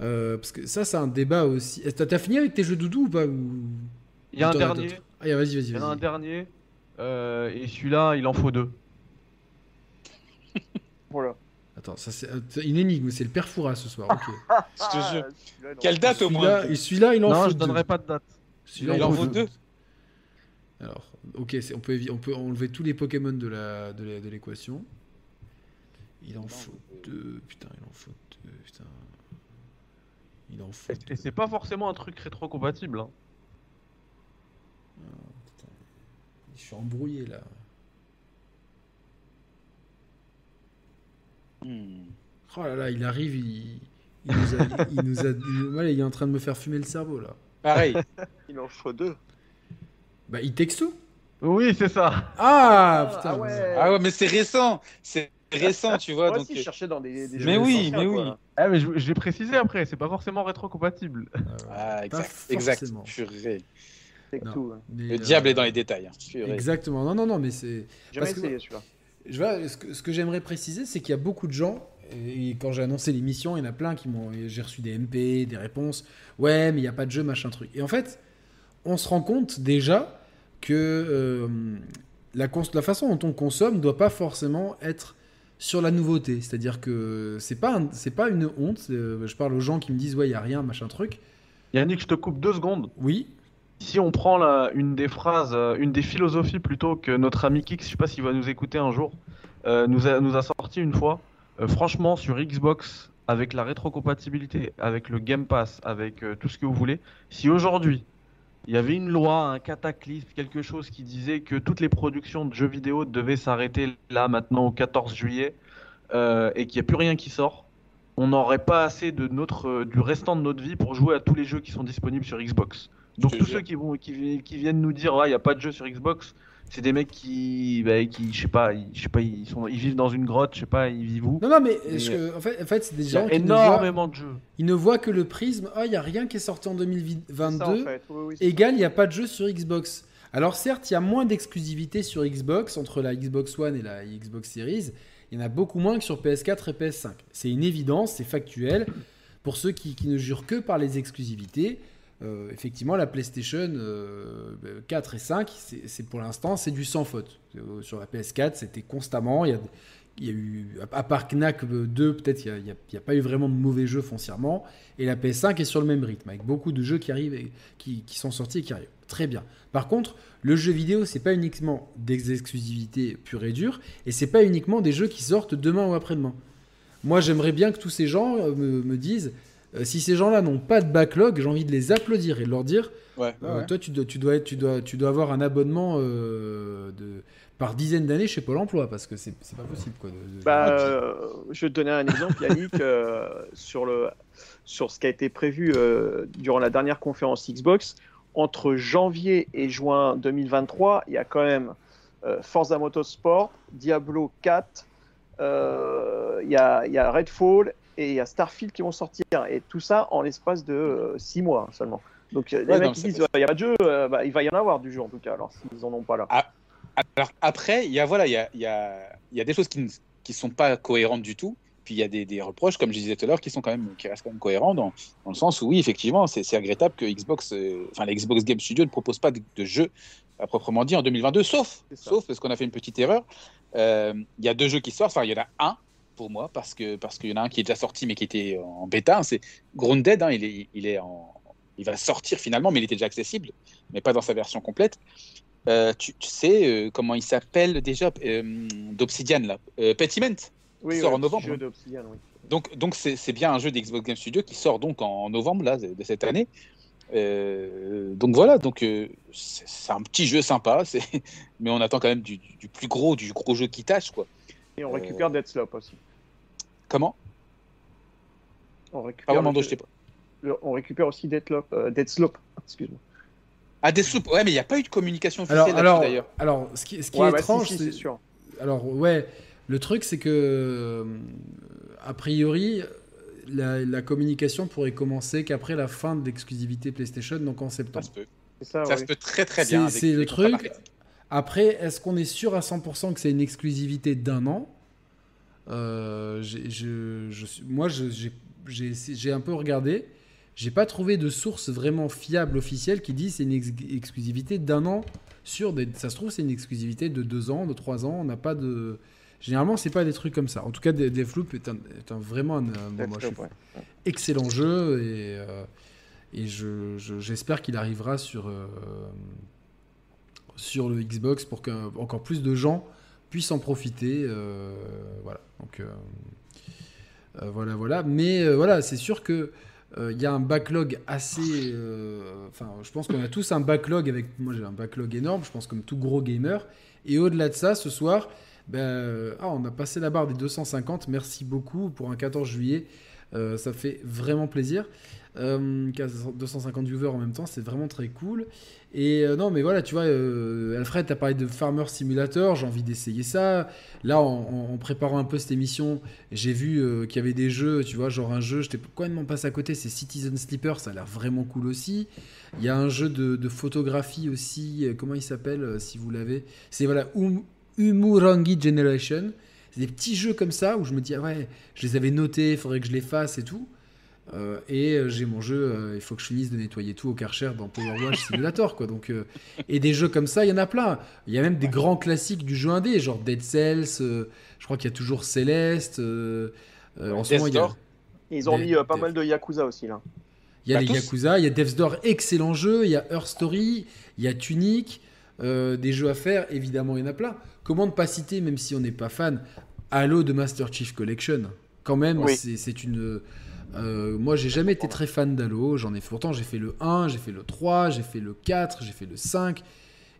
Euh, parce que ça, c'est un débat aussi. T'as fini avec tes jeux doudou ou pas ou... Il y a un dernier, Ah, vas-y, vas-y, il y en a un dernier, euh, et celui-là, il en faut deux. Voilà. Attends, ça c'est une énigme, c'est le père Foura ce soir. ok. Je. Ah, non. Quelle date au moins Celui-là, et celui-là, il en non, faut je deux. donnerai pas de date. Celui-là, Il en faut deux. Alors, ok, on peut, évi- on peut enlever tous les Pokémon de la de la- de l'équation. Il en faut deux. Putain, il en faut deux. Putain. Il en faut Et, deux. et c'est pas forcément un truc rétro-compatible. hein. Putain. Je suis embrouillé là. Hmm. Oh là là, il arrive, il, il nous a, il nous a, il- est en train de me faire fumer le cerveau là. Pareil. Il en faut deux. Bah, il texte tout. Oui, c'est ça. Ah putain. ah ouais. Ah ouais, mais c'est récent. C'est récent, tu vois. Moi donc, aussi, je cherchais dans des, des Mais jeux oui, mais quoi. oui. Ah, mais je, je l'ai précisé après, c'est pas forcément rétro-compatible. Ah, Pas exact. Exact. Purée. Non. tout. hein. Mais, Le euh, diable est dans les détails. hein. Exactement. Non, non, non, mais c'est. Parce jamais essayé celui-là. Je vois, ce que, ce que j'aimerais préciser, c'est qu'il y a beaucoup de gens, et quand j'ai annoncé l'émission, il y en a plein qui m'ont. J'ai reçu des MP, des réponses. Ouais, mais il n'y a pas de jeu, machin truc. Et en fait, on se rend compte déjà que euh, la, la façon dont on consomme ne doit pas forcément être sur la nouveauté. C'est-à-dire que c'est pas, c'est pas une honte. euh, Je parle aux gens qui me disent, ouais, il n'y a rien, machin truc. Yannick, je te coupe deux secondes. Oui, Si on prend la, une des phrases, euh, une des philosophies plutôt que notre ami Kix, je sais pas s'il va nous écouter un jour, euh, nous, a, nous a sorti une fois, euh, franchement sur Xbox, avec la rétrocompatibilité, avec le Game Pass, avec euh, tout ce que vous voulez, si aujourd'hui il y avait une loi, un cataclysme, quelque chose qui disait que toutes les productions de jeux vidéo devaient s'arrêter là maintenant au 14 juillet euh, et qu'il n'y a plus rien qui sort, on n'aurait pas assez de notre, euh, du restant de notre vie pour jouer à tous les jeux qui sont disponibles sur Xbox. Donc tous ceux qui vont qui, vi- qui viennent nous dire ouais, il y a pas de jeu sur Xbox, c'est des mecs qui bah, qui je sais pas, ils, je sais pas, ils sont ils vivent dans une grotte, je sais pas, ils vivent où. non, non, mais Mais, je- en fait, en fait c'est des y gens qui ne voient, énormément de jeux. ils ne voient que le prisme. Ah, il n'y a rien qui est sorti en C'est 2022. ça, en fait. Oui, oui, Égal, il n'y a pas de jeu sur Xbox. Alors certes, il y a moins d'exclusivité sur Xbox, entre la Xbox One et la Xbox Series. Il y en a beaucoup moins que sur PS4 et PS5. C'est une évidence, c'est factuel. Pour ceux qui, qui ne jurent que par les exclusivités, euh, effectivement, la PlayStation euh, 4 et 5, c'est pour l'instant, c'est du sans faute. Euh, Sur la PS4, c'était constamment. Il y a, eu, à part Knack 2, peut-être, il n'y a, pas eu vraiment de mauvais jeux foncièrement. Et la PS5 est sur le même rythme, avec beaucoup de jeux qui arrivent, et, qui, sont sortis et qui arrivent. Très bien. Par contre, le jeu vidéo, c'est pas uniquement des exclusivités pures et dures, et c'est pas uniquement des jeux qui sortent demain ou après-demain. Moi, j'aimerais bien que tous ces gens euh, me disent, euh, si ces gens-là n'ont pas de backlog, j'ai envie de les applaudir et de leur dire, Ouais, ouais, euh, ouais. toi, tu dois, tu, dois être, tu, dois, tu dois avoir un abonnement euh, de, par dizaine d'années chez Pôle emploi, parce que c'est pas possible. Quoi, de- de- Bah, euh, je vais te donner un exemple, Yannick, euh, sur, le, sur ce qui a été prévu euh, durant la dernière conférence Xbox. Entre janvier et juin 2023, il y a quand même euh, Forza Motorsport, Diablo 4, euh, il y, a, il y a Redfall et il y a Starfield qui vont sortir. Et tout ça en l'espace de 6 mois seulement. Donc euh, les Ouais, mecs qui disent il n'y a pas de jeu, euh, bah, il va y en avoir du jeu en tout cas, alors s'ils en ont pas là. Alors après, il y a voilà, il y a, il y a, y a des choses qui ne qui sont pas cohérentes du tout. Puis il y a des, des reproches, comme je disais tout à l'heure, qui sont quand même qui restent quand même cohérents dans, dans le sens où oui, effectivement, c'est regrettable que Xbox, euh, enfin Xbox Game Studio ne propose pas de, de jeu à proprement dit en 2022, sauf sauf parce qu'on a fait une petite erreur. Euh, Il y a deux jeux qui sortent. Enfin, il y en a un pour moi parce que parce qu'il y en a un qui est déjà sorti mais qui était en bêta. hein, c'est Grounded. hein, il est il est en il va sortir finalement, mais il était déjà accessible, mais pas dans sa version complète. Euh, tu, tu, sais euh, comment il s'appelle déjà euh, d'Obsidian là Pentiment Oui, sort ouais, en novembre. Jeu d'Obsidian, oui. Donc, donc c'est, bien un jeu d'Xbox Game Studio qui sort donc en novembre là, de cette année. Euh, donc voilà, donc euh, c'est, un petit jeu sympa, mais on attend quand même du, du plus gros, du gros jeu qui tâche quoi. Et on récupère Deathloop aussi. Comment? On récupère, Pardon, le- Mando, je t'ai pas. le- on récupère aussi Deathloop. euh, Deathloop, excuse-moi. Ah, Deathloop, ouais, mais il n'y a pas eu de communication officielle Alors, d'ailleurs. alors, ce qui, ce qui Ouais, est si, étrange, si, c'est c'est sûr. Alors ouais, le truc c'est que euh, a priori la, la communication pourrait commencer qu'après la fin de l'exclusivité PlayStation, donc en Ça septembre. se peut. C'est ça, Ça se peut très très C'est- bien. avec c'est le truc. Après, est-ce qu'on est sûr à 100% que c'est une exclusivité d'un an? Euh, je, je Moi, j'ai un peu regardé. J'ai pas trouvé de source vraiment fiable officielle qui dit c'est une ex- exclusivité d'un an sur des. Ça se trouve c'est une exclusivité de deux ans, de trois ans. On n'a pas de. Généralement, c'est pas des trucs comme ça. En tout cas, De- Deathloop est, un, est un- vraiment un, un- bon, moi, je suis Deathloop, ouais. excellent jeu et, euh, et je- je- j'espère qu'il arrivera sur, euh, sur le Xbox pour qu'encore plus de gens puissent en profiter. euh, voilà. Donc, euh, euh, voilà, voilà. Mais voilà, c'est sûr que il y a un backlog assez. Enfin, je pense qu'on a tous un backlog avec. Moi, j'ai un backlog énorme. Je pense comme tout gros gamer. Et au-delà de ça, ce soir, ben, ah, on a passé la barre des 250. Merci beaucoup pour un 14 juillet. Ça fait vraiment plaisir. Euh, 250 viewers en même temps, c'est vraiment très cool. Et euh, non, mais voilà, tu vois, euh, Alfred, tu as parlé de Farmer Simulator, j'ai envie d'essayer ça. Là, en, préparant un peu cette émission, j'ai vu euh, qu'il y avait des jeux, tu vois, genre un jeu, j'étais complètement passé à côté, c'est Citizen Sleeper, ça a l'air vraiment cool aussi. Il y a un jeu de, photographie aussi, comment il s'appelle, si vous l'avez? C'est voilà, um, Umurangi Generation. C'est des petits jeux comme ça où je me dis, ah ouais, je les avais notés, il faudrait que je les fasse et tout. Euh, et euh, j'ai mon jeu, euh, il faut que je finisse de nettoyer tout au Karcher dans Power Wash Simulator. Quoi. Donc, euh, et des jeux comme ça, il y en a plein. Il y a même des grands classiques du jeu indé, genre Dead Cells, euh, je crois qu'il y a toujours Céleste. euh, euh, en ce Death moment, il y a, Door. Ils ont Des- mis euh, pas des- mal de Yakuza aussi, là. il y a Bah, les tous. Yakuza, il y a Death's Door, excellent jeu, il y a Earth Story, il y a Tunic, euh, des jeux à faire, évidemment, il y en a plein. Comment ne pas citer, même si on n'est pas fan, Halo de Master Chief Collection? Quand même, Oui. c'est c'est une. Euh, moi, j'ai jamais été très fan d'Halo. J'en ai pourtant, j'ai fait le 1, j'ai fait le 3, j'ai fait le 4, j'ai fait le 5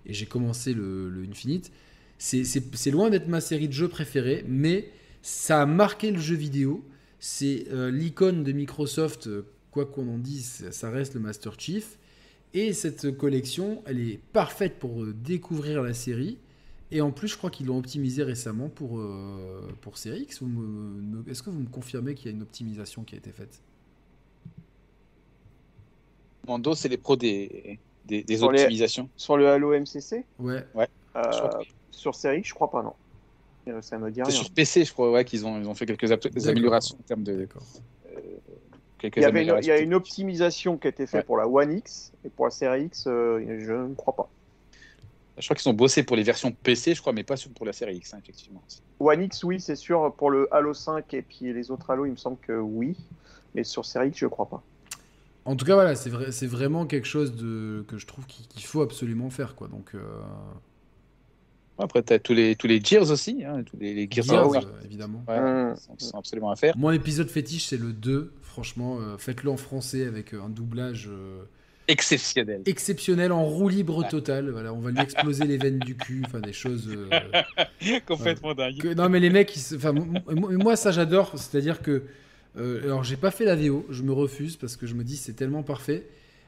et j'ai commencé le, le Infinite. C'est- loin d'être ma série de jeux préférée, mais ça a marqué le jeu vidéo. C'est euh, l'icône de Microsoft, euh, quoi qu'on en dise, ça reste le Master Chief. Et cette collection, elle est parfaite pour découvrir la série. Et en plus, je crois qu'ils l'ont optimisé récemment pour, euh, pour Series X. Vous me- me- Est-ce que vous me confirmez qu'il y a une optimisation qui a été faite? Mando, c'est les pros des, des, des Sur les- optimisations. Sur le Halo MCC, Ouais. euh, sur série, je crois pas, non. Euh, Ça me dit C'est rien. sur PC, je crois, ouais, qu'ils ont, ils ont fait quelques améliorations en termes de. D'accord. Quelques Il y, avait une, il y a une optimisation qui a été faite Ouais. pour la One X et pour la série X, euh, je ne crois pas. Je crois qu'ils ont bossé pour les versions PC, je crois, mais pas sur- pour la série X, hein, effectivement. One X, oui, c'est sûr. Pour le Halo 5 et puis les autres Halo, il me semble que oui. Mais sur série X, je crois pas. En tout cas, voilà, c'est vrai, c'est vraiment quelque chose de, que je trouve qu'il faut absolument faire. Quoi. Donc, euh, Après, tu as tous les, tous les Gears aussi, hein, tous les, les Gears, Gears, euh, évidemment. Ouais, ils sont, absolument à faire. Mon épisode fétiche, c'est le 2. Franchement, euh, faites-le en français avec euh, un doublage euh, Exceptionnel. exceptionnel, en roue libre totale. Voilà, on va lui exploser les veines du cul. Enfin, des choses. euh, Complètement dingue. que- non, mais les mecs, enfin, moi, ça, j'adore. C'est-à-dire que. euh, alors, j'ai pas fait la VO. Je me refuse parce que je me dis, c'est tellement parfait.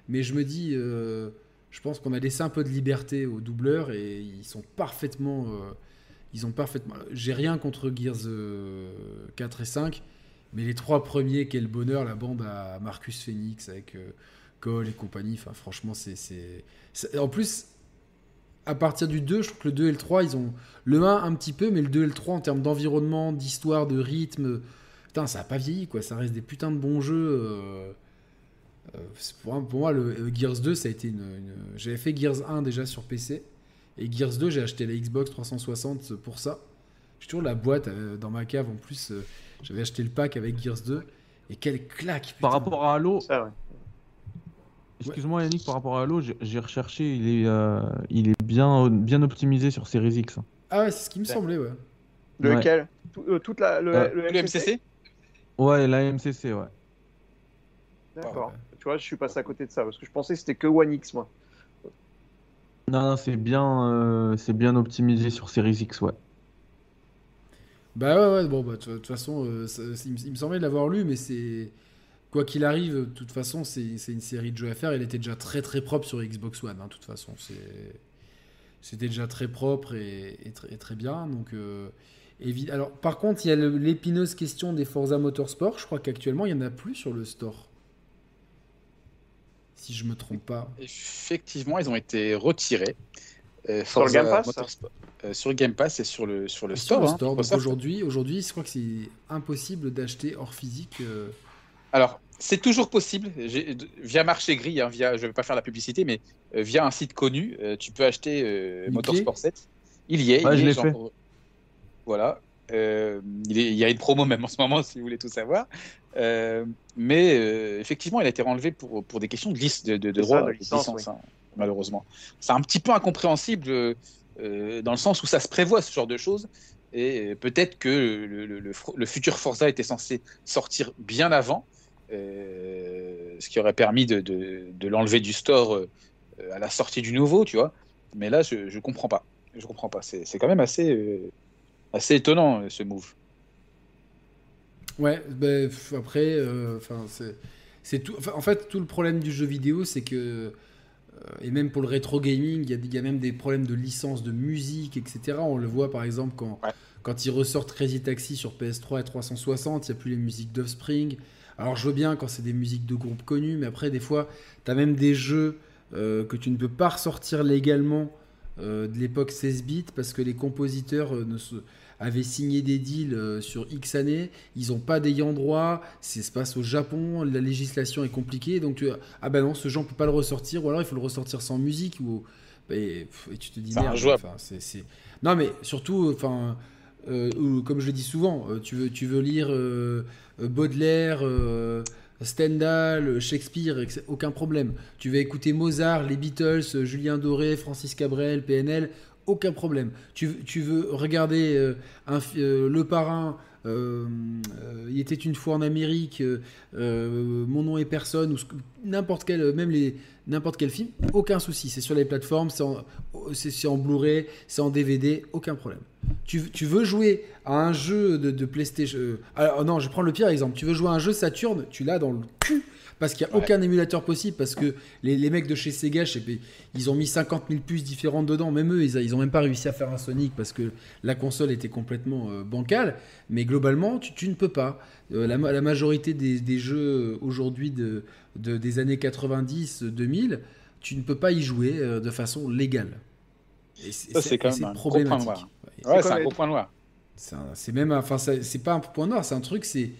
Mais je me dis. euh, je pense qu'on a laissé un peu de liberté aux doubleurs et ils sont parfaitement. euh, ils ont parfaitement. J'ai rien contre Gears euh, 4 et 5, mais les trois premiers, quel bonheur, la bande à Marcus Phoenix avec euh, Cole et compagnie. Enfin, franchement, c'est. En plus, à partir du 2, je trouve que le 2 et le 3, ils ont. Le 1 un petit peu, mais le 2 et le 3 en termes d'environnement, d'histoire, de rythme. Putain, ça a pas vieilli, quoi. Ça reste des putains de bons jeux. euh, euh, c'est pour, pour moi, le euh, Gears 2, ça a été une. une- J'avais fait Gears 1 déjà sur PC. Et Gears 2, j'ai acheté la Xbox 360 pour ça. J'ai toujours la boîte euh, dans ma cave en plus. euh, J'avais acheté le pack avec Gears 2. Et quelle claque Par putain. rapport à Halo, Ça, ouais. Excuse-moi Yannick, par rapport à Halo, j'ai- recherché, il est, euh, il est bien, bien optimisé sur Series X. Ah ouais, c'est ce qui me Ouais. semblait, ouais. Lequel? Tout- euh, Toute la, le, Euh, le MCC Ouais, la MCC, ouais. D'accord. Ouais. Tu vois, je suis passé à côté de ça parce que je pensais que c'était que One X, moi. Non, non, c'est bien, euh, c'est bien optimisé sur Series X, ouais. Bah ouais, ouais, bon, bah, de toute façon, euh, ça- il, me- il me semblait l'avoir lu, mais c'est. Quoi qu'il arrive, de toute façon, c'est une série de jeux à faire. Elle était déjà très très propre sur Xbox One, hein, de toute façon. c'est- C'était déjà très propre et, et très, et très bien. Donc, euh, évi- Alors, par contre, il y a l'épineuse question des Forza Motorsport. Je crois qu'actuellement, il n'y en a plus sur le store. Si je me trompe pas. Effectivement, ils ont été retirés. Euh, Sur Game Pass, Motorsport- euh, sur le Game Pass et sur le, sur le store. le hein, store. Aujourd'hui, aujourd'hui, je crois que c'est impossible d'acheter hors physique. Euh, Alors, c'est toujours possible, via marché gris, hein, via, je ne vais pas faire la publicité, mais euh, via un site connu, euh, tu peux acheter euh, Motorsport 7. Il y est. Ouais, il je est, l'ai j'en- fait. Voilà. Euh, il, est- il y a une promo même en ce moment, si vous voulez tout savoir. Euh, mais euh, effectivement, il a été enlevé pour, pour des questions de, lic- de, de, de ça, de licence, hein, malheureusement. C'est un petit peu incompréhensible euh, euh, dans le sens où ça se prévoit ce genre de choses. Et euh, peut-être que le, le- le- le futur Forza était censé sortir bien avant, euh, ce qui aurait permis de, de- de l'enlever du store euh, à la sortie du nouveau, tu vois. Mais là, je, je comprends pas. Je comprends pas. C'est quand même assez, euh, assez étonnant euh, ce move. Ouais, ben, après, euh, c'est, tout. en fait, tout le problème du jeu vidéo, c'est que, euh, et même pour le rétro gaming, il y, a- il y a même des problèmes de licence de musique, etc. On le voit par exemple quand, Ouais. quand ils ressortent Crazy Taxi sur PS3 et 360, il n'y a plus les musiques d'Offspring. Alors je veux bien quand c'est des musiques de groupes connus, mais après, des fois, tu as même des jeux euh, que tu ne peux pas ressortir légalement euh, de l'époque 16 bits parce que les compositeurs euh, ne se avaient signé des deals sur X années, ils n'ont pas d'ayant droit, ça se passe au Japon, la législation est compliquée, donc tu ah ben non, ce jeu on peut pas le ressortir, ou alors il faut le ressortir sans musique, ou et, pff, et tu te dis merde. Enfin, c'est, Non mais surtout, enfin, ou comme je le dis souvent, euh, tu veux, tu veux lire euh, euh, Baudelaire. euh, Stendhal, Shakespeare, aucun problème. Tu vas écouter Mozart, les Beatles, euh, Julien Doré, Francis Cabrel, PNL, aucun problème. Tu, veux- tu veux regarder euh, un euh, Le Parrain, euh, euh, Il était une fois en Amérique, euh, euh, Mon nom est personne, ou n'importe quel, même les n'importe quel film, aucun souci. C'est sur les plateformes, c'est en, Blu-ray, c'est en DVD, aucun problème. Tu, veux jouer à un jeu de, PlayStation. euh, alors non, je prends le pire exemple. Tu veux jouer à un jeu Saturn, tu l'as dans le cul. Parce qu'il n'y a Ouais. aucun émulateur possible. Parce que les, les mecs de chez Sega, je sais pas, ils ont mis 50 000 puces différentes dedans. Même eux, ils, a- ils ont même pas réussi à faire un Sonic parce que la console était complètement euh, bancale. Mais globalement, tu, tu ne peux pas. Euh, la, ma- la majorité des, des jeux aujourd'hui de, de- des années 90-2000, tu ne peux pas y jouer euh, de façon légale. Et c'est Ça, c'est quand même un gros problématique. point noir. Ouais, c'est un gros point noir. c'est même, un- enfin, c'est pas un point noir, c'est un truc, c'est,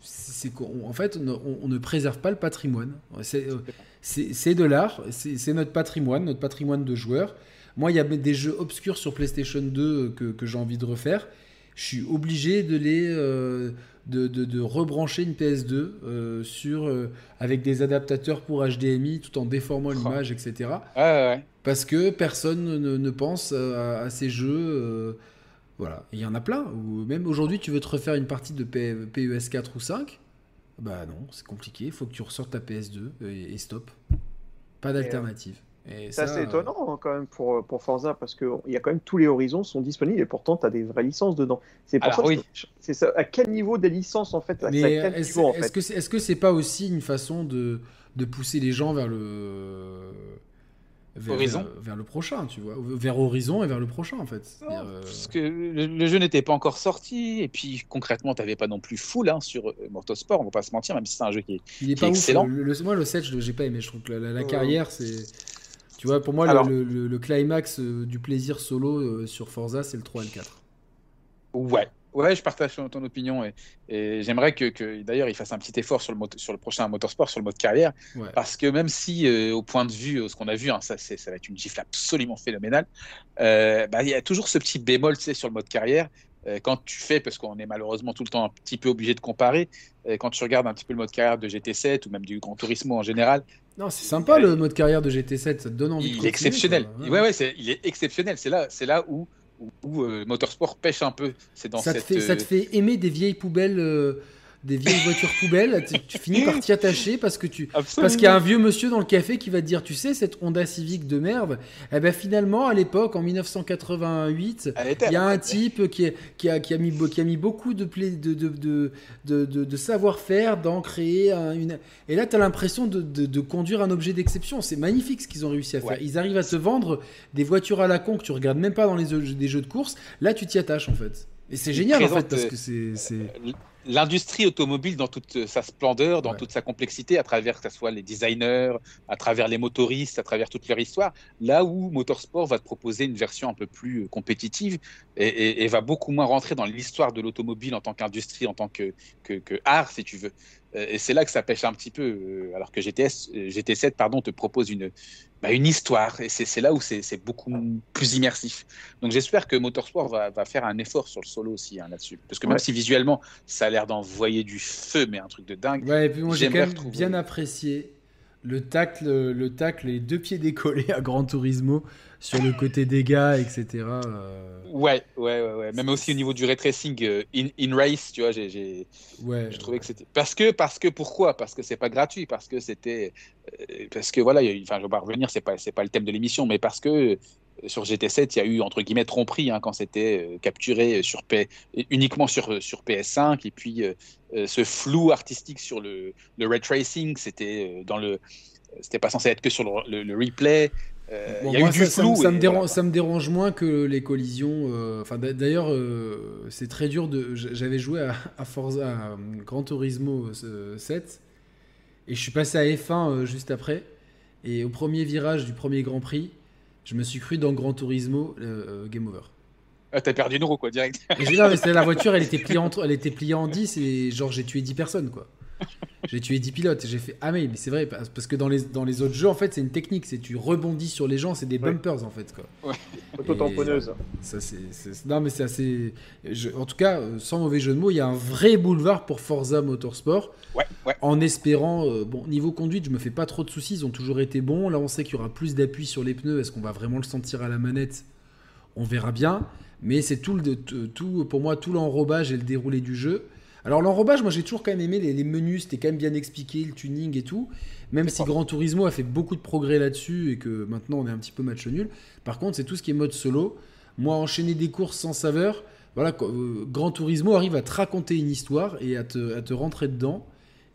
c'est qu'en en fait, on, ne préserve pas le patrimoine. C'est, euh, de l'art, c'est c'est notre patrimoine, notre patrimoine de joueurs. Moi, il y a des jeux obscurs sur PlayStation 2 que, que j'ai envie de refaire. Je suis obligé de les, euh, de, de- de rebrancher une PS2 euh, sur, euh, avec des adaptateurs pour HDMI, tout en déformant Oh. l'image, etc. Ouais, ouais, ouais. Parce que personne ne, ne pense à, à ces jeux. Euh, voilà. Il y en a plein. Ou même aujourd'hui, tu veux te refaire une partie de P- PES 4 ou 5 Bah non, c'est compliqué. Il faut que tu ressortes ta PS2 et, et stop. Pas d'alternative. Et C'est ça, assez euh, étonnant hein, quand même pour, pour Forza parce qu'il y a quand même tous les horizons sont disponibles et pourtant tu as des vraies licences dedans. C'est pour Alors, ça que oui. je- c'est ça. À quel niveau des licences en fait à, Mais c'est à quel est-ce niveau en est-ce fait que c'est est-ce que c'est pas aussi une façon de, de pousser les gens vers le vers, Horizon. vers, vers le prochain, tu vois, vers Horizon et vers le prochain en fait. Euh, Parce que le, le jeu n'était pas encore sorti, et puis concrètement, tu n'avais pas non plus full hein, sur euh, Motorsport, on va pas se mentir, même si c'est un jeu qui est. Il est qui pas est ouf. excellent. Le, le- moi, le 7, je- j'ai pas aimé. Je trouve que la, la- la Euh. carrière, c'est. Tu vois, pour moi, le- Alors- le, le- le climax du plaisir solo sur Forza, c'est le 3 et le 4. Ouais. Ouais, je partage ton, ton opinion et, et j'aimerais que, que d'ailleurs il fasse un petit effort sur le, mot- sur le prochain motorsport, sur le mode carrière, Ouais. parce que même si euh, au point de vue, euh, ce qu'on a vu, hein, ça, va être une gifle absolument phénoménale, euh, bah, il y a toujours ce petit bémol tu sais, sur le mode carrière. quand tu fais, parce qu'on est malheureusement tout le temps un petit peu obligé de comparer, quand tu regardes un petit peu le mode carrière de GT7 ou même du Gran Turismo en général. Non, c'est sympa le mode carrière de GT7, ça te donne envie. Il est exceptionnel. Quoi. Ouais, ouais, il est exceptionnel. C'est là, c'est là où, où, où euh, Motorsport pêche un peu. C'est dans ça, cette, te fait, ça te fait aimer des vieilles poubelles. Euh, des vieilles voitures poubelles, tu, tu finis par t'y attacher parce que tu, parce qu'il y a un vieux monsieur dans le café qui va te dire, tu sais, cette Honda Civic de merde, eh ben finalement, à l'époque, en 1988, il y a un type qui, est, qui, a, qui, a mis, qui a mis beaucoup de, pla- de, de, de, de, de- de savoir-faire dans créer un- une... Et là, tu as l'impression de, conduire un objet d'exception. C'est magnifique ce qu'ils ont réussi à faire. Ouais. Ils arrivent à te vendre des voitures à la con que tu regardes même pas dans les jeux- des jeux de course. Là, tu t'y attaches en fait. Et c'est génial en fait parce euh, que c'est... L'industrie automobile dans toute sa splendeur, dans Ouais. toute sa complexité, à travers que ce soit les designers, à travers les motoristes, à travers toute leur histoire, là où Motorsport va te proposer une version un peu plus euh, compétitive et, et- et va beaucoup moins rentrer dans l'histoire de l'automobile en tant qu'industrie, en tant que, que, que art, si tu veux. Euh, Et c'est là que ça pêche un petit peu, euh, alors que GTS, euh, GT7 pardon, te propose une, bah, une histoire, et c'est là où c'est beaucoup plus immersif. Donc j'espère que Motorsport va, va faire un effort sur le solo aussi hein, là-dessus. Parce que même Ouais. si visuellement ça a l'air d'envoyer du feu, mais un truc de dingue, Ouais, et puis moi j'ai quand J'aimerais même retrouver- bien apprécié le tacle, le tacle, les deux pieds décollés à Gran Turismo sur le côté dégâts, etc. euh, ouais, ouais, ouais, ouais. Même aussi au niveau du ray tracing euh, in, in race, tu vois, j'ai- ouais. je trouvais que c'était parce que parce que pourquoi? Parce que c'est pas gratuit, parce que c'était euh, parce que voilà, eu- enfin je vais pas revenir, c'est pas c'est pas le thème de l'émission, mais parce que euh, sur GT7, il y a eu entre guillemets tromperie hein, quand c'était euh, capturé sur P uniquement sur sur PS5 et puis euh, euh, ce flou artistique sur le le ray tracing, c'était dans le c'était pas censé être que sur le, le- le replay. Euh, Bon, y a moi, eu du ça, me- flou. ça, me dérange, voilà. ça me dérange moins que les collisions. euh, Enfin, d'a- d'ailleurs, euh, c'est très dur de. J'avais joué à, à Forza à, euh, Gran Turismo euh, 7 et je suis passé à F1 euh, juste après. Et au premier virage du premier Grand Prix, je me suis cru dans Gran Turismo Game Over. Ah, T'as perdu une roue quoi direct. Et là, mais c'était la voiture, elle était pliée en, elle était pliée en 10 et genre j'ai tué 10 personnes quoi. J'ai tué 10 pilotes et j'ai fait ah mais, mais c'est vrai parce que dans les, dans les autres jeux en fait c'est une technique, c'est tu rebondis sur les gens, c'est des Ouais. bumpers en fait quoi. Auto-tamponneuse. Ça c'est non mais c'est assez je- en tout cas euh, sans mauvais jeu de mots, il y a un vrai boulevard pour Forza Motorsport Ouais, ouais. en espérant euh, bon niveau conduite, je me fais pas trop de soucis, ils ont toujours été bons. Là on sait qu'il y aura plus d'appui sur les pneus, est-ce qu'on va vraiment le sentir à la manette? On verra bien. Mais c'est tout, le, tout- tout, pour moi, tout l'enrobage et le déroulé du jeu. Alors, l'enrobage, moi, j'ai toujours quand même aimé les, les menus, c'était quand même bien expliqué, le tuning et tout. Même si Gran Turismo a fait beaucoup de progrès là-dessus et que maintenant on est un petit peu match nul. Par contre, c'est tout ce qui est mode solo. Moi, enchaîner des courses sans saveur, voilà, euh, Gran Turismo arrive à te raconter une histoire et à te, à te rentrer dedans.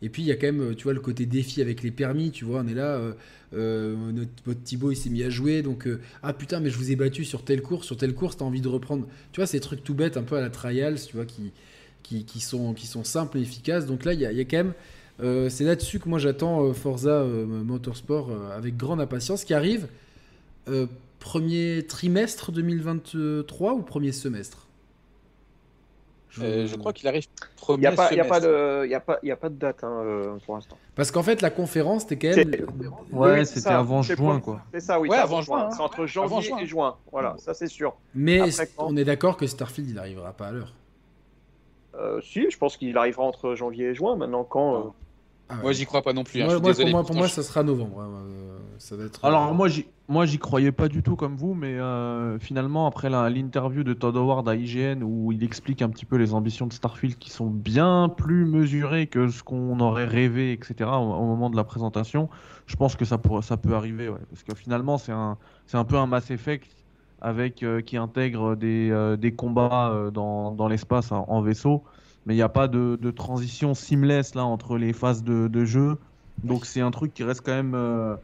Et puis, il y a quand même, euh, tu vois, le côté défi avec les permis, tu vois, on est là, euh, euh, notre, Thibaut, il s'est mis à jouer, donc, euh, ah putain, mais je vous ai battu sur telle course, sur telle course, t'as envie de reprendre. Tu vois, ces trucs tout bêtes, un peu à la Trials, tu vois, qui, qui, qui sont, qui sont simples et efficaces. Donc là, il y a, il y a quand même, euh, c'est là-dessus que moi j'attends euh, Forza euh, Motorsport euh, avec grande impatience, qui arrive euh, premier trimestre 2023 ou premier semestre? Euh, je crois qu'il arrive Il premier n'y a, pas- y a, pas semestre. de- y a, pas- y a pas de date hein, euh, pour l'instant. Parce qu'en fait, la conférence, c'était quand même. Ouais, Oui, c'était avant juin, pour- quoi. C'est ça, oui. Ouais, avant juin, hein. C'est entre janvier Avant et juin. Voilà, ça c'est sûr. Mais Après, quand on est d'accord que Starfield, il arrivera pas à l'heure. Euh, si, je pense qu'il arrivera entre janvier et juin. Maintenant, quand. euh, Ah ouais. Moi, j'y crois pas non plus. hein, Moi- je suis moi, désolé. pour moi, pour moi, ça sera novembre. hein, euh, ça va être. Alors moi j'y moi j'y croyais pas du tout comme vous, mais euh, finalement après la- l'interview de Todd Howard à IGN où il explique un petit peu les ambitions de Starfield qui sont bien plus mesurées que ce qu'on aurait rêvé, etc. Au, au moment de la présentation, je pense que ça pourrait, ça peut arriver, ouais, parce que finalement c'est un c'est un peu un Mass Effect avec euh, qui intègre des, euh, des combats euh, dans, dans l'espace en, en vaisseau, mais il n'y a pas de, de transition seamless là entre les phases de, de jeu, donc c'est un truc qui reste quand même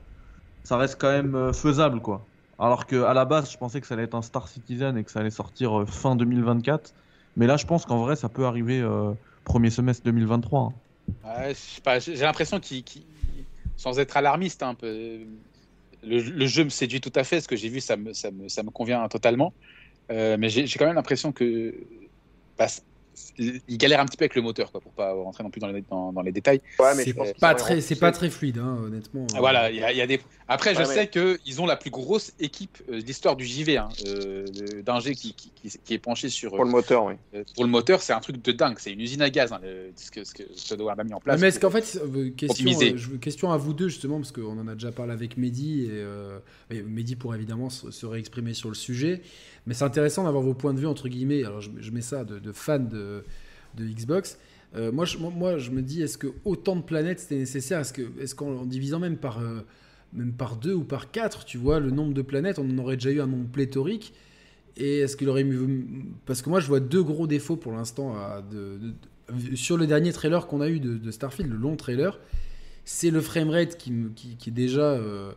ça reste quand même faisable quoi. Alors que à la base, je pensais que ça allait être un Star Citizen et que ça allait sortir fin 2024, mais là je pense qu'en vrai ça peut arriver premier semestre 2023. hein. J'ai l'impression qu'il, qu'il- sans être alarmiste, hein, un peu, le, jeu me séduit tout à fait. Ce que j'ai vu, ça me, ça me, ça me convient totalement. Euh, mais j'ai quand même l'impression que bah, il galère un petit peu avec le moteur, quoi, pour pas rentrer non plus dans les, dans, les détails. c'est pas, très, c'est pas très fluide, hein, honnêtement. Voilà, il y, a des. Après, je sais que qu'ils ont la plus grosse équipe euh, de l'histoire du JV, hein, euh, d'ingé qui, qui, qui, est penché sur. Pour le moteur, oui. Euh, pour le moteur, c'est un truc de dingue. C'est une usine à gaz, hein, ce que, ce que a mis en place. Mais est-ce qu'en fait, question, question à vous deux, justement, parce qu'on en a déjà parlé avec Mehdi, et, Mehdi pourrait évidemment se, réexprimer sur le sujet. Mais c'est intéressant d'avoir vos points de vue, entre guillemets. Alors, je, mets ça de, de fan de, de Xbox. Euh, moi, je, me dis, est-ce que autant de planètes c'était nécessaire? Est-ce qu'en divisant même par, euh, deux ou par quatre, tu vois, le nombre de planètes, on en aurait déjà eu un nombre pléthorique? Et est-ce qu'il aurait mieux. Parce que moi, je vois deux gros défauts pour l'instant sur le dernier trailer qu'on a eu de, Starfield, le long trailer. C'est le framerate qui, qui, est déjà. Euh,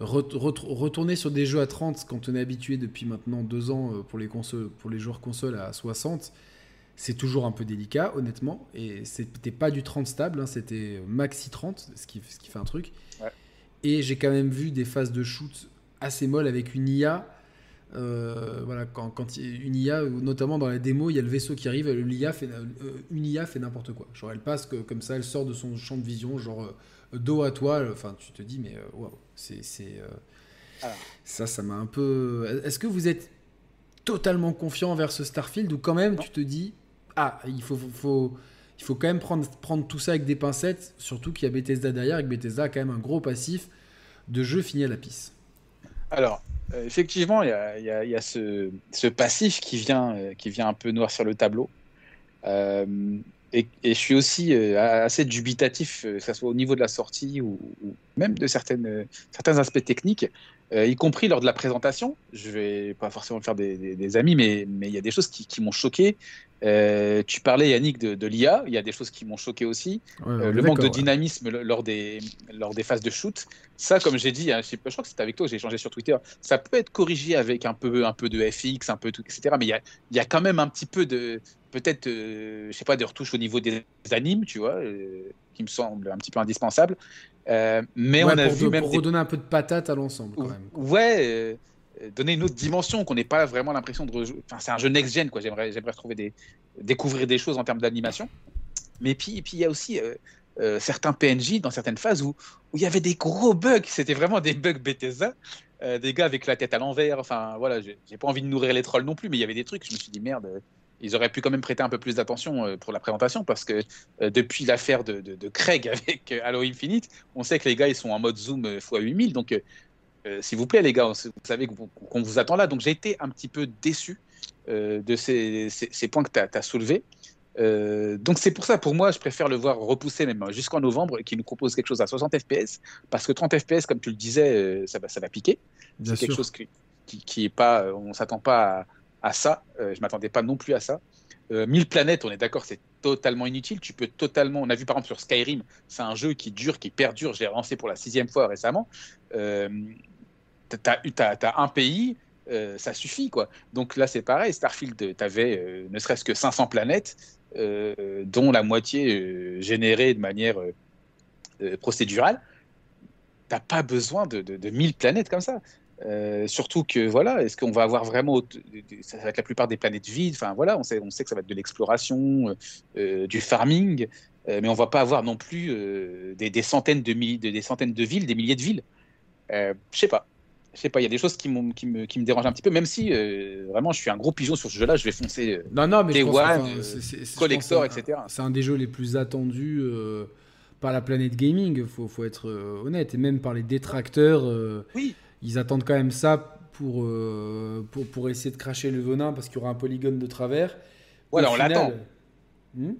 retourner sur des jeux à 30 quand on est habitué depuis maintenant deux ans pour les, pour les joueurs consoles à 60, c'est toujours un peu délicat, honnêtement. Et c'était pas du 30 stable, hein, c'était maxi 30, ce qui, ce qui fait un truc. Et j'ai quand même vu des phases de shoot assez molles avec une IA. Euh, voilà, quand, quand une IA, notamment dans la démo, il y a le vaisseau qui arrive, l'IA fait, euh, une IA fait n'importe quoi. Genre, elle passe que, comme ça, elle sort de son champ de vision, genre euh, dos à toi. Enfin, tu te dis, mais waouh, c'est. Ça, ça m'a un peu. Est-ce que vous êtes totalement confiant vers ce Starfield ou quand même tu te dis ah, il faut, il faut quand même prendre, prendre tout ça avec des pincettes, surtout qu'il y a Bethesda derrière, et que Bethesda a quand même un gros passif de jeu fini à la piste. Alors, euh, effectivement, il y a, y a, ce, ce, passif qui vient, euh, qui vient un peu noircir le tableau. Euh, et, je suis aussi assez dubitatif, que ce soit au niveau de la sortie ou, même de certains aspects techniques. Euh, y compris lors de la présentation. Je vais pas forcément faire des, amis, mais il y a des choses qui, m'ont choqué. Euh, tu parlais, Yannick, de, l'IA. Il y a des choses qui m'ont choqué aussi. Euh, le manque de dynamisme lors des, lors des phases de shoot. Ça, comme j'ai dit, hein, je, crois que c'était avec toi, j'ai échangé sur Twitter. Ça peut être corrigé avec un peu, un peu de FX, un peu tout, etc. Mais il y a, y a, quand même un petit peu de, peut-être, je sais pas, de retouches au niveau des animes, tu vois, qui me semble un petit peu indispensable. Euh, mais on a vu même pour redonner un peu de patate à l'ensemble quand même. Ouais, euh, donner une autre dimension qu'on n'ait pas vraiment l'impression de Enfin, c'est un jeu next-gen quoi. J'aimerais, j'aimerais retrouver des, découvrir des choses en termes d'animation. Mais puis, puis il y a aussi euh, certains PNJ dans certaines phases où où il y avait des gros bugs. C'était vraiment des bugs Bethesda. des gars avec la tête à l'envers. Enfin, voilà, j'ai, j'ai pas envie de nourrir les trolls non plus, mais il y avait des trucs. Je me suis dit merde ils auraient pu quand même prêter un peu plus d'attention euh, pour la présentation parce que euh, depuis l'affaire de, Craig avec euh, Halo Infinite, on sait que les gars ils sont en mode zoom x8000. Donc, s'il vous plaît, les gars, vous savez qu'on vous attend là. Donc, j'ai été un petit peu déçu de ces, points que tu as, soulevés. donc c'est pour ça, pour moi, je préfère le voir repousser même jusqu'en novembre et qu'il nous propose quelque chose à 60 FPS, parce que 30 FPS, comme tu le disais, ça va, ça va piquer. C'est quelque chose qui, qui, est pas, on s'attend pas à, à ça. Euh, je m'attendais pas non plus à ça. 1000 euh, planètes, on est d'accord, c'est totalement inutile. Tu peux totalement. On a vu par exemple sur Skyrim, c'est un jeu qui dure, qui perdure. J'ai lancé pour la sixième fois récemment. Euh, tu as, un pays, ça suffit quoi. Donc là, c'est pareil. Starfield, tu avais ne serait-ce que 500 planètes, dont la moitié générée de manière procédurale. T'as pas besoin de, de, de 1000 planètes comme ça. Euh, surtout que voilà, est-ce qu'on va avoir vraiment ça va être la plupart des planètes vides. Enfin voilà, on sait, on sait que ça va être de l'exploration, euh, euh, du farming, mais on va pas avoir non plus des, centaines de milliers, des centaines de villes, des milliers de villes. je sais pas, je sais pas. Il y a des choses qui, qui, me, qui me dérangent un petit peu, même si vraiment je suis un gros pigeon sur ce jeu-là. Je vais foncer. non non, mais des One, collector, etc. C'est un des jeux les plus attendus par la planète gaming. Faut, faut être honnête, et même par les détracteurs. oui ils attendent quand même ça pour, euh, pour, pour, essayer de cracher le venin parce qu'il y aura un polygone de travers. Voilà, on l'attend. Hmm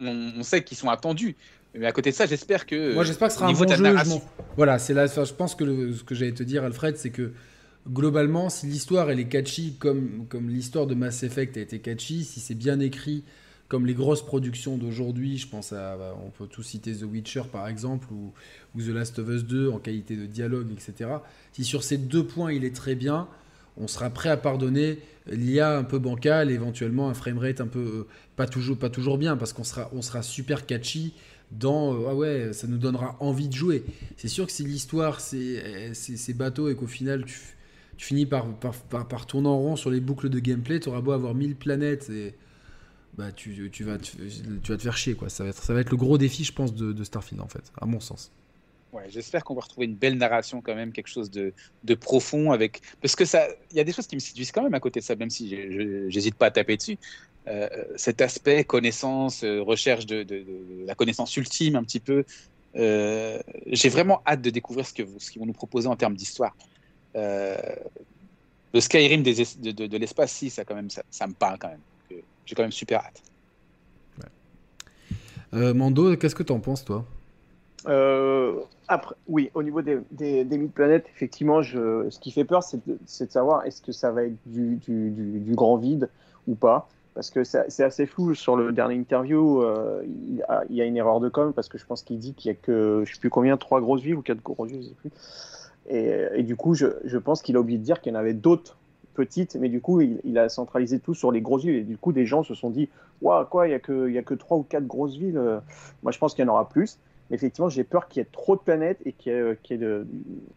on, sait qu'ils sont attendus. Mais à côté de ça, j'espère que. Moi, j'espère que ce sera un bon jeu. Voilà, c'est là. je pense que ce que j'allais te dire, Alfred, c'est que globalement, si l'histoire elle est catchy comme, comme l'histoire de Mass Effect a été catchy, si c'est bien écrit, comme les grosses productions d'aujourd'hui, je pense à, on peut tout citer The Witcher par exemple, ou, The Last of Us 2 en qualité de dialogue, etc. Si sur ces deux points il est très bien, on sera prêt à pardonner l'IA un peu bancal, éventuellement un framerate un peu euh, pas toujours pas toujours bien, parce qu'on sera on sera super catchy dans euh, ah ouais ça nous donnera envie de jouer. C'est sûr que si l'histoire c'est c'est bateau et qu'au final tu, tu finis par par, par, par, tourner en rond sur les boucles de gameplay, tu auras beau avoir 1000 planètes et bah tu, tu vas, tu, vas te faire chier quoi. Ça va être, ça va être le gros défi, je pense, de, Starfield en fait, à mon sens. Ouais, j'espère qu'on va retrouver une belle narration quand même, quelque chose de, de profond avec parce que ça, il y a des choses qui me séduisent quand même à côté de ça, même si j'hésite pas à taper dessus. Euh, cet aspect connaissance, euh, recherche de, de, la connaissance ultime un petit peu. Euh, J'ai vraiment hâte de découvrir ce que ce qu'ils vont nous proposer en termes d'histoire. Le Skyrim de, l'espace, si ça quand même, ça, ça me parle quand même. J'ai quand même super hâte. Ouais. Mando, qu'est-ce que tu en penses toi? Euh, après, oui, au niveau des, des, des planètes, effectivement, je, ce qui fait peur, c'est de, de, savoir est-ce que ça va être du, du, du, du grand vide ou pas. Parce que c'est assez flou sur le dernier interview. Euh, il, a, il, y a une erreur de com parce que je pense qu'il dit qu'il y a que, je sais plus combien, trois grosses villes ou quatre grosses villes, je sais plus. Et, et du coup, je, je pense qu'il a oublié de dire qu'il y en avait d'autres petites, mais du coup, il, a centralisé tout sur les grosses villes. Et du coup, des gens se sont dit, waouh, quoi, il y a que, y a que trois ou quatre grosses villes. Moi, je pense qu'il y en aura plus effectivement, j'ai peur qu'il y ait trop de planètes et qu'il y ait, de,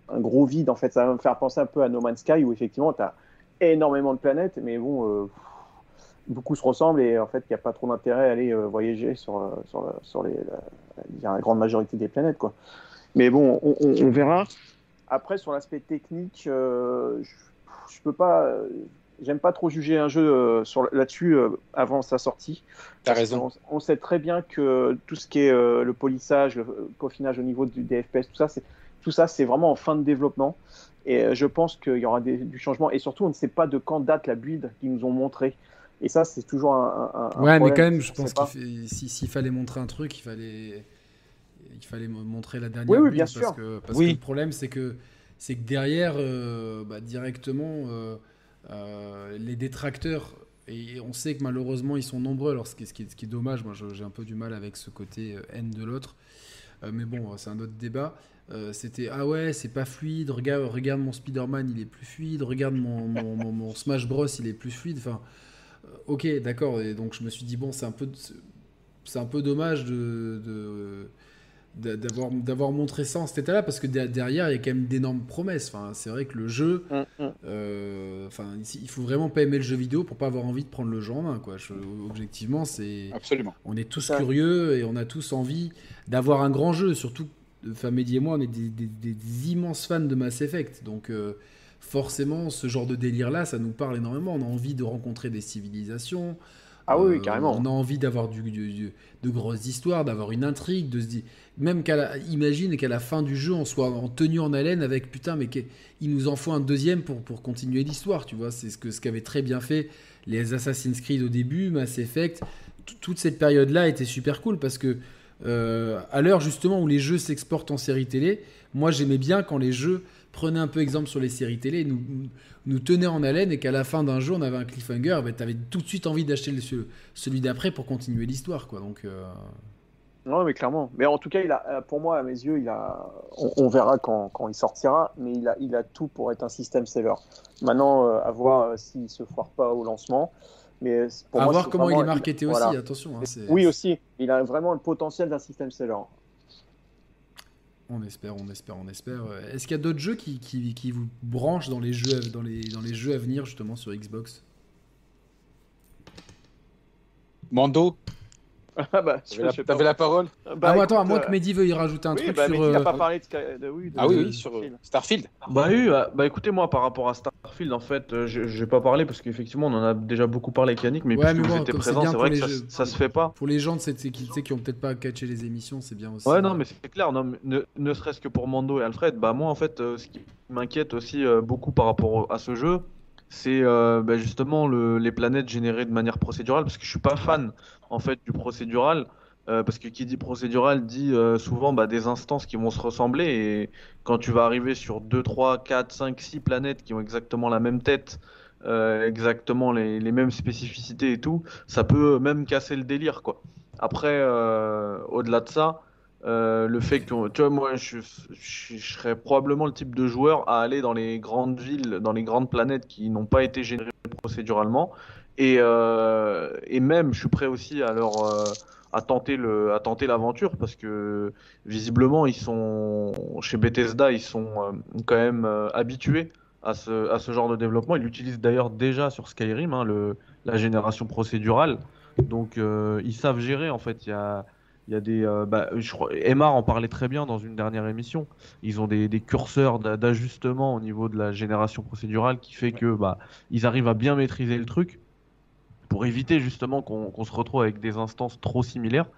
un gros vide. En fait, ça va me faire penser un peu à No Man's Sky où effectivement, tu as énormément de planètes, mais bon, euh, beaucoup se ressemblent et en fait, il n'y a pas trop d'intérêt à aller euh, voyager sur, sur, sur les, la, la, grande majorité des planètes. Quoi. Mais bon, on, verra. Après, sur l'aspect technique, euh, je ne peux pas j'aime pas trop juger un jeu euh, sur là-dessus euh, avant sa sortie. T'as raison. On, on, sait très bien que tout ce qui est euh, le polissage, le peaufinage au niveau du, des FPS, tout ça, c'est tout ça, c'est vraiment en fin de développement. Et euh, je pense qu'il y aura des, du changement. Et surtout, on ne sait pas de quand date la build qu'ils nous ont montré. Et ça, c'est toujours un, un, un Ouais, problème. mais quand même, je pense qu'il s'il si, fallait montrer un truc, il fallait, il fallait montrer la dernière oui, oui, build. bien parce sûr. Que, parce oui. que le problème, c'est que, c'est que derrière, euh, bah, directement, euh, euh, les détracteurs, et on sait que malheureusement ils sont nombreux, alors ce qui, est, dommage, moi j'ai un peu du mal avec ce côté haine de l'autre, mais bon, c'est un autre débat. C'était ah ouais, c'est pas fluide, regarde, regarde mon Spider-Man, il est plus fluide, regarde mon, Smash Bros, il est plus fluide. Enfin, ok, d'accord, et donc je me suis dit, bon, c'est un peu, c'est un peu dommage de d'avoir d'avoir montré ça en cet état-là parce que derrière il y a quand même d'énormes promesses. Enfin c'est vrai que le jeu mm, mm. euh, enfin il faut vraiment pas aimer le jeu vidéo pour pas avoir envie de prendre le jeu en main quoi. Je, objectivement c'est absolument. on est tous curieux et on a tous envie d'avoir un grand jeu surtout enfin Mehdi et moi on est des, des, des, immenses fans de Mass Effect. Donc euh, forcément ce genre de délire là ça nous parle énormément. On a envie de rencontrer des civilisations ah oui, oui, carrément. Euh, on a envie d'avoir du, du, du, de grosses histoires, d'avoir une intrigue, de se dire, même qu'à la, imagine qu'à la fin du jeu, on soit en tenue en haleine avec putain, mais il nous en faut un deuxième pour, pour continuer l'histoire, tu vois. C'est ce que ce qu'avaient très bien fait les Assassin's Creed au début, Mass Effect. Toute cette période-là était super cool parce que euh, à l'heure justement où les jeux s'exportent en série télé, moi j'aimais bien quand les jeux prenaient un peu exemple sur les séries télé, nous, nous en haleine et qu'à la fin d'un jeu on avait un cliffhanger, bah, tu avais tout de suite envie d'acheter celui d'après pour continuer l'histoire. quoi. Donc, euh... Non, mais clairement. Mais en tout cas, il a, pour moi, à mes yeux, il a, on, on verra quand, quand, il sortira, mais il a, il a tout pour être un système seller. Maintenant, euh, à voir euh, s'il se foire pas au lancement. Mais pour à moi, voir comment vraiment, il est marketé il, aussi, voilà. attention. Hein, oui, aussi. Il a vraiment le potentiel d'un système seller. On espère, on espère, on espère. Est-ce qu'il y a d'autres jeux qui, qui, vous branchent dans les jeux, dans les jeux à venir justement sur Xbox? Mando? Ah bah, T'avais la, la, parole bah, Ah, attends, à moins que Mehdi veuille rajouter un oui, truc bah, sur. N'a pas parlé de, de, oui, de Ah oui, oui, sur Starfield. Bah oui, bah écoutez, moi par rapport à Starfield, en fait, euh, je vais pas parler parce qu'effectivement, on en a déjà beaucoup parlé avec Yannick, mais ouais, puisque mais bon, vous étiez présent, c'est vrai que ça, jeux, ça, se fait pas. Pour les gens de cette équipe qui ont peut-être pas catché les émissions, c'est bien aussi. Ouais, non, mais c'est clair, non, ne, ne serait-ce que pour Mando et Alfred, bah moi en fait, euh, ce qui m'inquiète aussi euh, beaucoup par rapport à ce jeu, c'est euh, bah, justement le, les planètes générées de manière procédurale, parce que je suis pas fan en fait du procédural. Euh, parce que qui dit procédural dit euh, souvent bah, des instances qui vont se ressembler et quand tu vas arriver sur 2, 3, 4, 5, 6 planètes qui ont exactement la même tête, exactement les, les, mêmes spécificités et tout, ça peut même casser le délire quoi. Après, au-delà de ça, euh, le fait que tu vois moi je, serais probablement le type de joueur à aller dans les grandes villes, dans les grandes planètes qui n'ont pas été générées procéduralement et, euh, et même je suis prêt aussi à leur à tenter le à tenter l'aventure parce que visiblement ils sont chez Bethesda ils sont euh, quand même euh, habitués à ce, à ce genre de développement. Il l'utilise d'ailleurs déjà sur Skyrim, hein, le, la génération procédurale. Donc euh, ils savent gérer en fait. Il y a, il y a des, euh, bah, je crois, Emma en parlait très bien dans une dernière émission. Ils ont des, des curseurs d'a- d'ajustement au niveau de la génération procédurale qui fait que bah, ils arrivent à bien maîtriser le truc pour éviter justement qu'on se retrouve avec des instances trop similaires.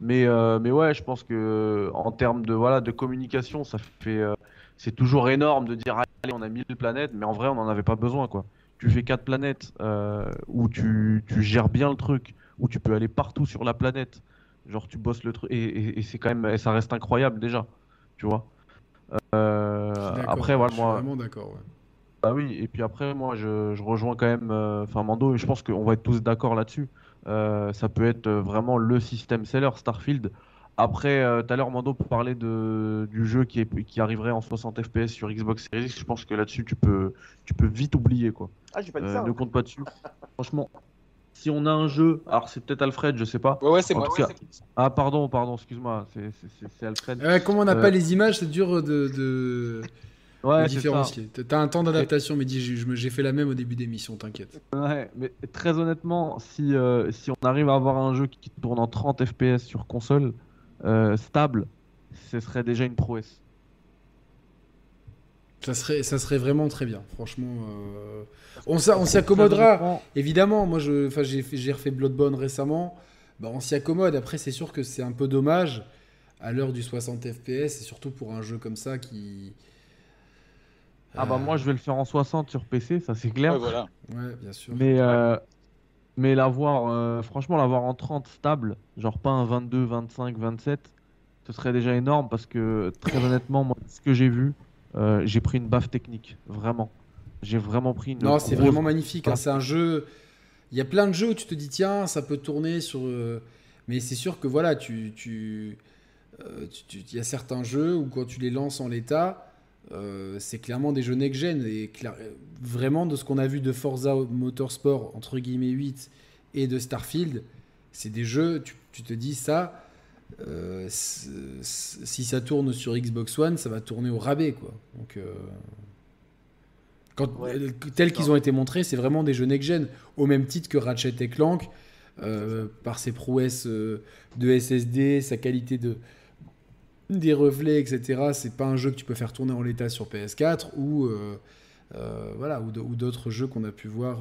Mais, euh, mais ouais, je pense que en termes de, voilà, de communication, ça fait, euh, c'est toujours énorme de dire allez, on a 1000 planètes, mais en vrai, on n'en avait pas besoin quoi. Tu fais quatre planètes où tu, tu gères bien le truc, où tu peux aller partout sur la planète. Genre tu bosses le truc et, et- et c'est quand même, et ça reste incroyable déjà, tu vois. Euh, Je suis d'accord, après voilà je suis moi. vraiment d'accord. ouais. Bah oui, et puis après, moi, je, je rejoins quand même, euh, enfin, Mando, et je pense qu'on va être tous d'accord là-dessus. Euh, ça peut être euh, vraiment le système seller, Starfield. Après, euh, tout à l'heure, Mando parlait de, du jeu qui, est, qui arriverait en 60 FPS sur Xbox Series X. Je pense que là-dessus, tu peux, tu peux vite oublier, quoi. Ah, j'ai pas dit Euh, ça. ne hein. compte pas dessus. Franchement, si on a un jeu, alors c'est peut-être Alfred, je sais pas. Ouais, ouais, c'est moi. Ah, pardon, pardon, excuse-moi, c'est- Alfred. Ouais, comme on n'a Euh, pas les images, c'est dur de, Ouais, différencier. T'as un temps d'adaptation, mais dis, j'ai je me- j'ai fait la même au début d'émission, t'inquiète. Ouais, mais très honnêtement, si, euh, si on arrive à avoir un jeu qui tourne en 30 FPS sur console euh, stable, ce serait déjà une prouesse. Ça serait, ça serait vraiment très bien, franchement. euh, On on s'y accommodera. Évidemment, moi, je, enfin, j'ai fait- j'ai refait Bloodborne récemment. Bah, on s'y accommode. Après, c'est sûr que c'est un peu dommage à l'heure du 60 FPS, et surtout pour un jeu comme ça qui. Ah bah Euh, moi je vais le faire en 60 sur PC, ça c'est clair. Ouais, voilà. Ouais, bien sûr. Mais, euh, mais l'avoir, euh, franchement, l'avoir en 30 stable, genre pas un 22, 25, 27, ce serait déjà énorme parce que très honnêtement, moi, ce que j'ai vu, euh, j'ai pris une baffe technique, vraiment. J'ai vraiment pris une. Non, c'est vraiment magnifique. hein. C'est un jeu. Il y a plein de jeux où tu te dis, tiens, ça peut tourner sur. euh, Mais c'est sûr que voilà, tu. tu... euh, tu- tu- Il y a certains jeux où quand tu les lances en l'état, euh, c'est clairement des jeux next-gen. Et vraiment, de ce qu'on a vu de Forza Motorsport, entre guillemets 8, et de Starfield, c'est des jeux, tu, tu te dis ça, euh, si ça tourne sur Xbox One, ça va tourner au rabais. Quoi. Donc, euh, quand, Ouais. euh, tels qu'ils ont été montrés, c'est vraiment des jeux next-gen, au même titre que Ratchet et Clank, euh, par ses prouesses de SSD, sa qualité de des reflets, etc. C'est pas un jeu que tu peux faire tourner en l'état sur PS4 ou voilà ou d'autres jeux qu'on a pu voir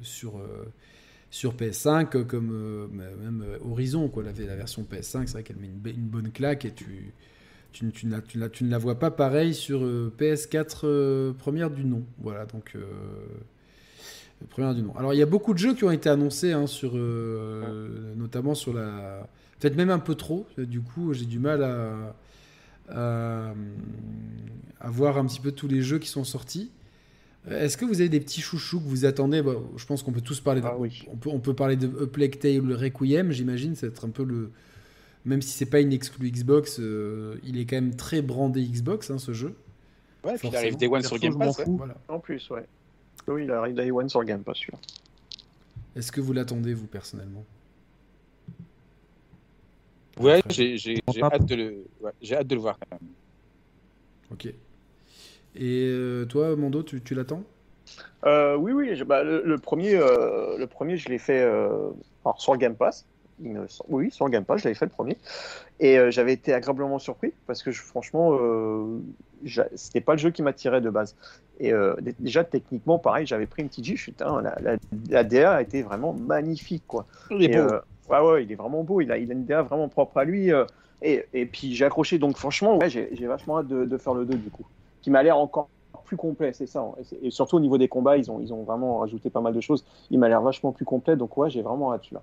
sur sur PS5 euh, comme euh, même euh, Horizon quoi. La, la version PS5 c'est vrai qu'elle met une, bonne claque et tu tu, ne- la, vois pas pareil sur euh, PS4 euh, première du nom. Voilà donc première du nom. Alors il y a beaucoup de jeux qui ont été annoncés hein, sur notamment sur la peut-être même un peu trop. Du coup j'ai du mal à, à, à voir un petit peu tous les jeux qui sont sortis est-ce que vous avez des petits chouchous que vous attendez Bon, Je pense qu'on peut tous parler de, Ah oui. on peut, on peut parler de A Plague Tale Requiem, j'imagine, c'est être un peu le. Même si c'est pas une exclu Xbox, euh, il est quand même très brandé Xbox, hein, ce jeu. Ouais, puis il arrive Day One sur Game Pass. ouais. fous. Voilà. En plus, ouais. Oui, il arrive Day One sur Game Pass, celui-là. Est-ce que vous l'attendez, vous, personnellement? Ouais, j'ai j'ai- j'ai Pas- hâte, de le... ouais, j'ai hâte de le voir quand même. Ok. Et euh, toi, Mando, tu, tu l'attends? Euh, oui, oui, je- bah, le, le premier, euh, le premier, je l'ai fait euh, alors, sur le Game Pass. Il me semble- Oui, sur le Game Pass, je l'avais fait le premier. Et euh, j'avais été agréablement surpris parce que je- franchement, euh, c'était pas le jeu qui m'attirait de base. Et euh, dé- déjà, techniquement, pareil, j'avais pris une petite. Putain, la, la, la DA a été vraiment magnifique, quoi. Il est Et, beau. euh, ouais, ouais, il est vraiment beau. Il a, il a une DA vraiment propre à lui. euh, et, et puis j'ai accroché. Donc franchement, ouais, j'ai j'ai vachement hâte de, de faire le 2 du coup. Qui m'a l'air encore plus complet, c'est ça. hein. Et surtout au niveau des combats, ils ont, ils ont vraiment rajouté pas mal de choses. Il m'a l'air vachement plus complet. Donc ouais, j'ai vraiment hâte là.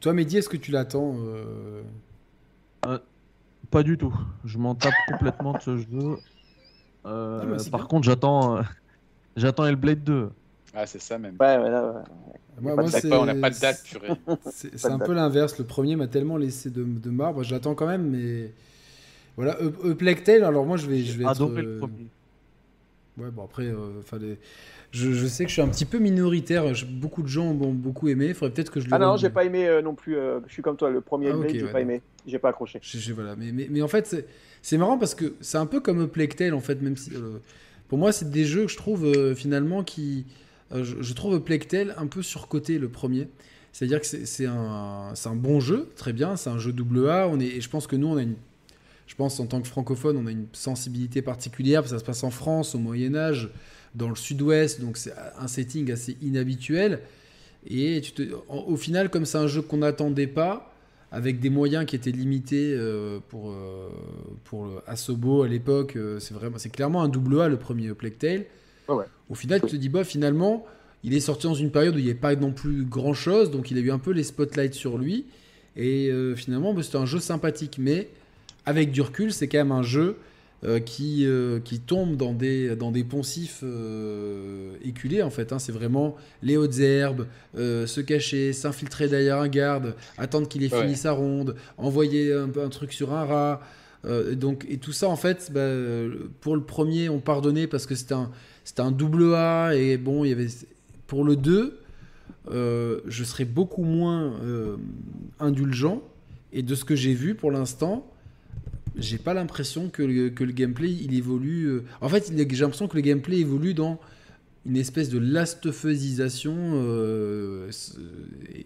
Toi, Mehdi, est-ce que tu l'attends euh, Pas du tout. Je m'en tape complètement de ce jeu. Euh, Ah, bah, par bien. contre, j'attends, euh, j'attends Hellblade 2. Ah, c'est ça même. Ouais, ouais, là, ouais. Moi, pas moi, c'est- on n'a pas de date, purée. C'est Pas un date. peu l'inverse. Le premier m'a tellement laissé de, de marbre. Je l'attends quand même, mais voilà. Plague Tale, alors moi, je vais, je vais être. Adoré euh, le premier. Ouais, bon après, euh, je, je sais que je suis un petit peu minoritaire. je- Beaucoup de gens ont beaucoup aimé. Il faudrait peut-être que je le. Ah non, j'ai pas aimé euh, non plus. euh, je suis comme toi, le premier Ah, Hellblade, ok, j'ai ouais, pas non. aimé. J'ai pas accroché. Je- je- voilà. mais, mais, mais en fait, c'est- marrant parce que c'est un peu comme A Plague Tale, en fait, même si. euh, pour moi, c'est des jeux que je trouve euh, finalement qui. euh, je, je trouve Plectel un peu surcoté le premier. C'est-à-dire que c'est un, c'est un bon jeu, très bien, c'est un jeu double A. On est, et je pense que nous, on a une. Je pense en tant que francophone, on a une sensibilité particulière, parce que ça se passe en France, au Moyen-Âge, dans le sud-ouest, donc c'est un setting assez inhabituel. Et tu te, en- au final, comme c'est un jeu qu'on n'attendait pas, avec des moyens qui étaient limités euh, pour, euh, pour Asobo à l'époque, euh, c'est vraiment, c'est clairement un double A le premier Plague Tale. Ouais, ouais. Au final, tu te dis, bah finalement, il est sorti dans une période où il n'y avait pas non plus grand chose, donc il a eu un peu les spotlights sur lui. Et euh, finalement, bah, c'était un jeu sympathique, mais avec du recul, c'est quand même un jeu euh, qui, euh, qui tombe dans des, dans des poncifs euh, éculés, en fait. hein. C'est vraiment les hautes herbes, se cacher, s'infiltrer derrière un garde, attendre qu'il ait Ouais. fini sa ronde, envoyer un, truc sur un rat. Donc, et tout ça, en fait, bah, pour le premier, on pardonnait parce que c'était un, c'était un double A. Et bon, il y avait. Pour le 2, euh, je serais beaucoup moins indulgent. Et de ce que j'ai vu pour l'instant, j'ai pas l'impression que le, que le gameplay il évolue. euh, En fait, j'ai l'impression que le gameplay évolue dans une espèce de last-of-usisation euh, s-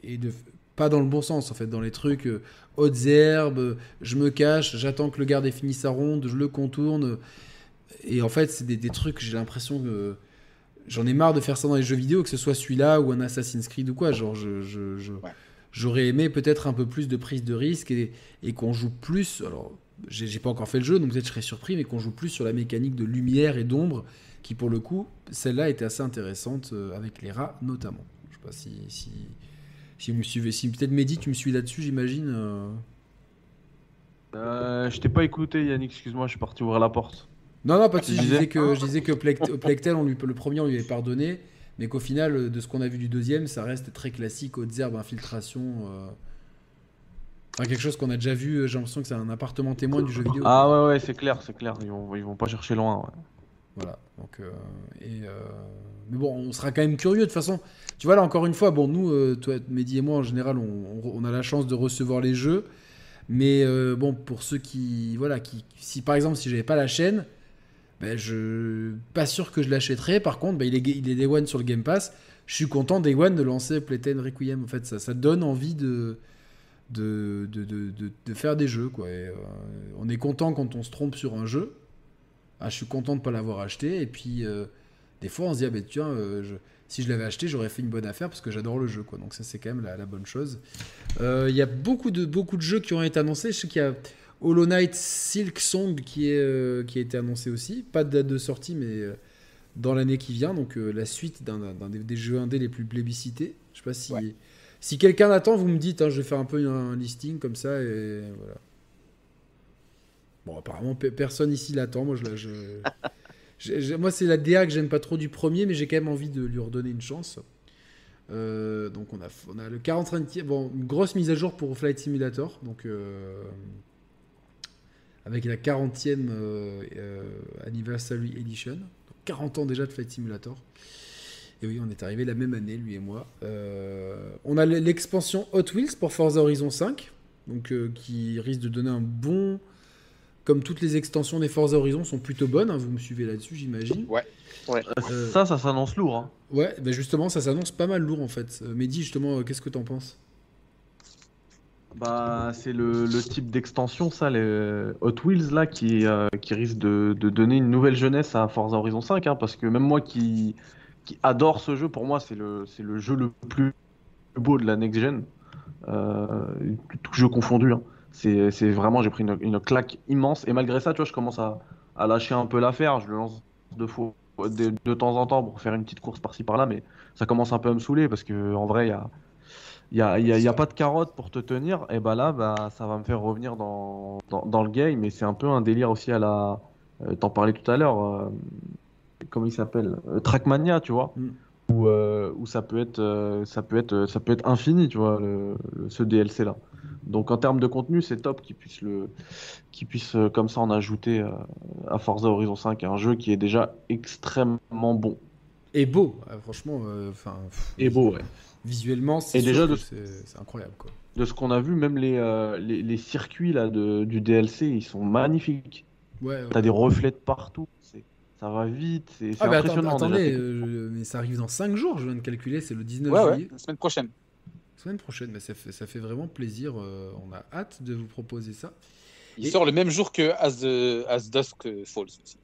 et de pas dans le bon sens en fait, dans les trucs euh, hautes herbes, euh, je me cache, j'attends que le garde ait fini sa ronde, je le contourne. Et en fait, c'est des, des trucs, j'ai l'impression que j'en ai marre de faire ça dans les jeux vidéo, que ce soit celui-là ou un Assassin's Creed ou quoi. Genre, je, je- je- Ouais. j'aurais aimé peut-être un peu plus de prise de risque et, et qu'on joue plus. Alors, j'ai pas encore fait le jeu, donc peut-être je serais surpris, mais qu'on joue plus sur la mécanique de lumière et d'ombre, qui pour le coup, celle-là était assez intéressante euh, avec les rats notamment. Je sais pas si. si si vous me suivez, si peut-être Mehdi, tu me suis là-dessus, j'imagine. euh. Euh, je t'ai pas écouté, Yannick, excuse-moi, je suis parti ouvrir la porte. Non, non, pas de. Je disais que, je disais que Plect- Plectel, on lui, le premier, on lui avait pardonné, mais qu'au final, de ce qu'on a vu du deuxième, ça reste très classique, hautes herbes, infiltration. Enfin, quelque chose qu'on a déjà vu, euh, j'ai l'impression que c'est un appartement témoin du jeu vidéo. Ah ouais, ouais, c'est clair, c'est clair, ils vont, ils vont pas chercher loin. ouais. Voilà. Donc, euh, et, euh, mais bon, on sera quand même curieux de toute façon. Tu vois, là, encore une fois, bon, nous, euh, toi, Mehdi et moi, en général, on, a la chance de recevoir les jeux. Mais bon, pour ceux qui. Voilà, qui, si par exemple, si j'avais pas la chaîne, ben, je. Pas sûr que je l'achèterais. Par contre, ben, il, est, il est Day One sur le Game Pass. Je suis content, Day One, de lancer Playten Requiem. En fait, ça, ça donne envie de. De, de, de, de- faire des jeux quoi. Euh, on est content quand on se trompe sur un jeu. Ah, je suis content de ne pas l'avoir acheté. Et puis, euh, des fois, on se dit, ah ben tiens, euh, si je l'avais acheté, j'aurais fait une bonne affaire parce que j'adore le jeu. Quoi. Donc, ça, c'est quand même la, bonne chose. Il y a beaucoup de, beaucoup de jeux qui ont été annoncés. Je sais qu'il y a Hollow Knight Silk Song qui, est, qui a été annoncé aussi. Pas de date de sortie, mais dans l'année qui vient. Donc, la suite d'un des, des jeux indés les plus plébiscités. Je sais pas si. Si quelqu'un l'attend, vous me dites, hein, je vais faire un peu un listing comme ça et voilà. Bon, apparemment, pe- personne ici l'attend. Moi, c'est la DA que j'aime pas trop du premier, mais j'ai quand même envie de lui redonner une chance. Euh, donc, on a, le 40 bon, une grosse mise à jour pour Flight Simulator. Donc, euh, avec la 40e euh, euh, Anniversary Edition. Donc, 40 ans déjà de Flight Simulator. Et oui, on est arrivé la même année, lui et moi. Euh, on a l'expansion Hot Wheels pour Forza Horizon 5, donc euh, qui risque de donner un bon. Comme toutes les extensions des Forza Horizon sont plutôt bonnes, hein, vous me suivez là-dessus, j'imagine. Ouais. Euh, Ça, ça s'annonce lourd. Hein. Ouais, ben justement, ça s'annonce pas mal lourd en fait. Mehdi, justement, euh, qu'est-ce que t'en penses? Bah, c'est le, le type d'extension, ça, les Hot Wheels, là, qui, euh, qui risque de, de donner une nouvelle jeunesse à Forza Horizon 5, hein, parce que même moi qui, adore ce jeu, pour moi, c'est le, c'est le jeu le plus beau de la next-gen, euh, tout jeu confondu. hein. C'est, c'est vraiment, j'ai pris une, une claque immense, et malgré ça, tu vois, je commence à, à lâcher un peu l'affaire, je le lance deux fois, de, de temps en temps pour faire une petite course par-ci par-là, mais ça commence un peu à me saouler, parce que en vrai, il y a il n'y a, y a- pas de carotte pour te tenir, et bah là, bah, ça va me faire revenir dans, dans, le game, mais c'est un peu un délire aussi à la. euh, T'en parlais tout à l'heure, euh, comment il s'appelle Euh, Trackmania, tu vois, Mm. où, euh, où ça, peut être, euh, ça, peut être, ça peut être infini, tu vois, le- le- ce DLC-là. Donc en termes de contenu, c'est top qu'ils puissent, le, qu'ils puissent comme ça en ajouter à Forza Horizon 5, un jeu qui est déjà extrêmement bon. Et beau, franchement, enfin. Et beau, ouais. Visuellement, c'est incroyable quoi. de ce qu'on a vu, même les, euh, les, les circuits là, de, du DLC, ils sont magnifiques. Ouais, ouais. T'as des reflets de partout. Ça va vite, c'est Ah, impressionnant. déjà, attendez, techniquement. euh, mais ça arrive dans 5 jours, je viens de calculer, c'est le 19 Ouais, ouais, juillet. la semaine prochaine. Semaine prochaine, mais ça fait, ça fait vraiment plaisir. euh, on a hâte de vous proposer ça. Il Et- sort le même jour que As, the- As Dusk Falls aussi.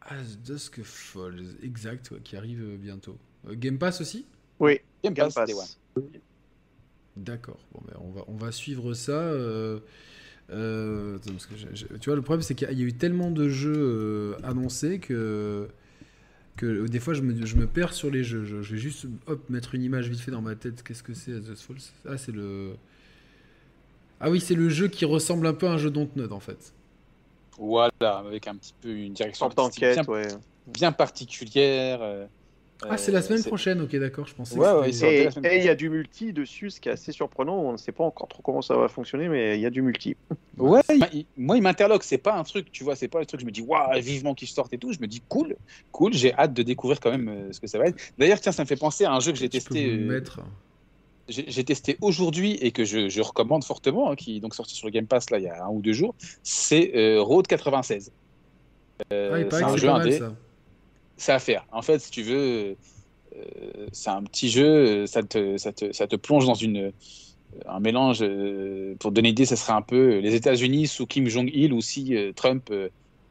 As Dusk Falls, exact, ouais, qui arrive euh, bientôt. Euh, Game Pass aussi? Oui, Game Game Pass, Pass. D'accord. Bon, ben, on, va, on va suivre ça. Euh, attends, parce que j'ai- j'ai- tu vois, le problème, c'est qu'il y a- il y a eu tellement de jeux euh, annoncés que, que euh, des fois, je me, je me perds sur les jeux. Je, je vais juste hop, mettre une image vite fait dans ma tête. Qu'est-ce que c'est, Dusk Falls Ah, c'est le. Ah oui, c'est le jeu qui ressemble un peu à un jeu Dontnod, en fait. Voilà, avec un petit peu une direction sorte artistique d'enquête, bien, ouais. bien particulière. euh, Ah, c'est la euh, semaine prochaine, ok, d'accord. Je pensais Ouais, que ouais. Et il y a du multi dessus, ce qui est assez surprenant. On ne sait pas encore trop comment ça va fonctionner, mais il y a du multi. Ouais, il- moi il m'interloque, c'est pas un truc, tu vois, c'est pas le truc, je me dis, waouh, vivement qu'il sorte et tout, je me dis, cool, cool, j'ai hâte de découvrir quand même euh, ce que ça va être. D'ailleurs, tiens, ça me fait penser à un jeu que j'ai peux testé, vous euh, mettre. j'ai testé aujourd'hui et que je, je recommande fortement, hein, qui est donc sorti sur le Game Pass là il y a un ou deux jours, c'est euh, Road 96. Euh, ah, c'est un jeu mal, indé. ça. C'est à faire. En fait, si tu veux, euh, c'est un petit jeu, ça te, ça te, ça te plonge dans une, euh, un mélange. euh, pour donner une idée, ça serait un peu les États-Unis sous Kim Jong-il ou si Trump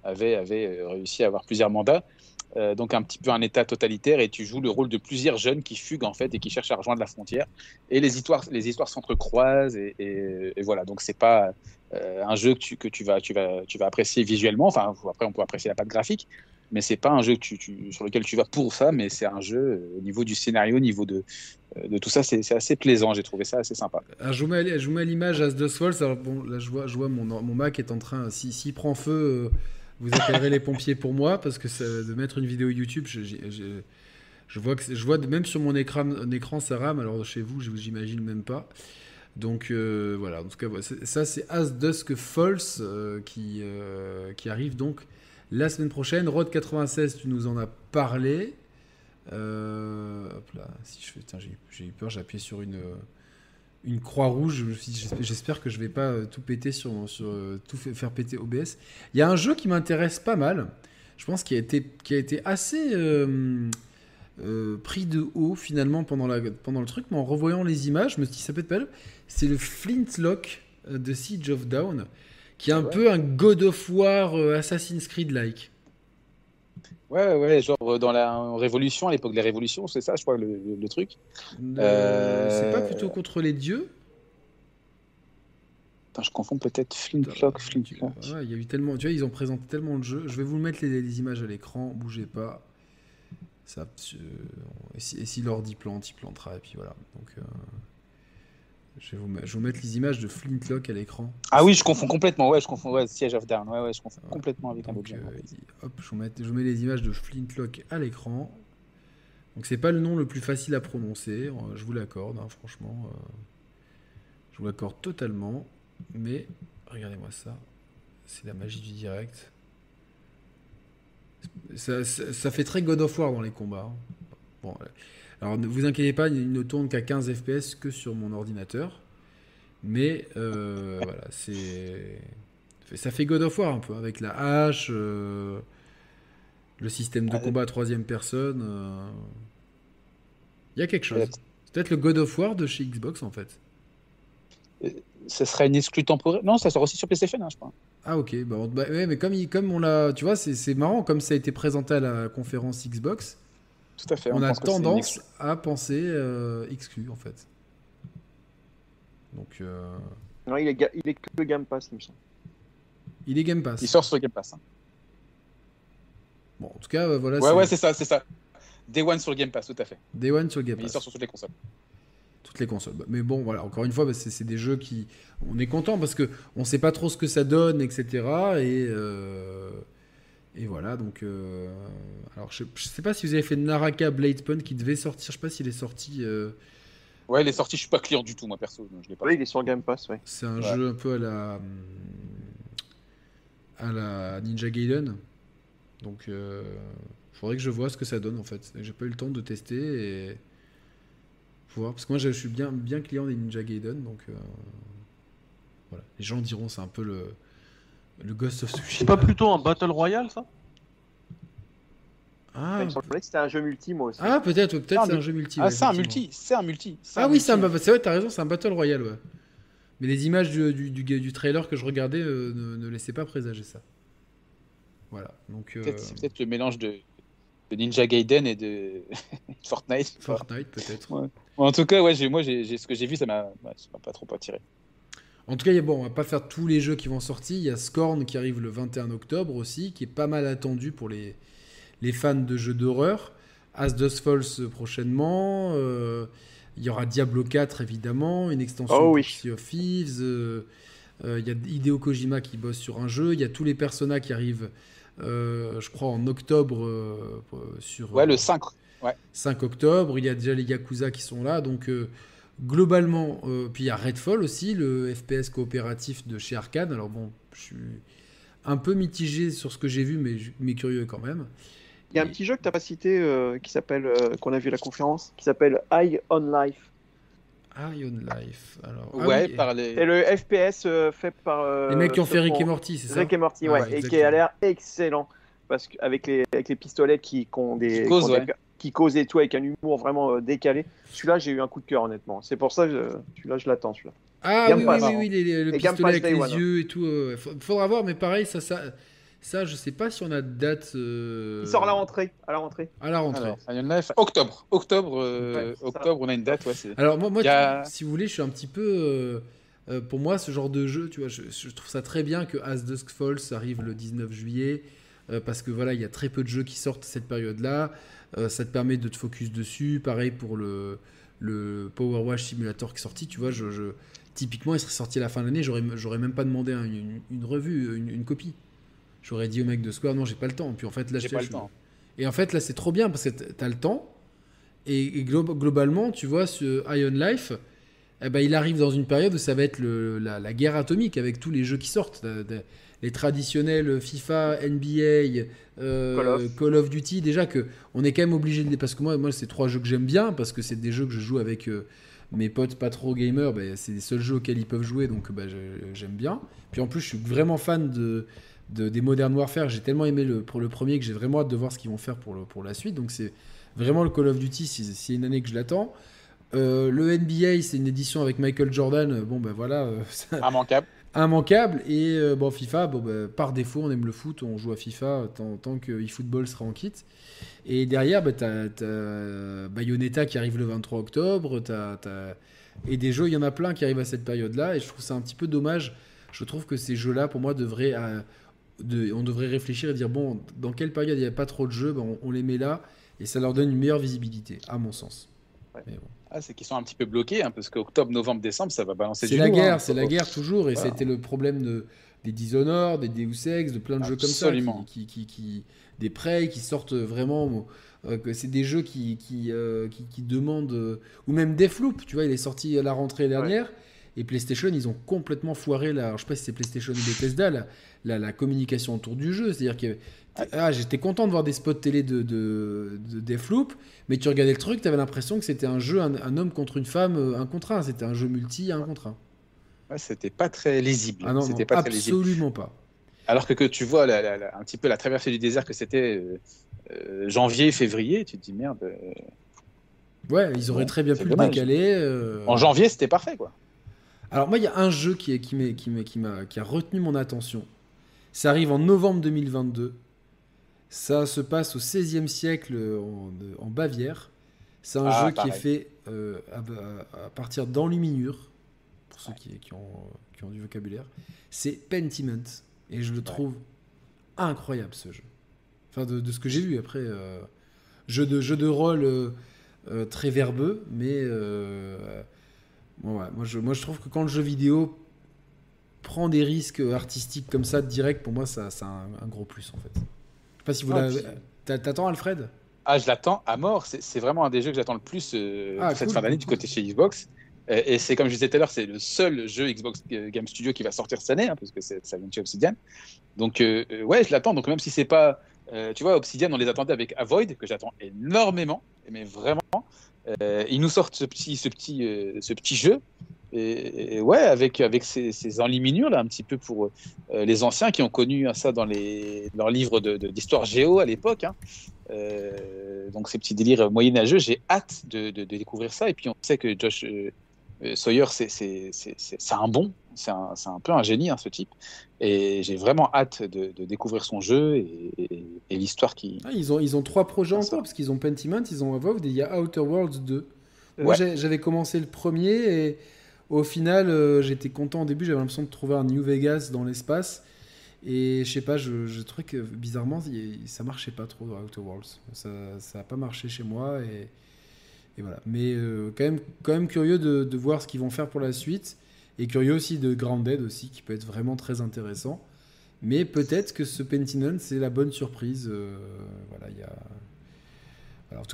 avait, avait réussi à avoir plusieurs mandats. Donc un petit peu un État totalitaire et tu joues le rôle de plusieurs jeunes qui fuguent en fait et qui cherchent à rejoindre la frontière. Et les histoires, les histoires s'entrecroisent et, voilà. Donc c'est pas un jeu que tu, que tu vas, tu vas, tu vas apprécier visuellement. Enfin après on peut apprécier la patte graphique, mais c'est pas un jeu sur lequel tu vas pour ça, mais c'est un jeu euh, au niveau du scénario, au niveau de, euh, de tout ça, c'est assez plaisant. J'ai trouvé ça assez sympa. Ah, je vous mets, vous mets l'image As Dust Falls. Alors bon, là je vois, je vois mon, mon Mac est en train. si- S'il prend feu, euh, vous appellerez les pompiers pour moi parce que de mettre une vidéo YouTube, je, vois que je vois de- même sur mon écran, un écran ça rame. Alors chez vous, je- j'imagine même pas. Donc voilà. En tout cas, ça c'est As Dusk Falls qui qui arrive donc la semaine prochaine. Road 96, tu nous en as parlé. Euh, hop là, si je fais, j'ai eu- peur, j'ai appuyé sur une, euh, croix rouge. J'espère- que je vais pas euh, tout péter sur, sur tout faire péter OBS. Il y a un jeu qui m'intéresse pas mal. Je pense qu'il a été, a été assez pris de haut finalement pendant, la, pendant le truc, mais en revoyant les images, je me suis dit ça peut être pas. C'est le Flintlock de Siege of Down, qui est un Ouais. peu un God of War euh, Assassin's Creed-like. Ouais, ouais, genre euh, dans la Révolution, à l'époque des Révolutions, c'est ça, je crois, le, truc. Euh, C'est pas plutôt contre les dieux? Attends, je confonds peut-être Flintlock, Flintlock. Ouais, il y a eu tellement, tu vois, ils ont présenté tellement de jeux. Je vais vous mettre les, les images à l'écran, bougez pas. Ça, et si, si l'ordi plante, il plantera et puis voilà. Donc, euh, je vais vous, mettre, je vais vous mettre les images de Flintlock à l'écran. Ah oui, je confonds complètement, ouais, je confonds, ouais, Siege of Down, ouais, ouais, je confonds Ouais. complètement avec un Donc, jeu. euh, hop, je vous, mets, je vous mets les images de Flintlock à l'écran. Donc c'est pas le nom le plus facile à prononcer, euh, je vous l'accorde, hein, franchement. euh, je vous l'accorde totalement. Mais regardez-moi ça, c'est la magie du direct. Ça, ça- ça fait très God of War dans les combats. hein. Bon, alors ne vous inquiétez pas, il ne tourne qu'à 15 FPS que sur mon ordinateur. Mais euh, voilà, c'est. Ça fait God of War un peu, avec la hache, euh, le système de combat à troisième personne. euh. Il y a quelque chose. C'est peut-être le God of War de chez Xbox en fait. Ce serait une exclue temporaire. Non, ça sort aussi sur PlayStation, hein, je crois. Ah ok, bah, bah, ouais, mais comme, il- comme on l'a, tu vois, c'est c'est marrant, comme ça a été présenté à la conférence Xbox, Tout à fait. on, a tendance à penser euh, exclu en fait. Donc euh, Non, il est, ga- il est que Game Pass, il me semble. il est Game Pass. Il sort sur Game Pass. hein. Bon, en tout cas, euh, voilà, Ouais, c'est ouais, c'est ça, c'est ça. Day One sur le Game Pass, tout à fait. Day One sur Game Mais il Pass. sort sur toutes les consoles. toutes les consoles. Bah, Mais bon, voilà, encore une fois, bah, c'est c'est des jeux qui. On est content parce que on sait pas trop ce que ça donne, etc. Et, euh, et voilà, donc. euh, Alors, je, je sais pas si vous avez fait Naraka Blade Point qui devait sortir. Je sais pas s'il est sorti. euh, Ouais, les sorties, je suis pas client du tout, moi, perso. Je l'ai pas. Oui, il est sur Game Pass, ouais. C'est un Ouais. jeu un peu à la. à la Ninja Gaiden. Donc, euh, faudrait que je vois ce que ça donne en fait. J'ai pas eu le temps de tester et. Voir. Parce que moi, je suis bien, bien client des Ninja Gaiden. Donc, euh, voilà. Les gens diront c'est un peu le. Le Ghost of C'est Tsushima. pas plutôt un Battle Royale, ça? Ah, Il me semblait que c'était un jeu multi, moi aussi. ah peut-être, peut-être Ah, c'est un jeu multi. Ah, ouais, c'est un multi, c'est un multi. c'est Ah un oui, c'est un- c'est vrai, t'as raison, c'est un Battle Royale, ouais. Mais les images du, du, du, du trailer que je regardais euh, ne, ne laissaient pas présager ça. Voilà, donc euh, Peut-être- C'est peut-être le mélange de, de Ninja Gaiden et de Fortnite. Fortnite peut-être. Ouais. En tout cas, ouais, moi, j'ai ce que j'ai vu, ouais, ça m'a pas trop attiré. En tout cas, bon, on va pas faire tous les jeux qui vont sortir. Il y a Scorn qui arrive le 21 octobre aussi, qui est pas mal attendu pour les, les fans de jeux d'horreur. As Dust Falls euh, prochainement. euh, il y aura Diablo 4 évidemment, une extension Oh de. Sea of Thieves. euh, euh, il y a Hideo Kojima qui bosse sur un jeu. Il y a tous les personnages qui arrivent, je crois, en octobre sur. Ouais, le 5. 5 octobre, il y a déjà les Yakuza qui sont là, donc globalement, euh, puis il y a Redfall aussi, le FPS coopératif de chez Arkane. Alors bon, je suis un peu mitigé sur ce que j'ai vu, mais, mais curieux quand même. Il y a un petit jeu que tu n'as pas cité, euh, qui s'appelle, euh, qu'on a vu à la conférence, qui s'appelle Eye on Life. Ion Life. Alors, ah Ouais, oui, par les. C'est le FPS euh, fait par. euh, les mecs qui ont fait Rick et Morty, c'est ça Rick et Morty, Ah ouais, et qui a l'air excellent. Parce qu'avec les, avec les pistolets qui, qui ont des. Qui causent, qui, ont des- ouais. Qui causent et tout, avec un humour vraiment euh, décalé. Celui-là, j'ai eu un coup de cœur, honnêtement. C'est pour ça que je- celui-là, je l'attends, celui-là. Ah Game oui, Pass. oui, oui, oui, les- les- le pistolet Pass avec les One, hein. yeux et tout. euh, fa- faudra voir, mais pareil, ça, ça, ça, je sais pas si on a de date. euh, Il sort à la rentrée. À la rentrée. À la rentrée. Alors, Life, octobre. Octobre, euh, Ouais, octobre, on a une date. Ouais, Alors moi, moi a- tu- si vous voulez, je suis un petit peu... euh, euh, pour moi, ce genre de jeu, tu vois, je, je trouve ça très bien que As Dusk Falls arrive le 19 juillet, euh, parce que voilà, il y a très peu de jeux qui sortent cette période-là. Euh, ça te permet de te focus dessus. Pareil pour le, le Power Wash Simulator qui est sorti, tu vois, je, je- typiquement, il serait sorti à la fin de l'année, j'aurais, même pas demandé un- une, une revue, une, une copie. J'aurais dit au mec de Square, non, j'ai pas le temps. Puis en fait, là, J'ai je- pas le je- temps. et en fait, là, c'est trop bien parce que tu as le temps. Et, et glo- globalement, tu vois, ce Iron Life, eh ben, il arrive dans une période où ça va être le- la, la guerre atomique avec tous les jeux qui sortent. T'as- t'as Les traditionnels FIFA, NBA, euh, Call of. Call of Duty, déjà que on est quand même obligé de les. Parce que moi, moi c'est trois jeux que j'aime bien parce que c'est des jeux que je joue avec euh, mes potes pas trop gamers. ben, c'est les seuls jeux auxquels ils peuvent jouer donc je- j'aime bien. Puis en plus, je suis vraiment fan de, de- des Modern Warfare. J'ai tellement aimé le, pour le premier que j'ai vraiment hâte de voir ce qu'ils vont faire pour, le, pour la suite. Donc c'est vraiment le Call of Duty, a une année que je l'attends. Euh, le NBA, c'est une édition avec Michael Jordan. Bon, ben voilà, euh, ça- Immanquable. Immanquable. Et euh, bon, FIFA, bon, ben, par défaut, on aime le foot, on joue à FIFA tant, tant que eFootball sera en kit. Et derrière, ben, t'as, t'as Bayonetta qui arrive le 23 octobre. t'as- Et des jeux, il y en a plein qui arrivent à cette période-là. Et je trouve ça un petit peu dommage. Je trouve que ces jeux-là, pour moi, devraient. euh, de- on devrait réfléchir et dire bon, dans quelle période il n'y a pas trop de jeux, ben, on, on les met là. Et ça leur donne une meilleure visibilité, à mon sens. Ouais. Mais bon. Ah, c'est qu'ils sont un petit peu bloqués, hein, parce qu'octobre, novembre, décembre, ça va balancer C'est du la lourd, guerre, hein. c'est la guerre toujours, et Voilà. c'était le problème de, des Dishonored, des Deus Ex, de plein de jeux comme ça, Absolument. qui, qui, qui, des Prey qui sortent vraiment, euh, que c'est des jeux qui, qui, euh, qui, demandent, euh, ou même Deathloop, tu vois, il est sorti à la rentrée dernière, et PlayStation, ils ont complètement foiré la, alors, je sais pas si c'est PlayStation ou Bethesda, la, la, la communication autour du jeu, c'est-à-dire que ah, j'étais content de voir des spots télé de, de, de Deathloop, mais tu regardais le truc, tu avais l'impression que c'était un jeu, un, un homme contre une femme, euh, un contre un, c'était un jeu multi, un contre un. Ouais, c'était pas très lisible. Ah non, c'était non, pas très lisible. absolument pas. Alors que, que tu vois la- la- la- un petit peu la traversée du désert que c'était euh, euh, janvier, février, tu te dis merde. euh, Ouais, ils auraient Bon, très bien pu le décaler. euh. En janvier, c'était parfait, quoi. Alors moi, il y a un jeu qui, est, qui, m'est- qui, m'est- qui, m'a, qui a retenu mon attention. Ça arrive en novembre 2022. Ça se passe au XVIe siècle en, en Bavière. C'est un Ah, jeu qui est fait euh, à, partir d'enluminure, pour ceux qui, qui ont, qui ont du vocabulaire. C'est Pentiment. Et je le trouve incroyable, ce jeu. Enfin, de, de ce que j'ai vu après. euh, jeu, de, jeu de rôle euh, très verbeux, mais... bon, ouais, moi, je, moi, je trouve que quand le jeu vidéo prend des risques artistiques comme ça, direct, pour moi, ça, ça a un, un gros plus, en fait. Je sais pas si vous Ah, l'avez... puis- T'attends, Alfred? Ah, je l'attends à mort. C'est vraiment un des jeux que j'attends le plus euh, Ah, cette cool, fin d'année cool, du côté chez Xbox. Euh, Et c'est comme je disais tout à l'heure, c'est le seul jeu Xbox Game Studio qui va sortir cette année, hein, parce que ça vient de chez Obsidian. Donc, euh, euh, ouais, je l'attends. Donc, même si c'est pas. euh, tu vois, Obsidian, on les attendait avec Avoid, que j'attends énormément, mais vraiment. Euh, ils nous sortent ce petit, ce petit, euh, ce petit jeu. Et, et ouais, avec, avec ces, ces enluminures, là, un petit peu pour euh, les anciens qui ont connu hein, ça dans les, leurs livres de- de- d'histoire géo à l'époque. hein. Euh, donc ces petits délires moyenâgeux, j'ai hâte de, de- de découvrir ça. Et puis on sait que Josh euh, Sawyer, c'est un bon, c'est un, un peu un génie, hein, ce type. Et j'ai vraiment hâte de, de découvrir son jeu et, et- et l'histoire qui. Ah, ils, ont, ils ont trois projets Ah, encore, parce qu'ils ont Pentiment, ils ont Evolved et il y a Outer Worlds 2. Moi, Ouais. j'avais commencé le premier et au final, euh, j'étais content au début, j'avais l'impression de trouver un New Vegas dans l'espace. Et je sais pas, je, je trouvais que bizarrement, ça marchait pas trop dans Outer Worlds. Ça n'a pas marché chez moi et, voilà. Mais euh, quand, même, quand même curieux de, voir ce qu'ils vont faire pour la suite. Et curieux aussi de Grounded aussi, qui peut être vraiment très intéressant. Mais peut-être que ce Pentinent, c'est la bonne surprise. euh, voilà,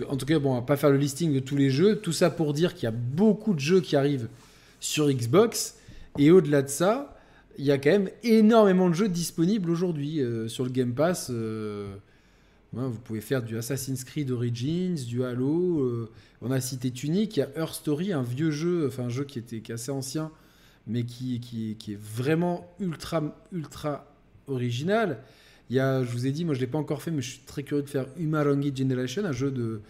en tout cas, bon, on va pas faire le listing de tous les jeux. Tout ça pour dire qu'il y a beaucoup de jeux qui arrivent sur Xbox. Et au-delà de ça, il y a quand même énormément de jeux disponibles aujourd'hui euh, sur le Game Pass. euh, vous pouvez faire du Assassin's Creed Origins, du Halo. euh, on a cité Tunic, il y a Her Story, un vieux jeu, enfin un jeu qui était assez ancien, mais qui est vraiment ultra, ultra original. Il y a, je vous ai dit, moi je l'ai pas encore fait, mais je suis très curieux de faire Umarangi Generation, un jeu de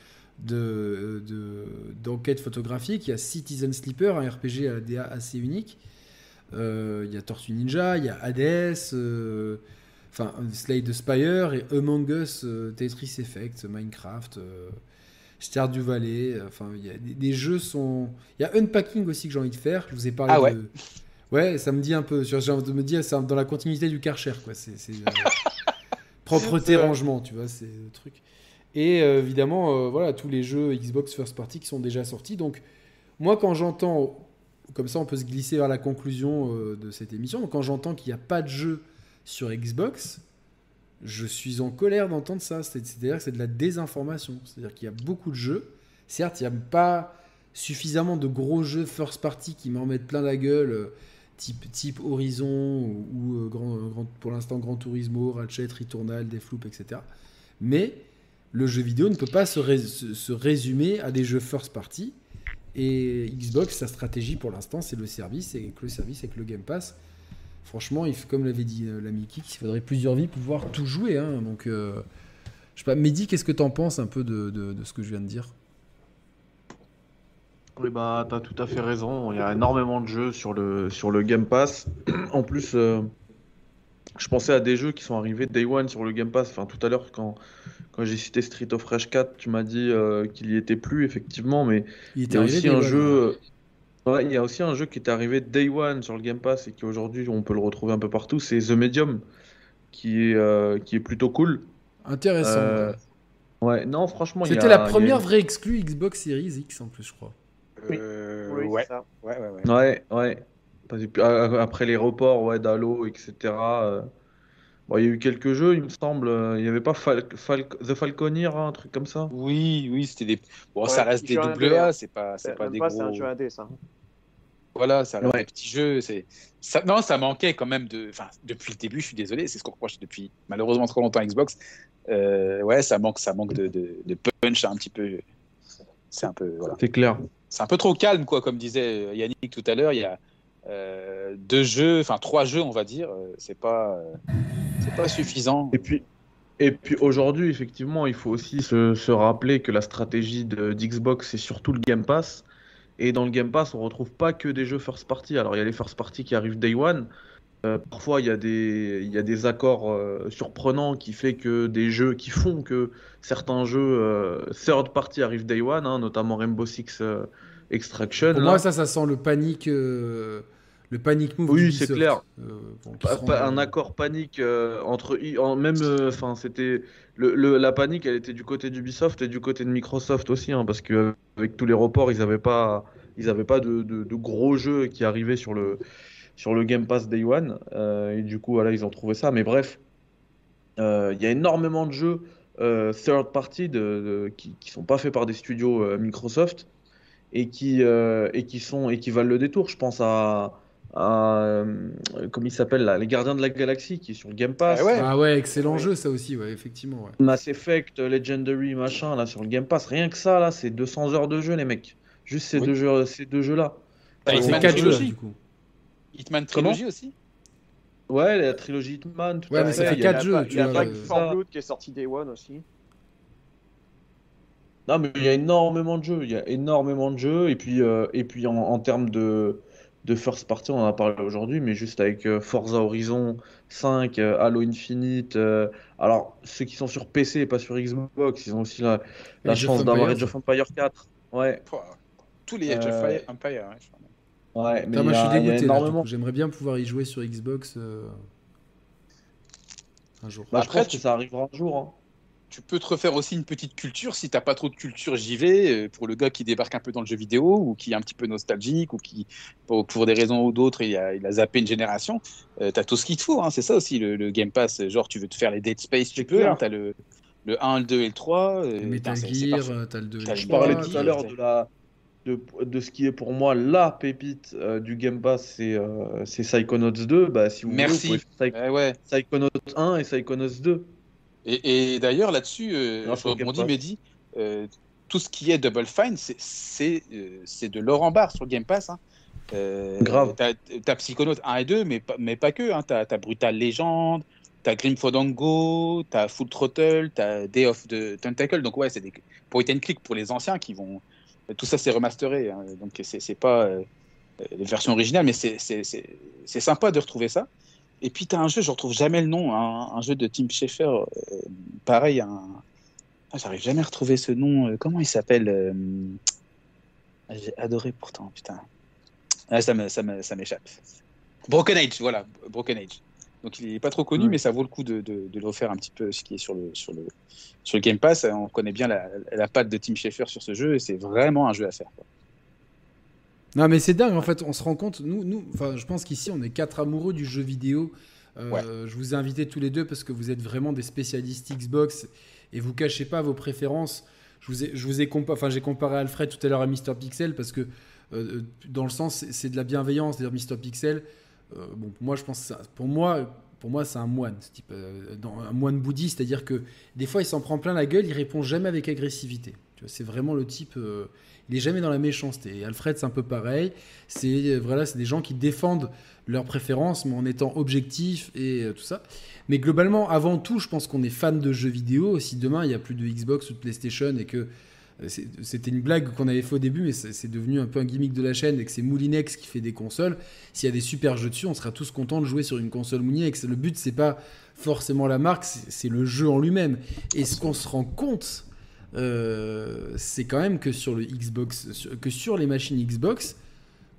de- de- d'enquête photographique. Il y a Citizen Sleeper, un RPG à la DA assez unique. Euh, il y a Tortue Ninja, il y a Hades, euh, enfin Slay the Spire et Among Us, euh, Tetris Effect, Minecraft, euh, Stardew Valley. euh, Enfin, il y a des, des jeux sont. Il y a Unpacking aussi que j'ai envie de faire. Je vous ai parlé Ah ouais. de. Ouais, ça me dit un peu. J'ai envie de me dire, c'est dans la continuité du Karcher, quoi. C'est propreté, rangement, tu vois, c'est le truc. Et euh, évidemment, euh, voilà, tous les jeux Xbox First Party qui sont déjà sortis. Donc, moi, quand j'entends, comme ça, on peut se glisser vers la conclusion euh, de cette émission. Quand j'entends qu'il n'y a pas de jeu sur Xbox, je suis en colère d'entendre ça. C'est- C'est-à-dire que c'est de la désinformation. C'est-à-dire qu'il y a beaucoup de jeux. Certes, il n'y a pas suffisamment de gros jeux first party qui m'en mettent plein la gueule, type, type Horizon ou, pour l'instant Grand Turismo, Ratchet, Returnal, Deathloop, etc. Mais le jeu vidéo ne peut pas se, rés- se- se résumer à des jeux first party. Et Xbox, sa stratégie pour l'instant, c'est le service, et que le service avec le Game Pass. Franchement, comme l'avait dit euh, l'ami Kik, il faudrait plusieurs vies pour pouvoir tout jouer. hein. Donc, euh, je Mehdi, qu'est-ce que tu en penses un peu de, de- ce que je viens de dire? Oui, bah, t'as tout à fait raison. Il y a énormément de jeux sur le, sur le Game Pass. En plus, euh, je pensais à des jeux qui sont arrivés Day One sur le Game Pass. Enfin, tout à l'heure, quand, quand j'ai cité Street of Rage 4, tu m'as dit euh, qu'il y était plus, effectivement. Mais Il il y a aussi un One, jeu. Ouais, il y a aussi un jeu qui est arrivé Day One sur le Game Pass et qui aujourd'hui on peut le retrouver un peu partout. C'est The Medium, qui est, euh, qui est plutôt cool. Intéressant. Euh, Ouais, non, franchement, C'était la a première vraie exclue Xbox Series X en plus, je crois. Oui. Euh, Oui, ouais. c'est ça. ouais, ouais, ouais. Ouais, ouais. Après les reports ouais, d'Halo, etc. euh, bon, il y a eu quelques jeux, il me semble. euh, Il n'y avait pas Fal- Fal- The Falconeer, hein, un truc comme ça? Oui, oui, c'était des. Bon, Ouais, ça reste des indé, double A, hein. c'est pas, c'est pas des pas, gros. c'est un jeu indé, ça. Voilà, ça reste Ouais. des petits jeux. C'est ça. Non, ça manquait quand même de. Enfin, depuis le début, je suis désolé, c'est ce qu'on reproche depuis malheureusement trop longtemps à Xbox. Euh, ouais, ça manque, ça manque de, de, de punch un petit peu. C'est un peu, voilà. C'est clair. C'est un peu trop calme, quoi, comme disait Yannick tout à l'heure. Il y a euh, deux jeux, enfin trois jeux, on va dire. euh, C'est pas, euh, c'est pas suffisant. Et puis, et puis aujourd'hui, effectivement, il faut aussi se, se rappeler que la stratégie d'Xbox, c'est surtout le Game Pass. Et dans le Game Pass, on retrouve pas que des jeux first party. Alors, il y a les first party qui arrivent day one. Parfois, il y a des, y a des accords surprenants qui fait que des jeux qui font que certains jeux third party arrivent day one, hein, notamment Rainbow Six Extraction. Pour là. moi, ça, ça sent le panique, euh, le panic move. Oui, c'est clair. Euh, bon, rend- un accord panique euh, entre en, même euh, enfin c'était le, le- la panique elle était du côté d'Ubisoft et du côté de Microsoft aussi hein, parce que avec tous les reports ils avaient pas ils avaient pas de, de- de gros jeux qui arrivaient sur le sur le Game Pass Day One euh, et du coup voilà ils ont trouvé ça mais bref euh, il y a énormément de jeux euh, third party de, qui, qui sont pas faits par des studios euh, Microsoft et qui euh, et qui sont et qui valent le détour je pense à à, euh, comment il s'appelle là, les Gardiens de la Galaxie qui est sur le Game Pass, Ah ouais. Ah ouais, excellent jeu, ça aussi, ouais, effectivement. ouais. Mass Effect, Legendary, machin là sur le Game Pass, rien que ça là, c'est 200 heures de jeu les mecs. Juste ces Oui. deux jeux, ces deux jeux là. C'est Hitman quatre jeux, Trilogy. du coup. Hitman Trilogy aussi. Ouais, la trilogie Hitman, tout Ouais, à mais ça fait. fait il y a- quatre Il y a jeux, pas- tu Il y a vois, Back euh, 4 Blood qui est sorti Day One aussi. Non, mais il y a énormément de jeux. Il y a énormément de jeux. Et puis, euh, et puis en, en termes de, de first party, on en a parlé aujourd'hui, mais juste avec euh, Forza Horizon 5, euh, Halo Infinite. euh, alors, ceux qui sont sur PC et pas sur Xbox, ils ont aussi la, chance d'avoir. Age of Empire 4. Ouais, Pouah, Tous les Age of Euh, Empire. hein, je crois. ouais, mais moi je suis dégoûté énormément. J'aimerais bien pouvoir y jouer sur Xbox euh, un jour. Bah, je Après, pense tu- que ça arrivera un jour. hein. Tu peux te refaire aussi une petite culture si t'as pas trop de culture JV euh, pour le gars qui débarque un peu dans le jeu vidéo ou qui est un petit peu nostalgique ou qui pour, pour des raisons ou d'autres il a, il a zappé une génération. Euh, t'as tout ce qu'il te faut, hein, c'est ça aussi le, le Game Pass. Genre tu veux te faire les Dead Space, tu peux. Hein, t'as le, le 1, le 2 et le 3. euh, Le Metal Gear, euh, t'as le 2 T'as Je parlais tout à l'heure de la de, de ce qui est pour moi la pépite euh, du Game Pass, c'est euh, c'est Psychonauts 2. Bah, si vous Merci. voulez, vous pouvez faire Psy- Ouais, ouais. Psychonauts 1 et Psychonauts 2. Et, et d'ailleurs, là-dessus, euh, je rebondis. Mehdi, euh, tout ce qui est Double Fine, c'est- euh, de l'or en barre sur Game Pass. Hein. Euh, Grave. T'as Psychonauts 1 et 2, mais pas, mais pas que. Hein. T'as as Brutal Legend, t'as Grim Fandango, t'as Full Throttle, t'as Day of the Tentacle. Donc, ouais, c'est des point and click pour les anciens qui vont. Tout ça, c'est remasteré. hein. Donc, c'est pas euh, les versions originales, mais c'est sympa de retrouver ça. Et puis, tu as un jeu, je retrouve jamais le nom, un, un jeu de Tim Schafer, euh, pareil, un... ah, j'arrive jamais à retrouver ce nom. euh, comment il s'appelle euh, J'ai adoré pourtant, putain. Ah, ça m'échappe. Broken Age, voilà, Broken Age. Donc il est pas trop connu, mais ça vaut le coup de, de, de le refaire un petit peu, ce qui est sur le, sur le, sur le Game Pass. On connaît bien la, la patte de Tim Schafer sur ce jeu, et c'est vraiment un jeu à faire. quoi. Non, mais c'est dingue, en fait, on se rend compte, nous, nous je pense qu'ici, on est quatre amoureux du jeu vidéo. Euh, Ouais. Je vous ai invités tous les deux parce que vous êtes vraiment des spécialistes Xbox et vous cachez pas vos préférences. Je vous ai, je vous ai compa- enfin, j'ai comparé Alfred tout à l'heure à Mister Pixel parce que, euh, dans le sens, c'est- de la bienveillance. D'ailleurs, Mister Pixel, euh, bon, pour moi, je pense, pour moi, pour moi, c'est un moine, ce type, euh, dans- un moine bouddhiste, c'est-à-dire que des fois, il s'en prend plein la gueule, il répond jamais avec agressivité. C'est vraiment le type. euh, il est jamais dans la méchanceté. Et Alfred, c'est un peu pareil. C'est euh, voilà, c'est des gens qui défendent leurs préférences, mais en étant objectifs et euh, tout ça. Mais globalement, avant tout, je pense qu'on est fan de jeux vidéo. Si demain il n'y a plus de Xbox ou de PlayStation et que c'était une blague qu'on avait fait au début, mais c'est devenu un peu un gimmick de la chaîne et que c'est Moulinex qui fait des consoles. S'il y a des super jeux dessus, on sera tous contents de jouer sur une console Moulinex. Le but, c'est pas forcément la marque, c'est le jeu en lui-même. Et ce qu'on se rend compte, euh, c'est quand même que sur le Xbox, que sur les machines Xbox,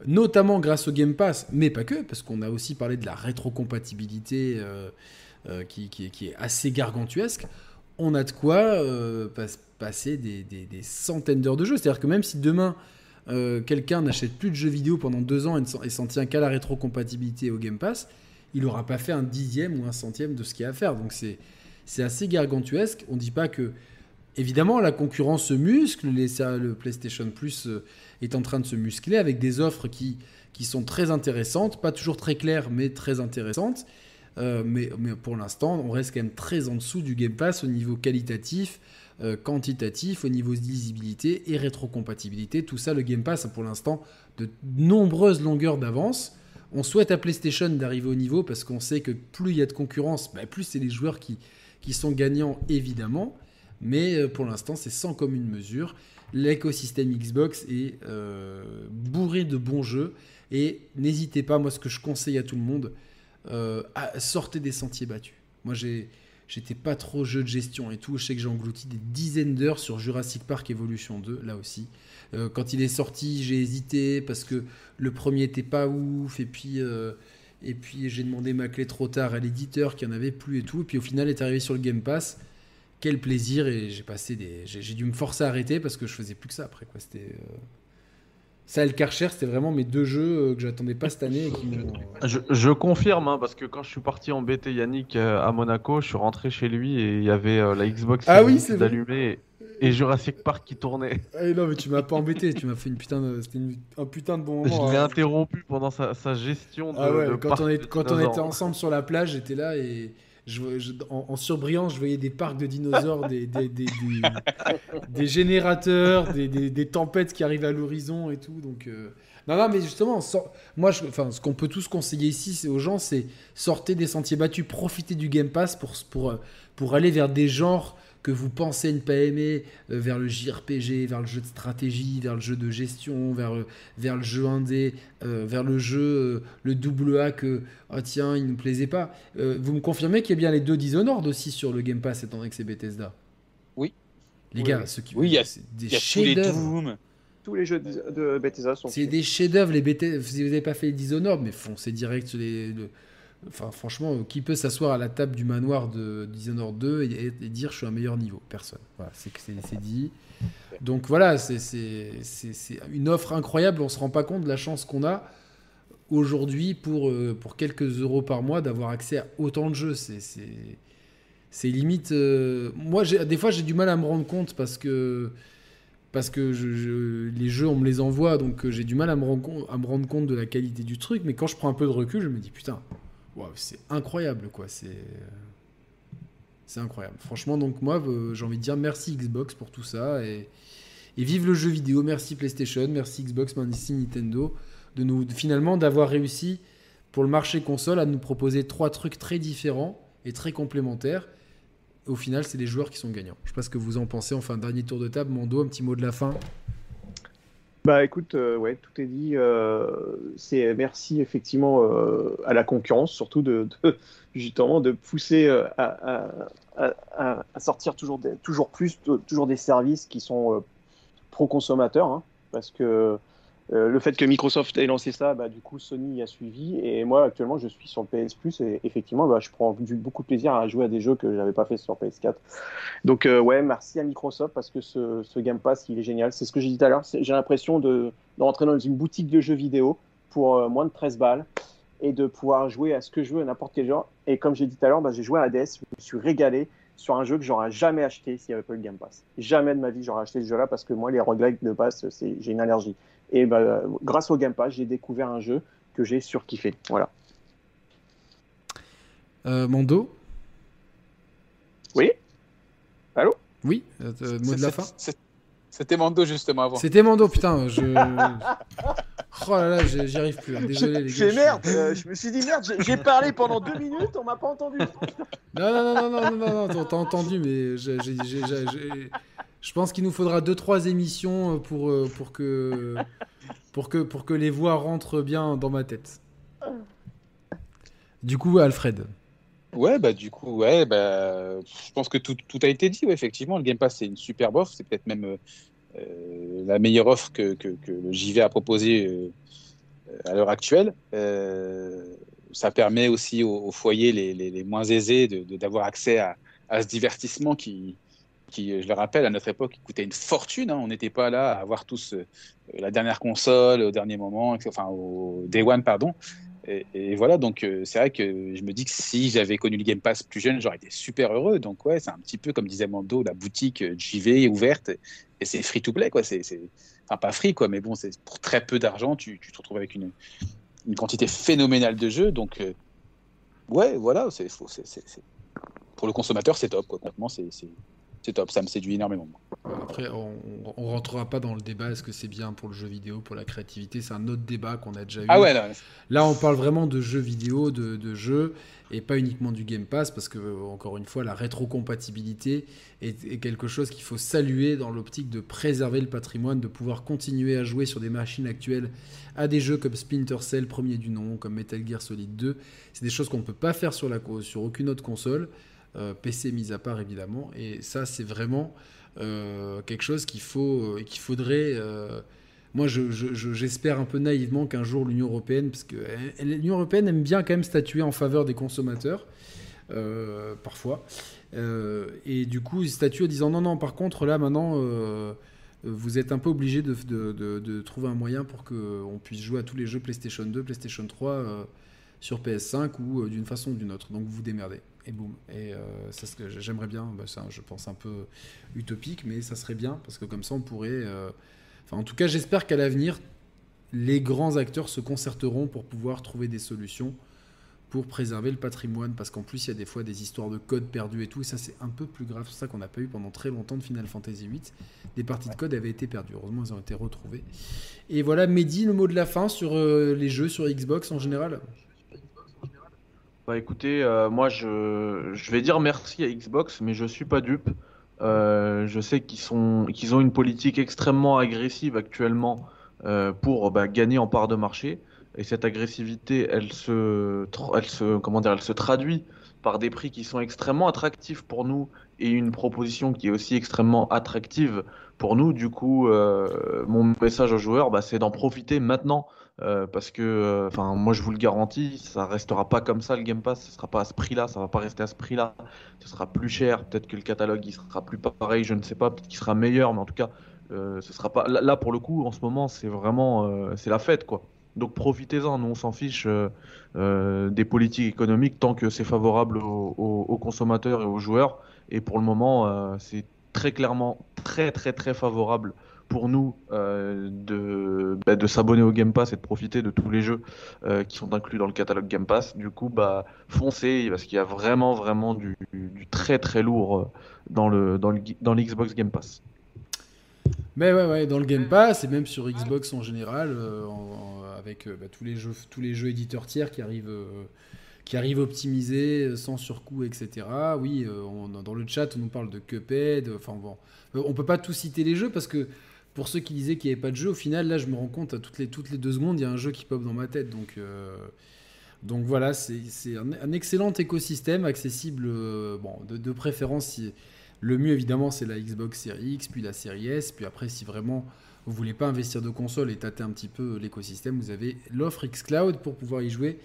notamment grâce au Game Pass, mais pas que, parce qu'on a aussi parlé de la rétrocompatibilité euh, euh, qui, est- assez gargantuesque, on a de quoi euh, pas- passer des, centaines d'heures de jeu. C'est-à-dire que même si demain, quelqu'un n'achète plus de jeux vidéo pendant deux ans et s'en- tient qu'à la rétrocompatibilité au Game Pass, il n'aura pas fait un dixième ou un centième de ce qu'il y a à faire. Donc c'est assez gargantuesque. On ne dit pas que Évidemment, la concurrence se muscle, le PlayStation Plus euh, est en train de se muscler avec des offres qui, qui sont très intéressantes, pas toujours très claires, mais très intéressantes. Euh, mais, mais pour l'instant, on reste quand même très en dessous du Game Pass au niveau qualitatif, euh, quantitatif, au niveau de lisibilité et rétrocompatibilité. Tout ça, le Game Pass a pour l'instant de nombreuses longueurs d'avance. On souhaite à PlayStation d'arriver au niveau parce qu'on sait que plus il y a de concurrence, bah, plus c'est les joueurs qui, qui sont gagnants, évidemment. Mais euh, pour l'instant, c'est sans commune mesure. L'écosystème Xbox est euh, bourré de bons jeux. Et n'hésitez pas, moi, ce que je conseille à tout le monde, euh, sortez des sentiers battus. Moi, j'ai. J'étais pas trop jeu de gestion et tout. Je sais que j'ai englouti des dizaines d'heures sur Jurassic Park Evolution 2, là aussi. Quand il est sorti, j'ai hésité parce que le premier était pas ouf. Et puis, j'ai demandé ma clé trop tard à l'éditeur qui en avait plus et tout. Et puis au final, est arrivé sur le Game Pass quel plaisir et j'ai passé des j'ai dû me forcer à arrêter parce que je faisais plus que ça après quoi c'était euh... ça et le Karcher c'était vraiment mes deux jeux euh, que j'attendais pas cette année et qui m'ont Je, je confirme, hein, parce que quand je suis parti embêter Yannick euh, à Monaco, je suis rentré chez lui et il y avait euh, la Xbox Ah oui, c'est allumée et, et Jurassic Park qui tournait. Ah, non mais tu m'as pas embêté tu m'as fait une putain de... une- un putain de bon moment Je l'ai hein. interrompu pendant sa, sa gestion de, ah ouais de quand on, est, de quand on dinosaures. était ensemble sur la plage j'étais là et je, je- en, en surbrillance je voyais des parcs de dinosaures des, des, des, des- générateurs des, des- des tempêtes qui arrivent à l'horizon et tout donc euh, non non mais justement sort- moi je, enfin ce qu'on peut tous conseiller ici aux gens c'est sortez des sentiers battus profitez du Game Pass pour pour pour aller vers des genres que vous pensez ne pas aimer, euh, vers le JRPG, vers le jeu de stratégie, vers le jeu de gestion, vers, euh, vers le jeu indé, euh, vers le jeu, le double A que, ah tiens, il ne nous plaisait pas. vous me confirmez qu'il y a bien les deux Dishonored aussi sur le Game Pass, étant donné que c'est Bethesda? Oui. Les gars, ceux qui oui, il y a des chefs-d'œuvre. Tous les jeux de, Bethesda sont. C'est des chefs-d'œuvre. Les Bethesda, si vous n'avez pas fait les Dishonored, mais foncez direct sur les. Enfin, franchement, qui peut s'asseoir à la table du manoir de Dishonored 2 et, dire je suis un meilleur niveau? Personne. C'est dit. Donc voilà, c'est une offre incroyable. On se rend pas compte de la chance qu'on a aujourd'hui pour, euh, pour quelques euros par mois d'avoir accès à autant de jeux. C'est limite. Euh, moi, des fois, j'ai du mal à me rendre compte parce que parce que les jeux, on me les envoie, donc euh, j'ai du mal à me rendre compte de la qualité du truc. Mais quand je prends un peu de recul, je me dis putain, c'est incroyable, quoi. C'est c'est incroyable. Franchement, donc moi, euh, j'ai envie de dire merci Xbox pour tout ça et, vive le jeu vidéo. Merci PlayStation, merci Xbox, merci Nintendo de nous finalement d'avoir réussi pour le marché console à nous proposer trois trucs très différents et très complémentaires. Au final, c'est les joueurs qui sont gagnants. Je sais pas ce que vous en pensez. Enfin, dernier tour de table, Mando, un petit mot de la fin. Bah écoute, euh, ouais, tout est dit. Euh, c'est merci effectivement euh, à la concurrence, surtout de, justement de pousser à, sortir toujours, toujours plus, toujours des services qui sont pro consommateurs, hein, parce que euh, le fait que Microsoft ait lancé ça, bah, du coup, Sony a suivi. Et moi, actuellement, je suis sur PS Plus et effectivement, bah, je prends beaucoup de plaisir à jouer à des jeux que je n'avais pas fait sur PS4. Donc, euh, ouais, merci à Microsoft parce que ce, Game Pass, il est génial. C'est ce que j'ai dit tout à l'heure. J'ai l'impression de, rentrer dans une boutique de jeux vidéo pour euh, moins de 13 balles et de pouvoir jouer à ce que je veux, à n'importe quel genre. Et comme j'ai dit tout à l'heure, bah, j'ai joué à Hades, je me suis régalé sur un jeu que j'aurais jamais acheté s'il n'y avait pas eu le Game Pass. Jamais de ma vie j'aurais acheté ce jeu-là parce que moi, les roguelikes de base, j'ai une allergie. Et bah, grâce au Game Pass, j'ai découvert un jeu que j'ai surkiffé. Voilà. Euh, Mando Oui Allô? Oui, euh, mot de la fin C'était Mando justement avant. C'était Mando, putain. Je... Oh là là, j'y arrive plus. Hein. Désolé les gars. merde. Euh, je me suis dit merde. J'ai parlé pendant deux minutes, on m'a pas entendu. Non non non non non non non. T'as entendu, mais j'ai je pense qu'il nous faudra 2-3 émissions euh, pour, euh, pour, que, pour, que, pour que les voix rentrent bien dans ma tête. Du coup, Alfred. Ouais, bah du coup, ouais, bah, je pense que tout, tout a été dit. effectivement, le Game Pass, c'est une superbe offre. C'est peut-être même euh, la meilleure offre que, que, le JV a proposée à l'heure actuelle. ça permet aussi aux, foyers les, les, moins aisés d'avoir de, accès à, à, ce divertissement qui, qui, je le rappelle, à notre époque, coûtait une fortune. Hein. On n'était pas là à avoir tous euh, la dernière console au dernier moment, enfin au Day One, pardon. Et, voilà, donc euh, c'est vrai que je me dis que si j'avais connu le Game Pass plus jeune, j'aurais été super heureux. Donc ouais, c'est un petit peu comme disait Mando, la boutique euh, JV ouverte et c'est free to play quoi. C'est, enfin pas free quoi, mais bon, c'est pour très peu d'argent, tu, te retrouves avec une, quantité phénoménale de jeux. Donc ouais, voilà, c'est, pour le consommateur c'est top. Quoi. C'est c'est top, ça me séduit énormément. Après, on, on rentrera pas dans le débat, est-ce que c'est bien pour le jeu vidéo, pour la créativité, c'est un autre débat qu'on a déjà eu. Ah ouais, Là, on parle vraiment de jeux vidéo, de, jeux, et pas uniquement du Game Pass, parce que, encore une fois, la rétrocompatibilité est, est quelque chose qu'il faut saluer dans l'optique de préserver le patrimoine, de pouvoir continuer à jouer sur des machines actuelles à des jeux comme Splinter Cell, premier du nom, comme Metal Gear Solid 2. C'est des choses qu'on ne peut pas faire sur, la, sur aucune autre console. Euh, PC mis à part évidemment. Et ça, c'est vraiment euh, quelque chose qu'il faut, euh, qu'il faudrait. moi, j'espère un peu naïvement qu'un jour l'Union européenne, parce que l'Union européenne aime bien quand même statuer en faveur des consommateurs, parfois. et du coup, ils statuent en disant non, non, par contre, là maintenant, vous êtes un peu obligé de, de, de, trouver un moyen pour qu'on puisse jouer à tous les jeux PlayStation 2, PlayStation 3 sur PS5 ou d'une façon ou d'une autre. Donc vous vous démerdez et boum. Et euh, ce que j'aimerais bien, bah, je pense un peu utopique, mais ça serait bien, parce que comme ça on pourrait... Euh, enfin en tout cas j'espère qu'à l'avenir, les grands acteurs se concerteront pour pouvoir trouver des solutions pour préserver le patrimoine, parce qu'en plus il y a des fois des histoires de code perdus et tout, et ça c'est un peu plus grave, c'est ça qu'on n'a pas eu pendant très longtemps de Final Fantasy VIII, des parties de code avaient été perdues, heureusement elles ont été retrouvées. Et voilà, Mehdi, le mot de la fin sur euh, les jeux sur Xbox en général? Bah écoutez, euh, moi je, vais dire merci à Xbox, mais je suis pas dupe. Euh, je sais qu'ils sont, qu'ils ont une politique extrêmement agressive actuellement euh, pour bah, gagner en part de marché. Et cette agressivité, elle se, elle se, comment dire, elle se traduit par des prix qui sont extrêmement attractifs pour nous et une proposition qui est aussi extrêmement attractive pour nous. Du coup, mon message aux joueurs, bah, c'est d'en profiter maintenant. Euh, parce que, euh, enfin, moi je vous le garantis, ça restera pas comme ça le Game Pass, ce sera pas à ce prix-là, ça va pas rester à ce prix-là, ce sera plus cher, peut-être que le catalogue il sera plus pareil, je ne sais pas, peut-être qu'il sera meilleur, mais en tout cas, ce sera pas. Là, pour le coup, en ce moment, c'est vraiment, c'est la fête quoi. Donc profitez-en, nous on s'en fiche des politiques économiques tant que c'est favorable aux, consommateurs et aux joueurs. Et pour le moment, c'est très clairement très très très favorable pour nous euh, de, bah, de s'abonner au Game Pass et de profiter de tous les jeux euh, qui sont inclus dans le catalogue Game Pass. Du coup, bah, foncez parce qu'il y a vraiment vraiment du, très très lourd euh, dans le dans le dans l'Xbox Game Pass. Mais ouais, ouais, dans le Game Pass et même sur Xbox en général, avec bah, tous les jeux tous les jeux éditeurs tiers qui arrivent qui arrive optimisé, sans surcoût, etc. Oui, dans le chat, on nous parle de Cuphead. Enfin bon, on peut pas tout citer les jeux parce que pour ceux qui disaient qu'il n'y avait pas de jeu, au final, là, je me rends compte, à toutes les, deux secondes, il y a un jeu qui pop dans ma tête. Donc, donc voilà, c'est un, excellent écosystème accessible, bon, de, préférence. le mieux, évidemment, c'est la Xbox Series X, puis la Series S. Puis après, si vraiment vous voulez pas investir de console et tâter un petit peu l'écosystème, vous avez l'offre Xcloud pour pouvoir y jouer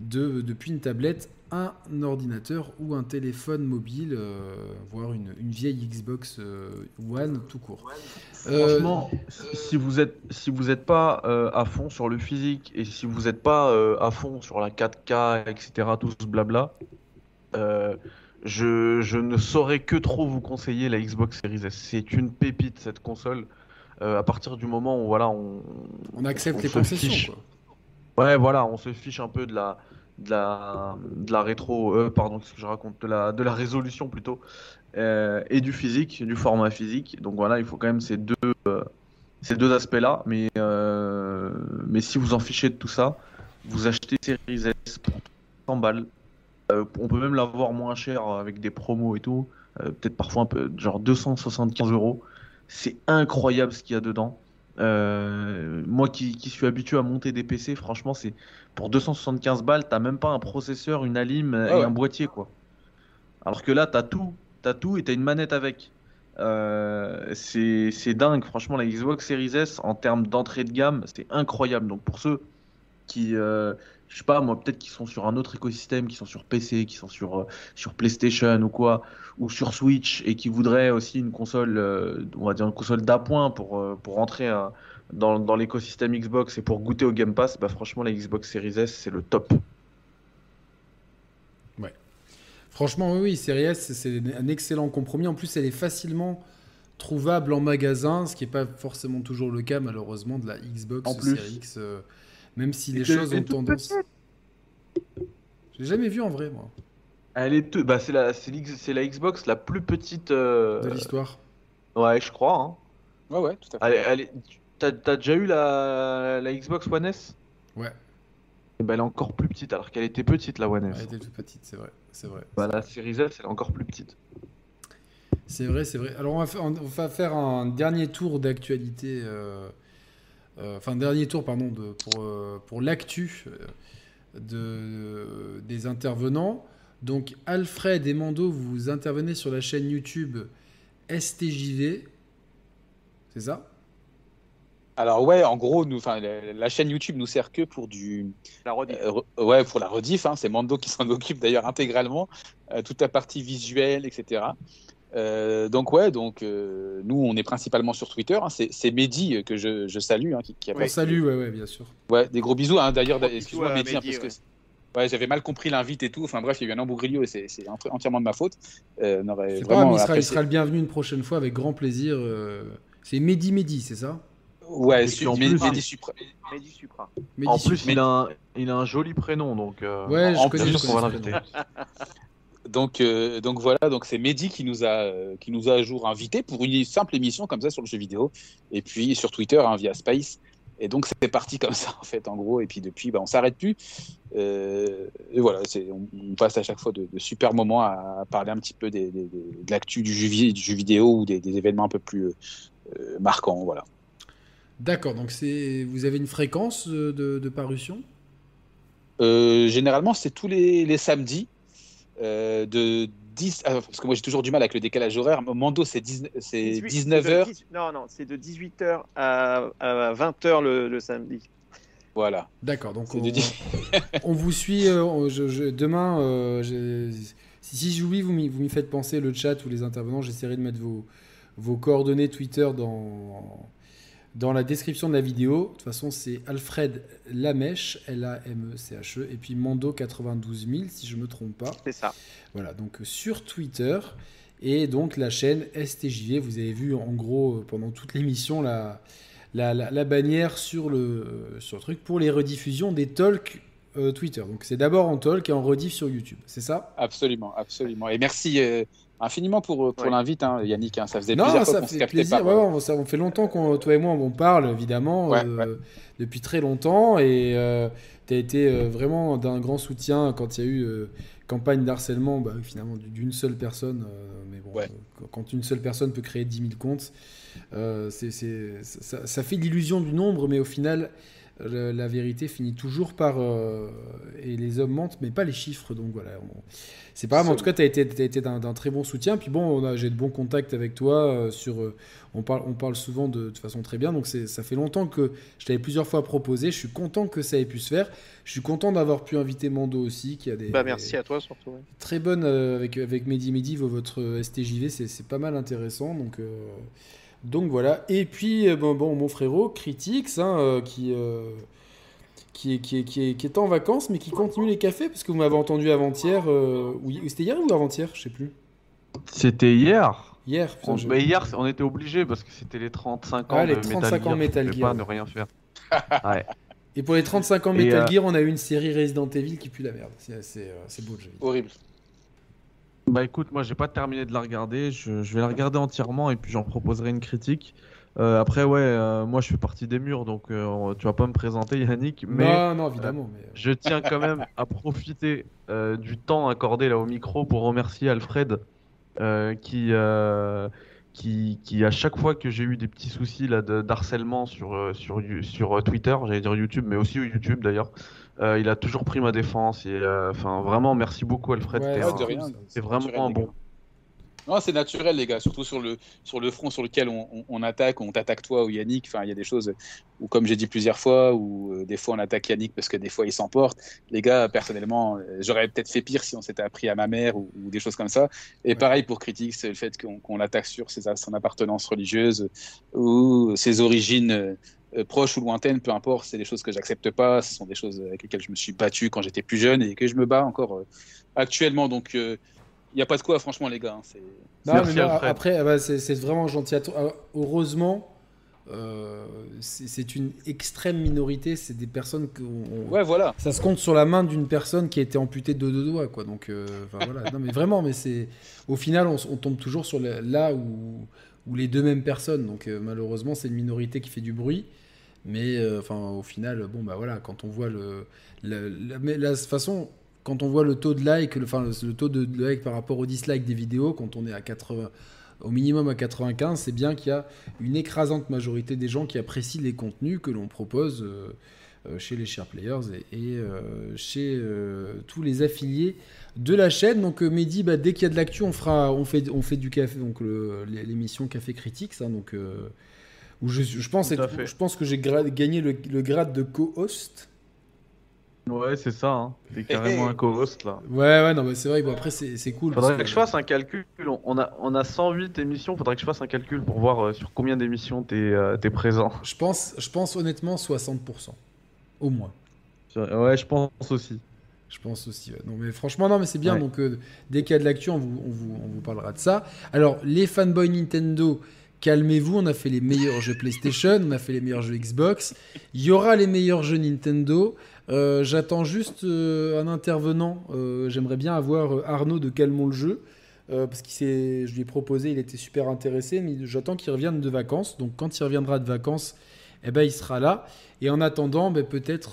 de, depuis une tablette, un ordinateur ou un téléphone mobile, euh, voire une, vieille Xbox euh, One tout court. Franchement, si vous êtes si vous n'êtes pas euh, à fond sur le physique et si vous n'êtes pas à fond sur la 4K, etc., tout ce blabla, je, je, ne saurais que trop vous conseiller la Xbox Series S. C'est une pépite cette console. à partir du moment où voilà, on, on accepte les concessions. Ouais, voilà, on se fiche un peu de la, de la, de la rétro, euh, pardon, qu'est-ce que je raconte, de la, de la résolution plutôt, euh, et du physique, du format physique. Donc voilà, il faut quand même ces deux, euh, ces deux aspects-là. Mais, mais si vous en fichez de tout ça, vous achetez Series S pour 100 balles. on peut même l'avoir moins cher avec des promos et tout. Peut-être parfois un peu, genre 275 euros. C'est incroyable ce qu'il y a dedans. Euh, moi qui, suis habitué à monter des PC, franchement, c'est pour 275 balles, t'as même pas un processeur, une alim ah et un boîtier quoi. Alors que là, t'as tout, t'as tout et t'as une manette avec. Euh, c'est dingue, franchement, la Xbox Series S en termes d'entrée de gamme, c'est incroyable. Donc pour ceux qui, euh, je sais pas, moi, peut-être qu'ils sont sur un autre écosystème, qui sont sur PC, qui sont sur, sur PlayStation ou quoi, ou sur Switch et qui voudraient aussi une console, on va dire une console d'appoint pour, pour rentrer à, dans, dans l'écosystème Xbox et pour goûter au Game Pass, bah franchement la Xbox Series S c'est le top. Ouais. Franchement oui, Series S c'est un excellent compromis. En plus elle est facilement trouvable en magasin, ce qui n'est pas forcément toujours le cas malheureusement de la Xbox Series X. Même si les choses ont tendance. J'ai jamais vu en vrai moi. Elle est bah, c'est la c'est la Xbox la plus petite euh, de l'histoire. Ouais, je crois. Hein. Ouais ouais, tout à fait. Elle, T'as déjà eu la... la, Xbox One S? Ouais. Et eh ben, elle est encore plus petite alors qu'elle était petite la One S. Elle était toute petite, c'est vrai. C'est vrai. Bah, la Series S, elle est encore plus petite. C'est vrai, c'est vrai. Alors on va, faire, on va faire un dernier tour d'actualité. Euh, enfin, dernier tour, pardon, de, pour, euh, pour l'actu de, des intervenants. Donc Alfred et Mando, vous intervenez sur la chaîne YouTube STJV. C'est ça? Alors ouais, en gros, nous, la, la chaîne YouTube nous sert que pour du la rediff. Euh, ouais, pour la rediff. Hein, c'est Mando qui s'en occupe d'ailleurs intégralement, euh, toute la partie visuelle, etc. Euh, donc ouais, donc nous on est principalement sur Twitter. Hein, c'est Mehdi que je, je salue, hein, qui, qui a Salut, ouais, ouais, bien sûr. Ouais, des gros bisous. Hein, d'ailleurs, excuse-moi Mehdi, parce que ouais, j'avais mal compris l'invite et tout. Enfin bref, il y a eu un embougrillio et c'est entièrement de ma faute. Euh, c'est pas il sera, il sera, le bienvenu une prochaine fois avec grand plaisir. C'est Mehdi Mehdi, c'est ça? Ouais, sur Mehdi Supra. Supra. En plus, il a, un, il a un joli prénom, donc. Euh, ouais, je connais, on va l'inviter. donc, euh, donc voilà, donc c'est Mehdi qui nous a euh, qui nous a à jour invité pour une simple émission comme ça sur le jeu vidéo, et puis sur Twitter hein, via Space. Et donc c'est parti comme ça en fait, en gros. Et puis depuis, bah, on s'arrête plus. Euh, et voilà, on, on, passe à chaque fois de, super moments à, parler un petit peu des, de l'actu du jeu, du jeu vidéo ou des, événements un peu plus marquants. Voilà. D'accord, donc vous avez une fréquence de, de parution? Généralement, c'est tous les, les samedis de 10, ah, parce que moi j'ai toujours du mal avec le décalage horaire. Mando, c'est 19h. non, non, c'est de 18h à, 20h le, samedi. Voilà. D'accord, donc on, vous suit euh, demain. Euh, si j'oublie, vous m'y faites penser le chat ou les intervenants. J'essaierai de mettre vos, vos coordonnées Twitter dans, dans la description de la vidéo. De toute façon, c'est Alfred Lamèche, L-A-M-E-C-H-E, et puis Mando 92 000, si je ne me trompe pas. C'est ça. Voilà, donc sur Twitter. Et donc la chaîne STJV, vous avez vu en gros euh, pendant toute l'émission la, la, bannière sur le, euh, sur le truc pour les rediffusions des talks euh, Twitter. Donc c'est d'abord en talk et en rediff sur YouTube, c'est ça? Absolument, absolument. Et merci infiniment pour, pour l'invite, hein, Yannick. Hein. Ça faisait non, plaisir ça fait plaisir. Pas, ça, on fait longtemps qu'on, toi et moi, on parle évidemment depuis très longtemps et tu as été vraiment d'un grand soutien quand il y a eu campagne d'harcèlement, bah, finalement, d'une seule personne. Euh, mais bon, euh, quand une seule personne peut créer 10 000 comptes, euh, c'est, ça, ça, fait l'illusion du nombre, mais au final, la, vérité finit toujours par. et les hommes mentent, mais pas les chiffres. Donc voilà. c'est pas grave. En tout cas, tu as été, été d'un, très bon soutien. Puis bon, j'ai de bons contacts avec toi sur on parle, on parle souvent de, façon très bien. Donc ça fait longtemps que je t'avais plusieurs fois proposé. Je suis content que ça ait pu se faire. Je suis content d'avoir pu inviter Mando aussi, qui a des. Bah, merci à toi surtout. Très bonne euh, avec, avec Mehdi Mehdi, votre STJV, c'est pas mal intéressant. Donc, euh, donc voilà. Et puis, euh, bon, bon mon frérot, Critics, hein, qui. Qui est, qui, est, qui, est, qui est, en vacances, mais qui continue les cafés, parce que vous m'avez entendu avant-hier. oui, c'était hier ou avant-hier Je sais plus. C'était hier. Hier, on, hier, on était obligé parce que c'était les 35 ans ah, les 35 ans Metal Gear. Pas ne rien faire. Et pour les 35 ans Metal euh, Gear, on a eu une série Resident Evil qui pue la merde. C'est euh, beau le jeu. Horrible. Bah écoute, moi j'ai pas terminé de la regarder. Je, vais la regarder entièrement et puis j'en proposerai une critique. Euh, après, ouais, moi je fais partie des murs, donc tu vas pas me présenter Yannick, mais non, non évidemment. Mais... je tiens quand même à profiter du temps accordé là au micro pour remercier Alfred euh, qui, euh, qui, qui, à chaque fois que j'ai eu des petits soucis là, d'harcèlement sur, euh, sur, sur Twitter, j'allais dire YouTube, mais aussi YouTube d'ailleurs, il a toujours pris ma défense. Et enfin, vraiment, merci beaucoup Alfred. c'est vraiment un bon. Non, c'est naturel, les gars, surtout sur le, sur le front sur lequel on, on, attaque, on t'attaque toi ou Yannick. Enfin, il y a des choses où, comme j'ai dit plusieurs fois, où euh, des fois on attaque Yannick parce que des fois il s'emporte. Les gars, personnellement, euh, j'aurais peut-être fait pire si on s'était appris à ma mère ou, des choses comme ça. Et pareil pour Critique, c'est le fait qu'on l'attaque sur ses, son appartenance religieuse ou ses origines. Euh, proches ou lointaines, peu importe, c'est des choses que j'accepte pas, ce sont des choses avec lesquelles je me suis battu quand j'étais plus jeune et que je me bats encore actuellement. Donc il n'y a pas de quoi, franchement, les gars. Hein, après, ah bah, c'est vraiment gentil. Ah, heureusement, euh, c'est une extrême minorité. C'est des personnes que. ouais, voilà. Ça se compte sur la main d'une personne qui a été amputée de deux doigts, quoi. Donc, euh, voilà. non, mais vraiment, mais c'est. Au final, on, tombe toujours sur là où, où les deux mêmes personnes. Donc, euh, malheureusement, c'est une minorité qui fait du bruit. Mais, enfin, au final, bon, bah voilà, quand on voit le. Façon, quand on voit le taux de like, le, enfin, le, taux de, like par rapport au dislike des vidéos, quand on est à 80, au minimum à 95, c'est bien qu'il y a une écrasante majorité des gens qui apprécient les contenus que l'on propose euh, euh, chez les share players et, euh, chez tous les affiliés de la chaîne. Donc Mehdi, bah, dès qu'il y a de l'actu, on on fait, on fait du café, donc l'émission Café Critique, ça, donc où je, je pense, je pense que j'ai gagné le, le, grade de co-host. Ouais, c'est ça. Hein. T'es carrément un co-host là. Ouais, ouais, non, mais c'est vrai. Bon, après, c'est cool. Faudrait que... je fasse un calcul. On a, on a 108 émissions. Faudrait que je fasse un calcul pour voir euh, sur combien d'émissions t'es euh, es présent. Je pense, je pense honnêtement 60%. Au moins. Ouais, je pense aussi. Je pense aussi. Non, mais franchement, non, mais c'est bien. Donc, euh, dès qu'il y a de l'actu, on vous, on, vous, on vous parlera de ça. Alors, les fanboys Nintendo. Calmez-vous, on a fait les meilleurs jeux PlayStation, on a fait les meilleurs jeux Xbox. Il y aura les meilleurs jeux Nintendo. Euh, j'attends juste euh, un intervenant. Euh, j'aimerais bien avoir Arnaud de Calmons le jeu. parce que je lui ai proposé, il était super intéressé, mais j'attends qu'il revienne de vacances. Donc quand il reviendra de vacances, eh ben, il sera là. Et en attendant, ben, peut-être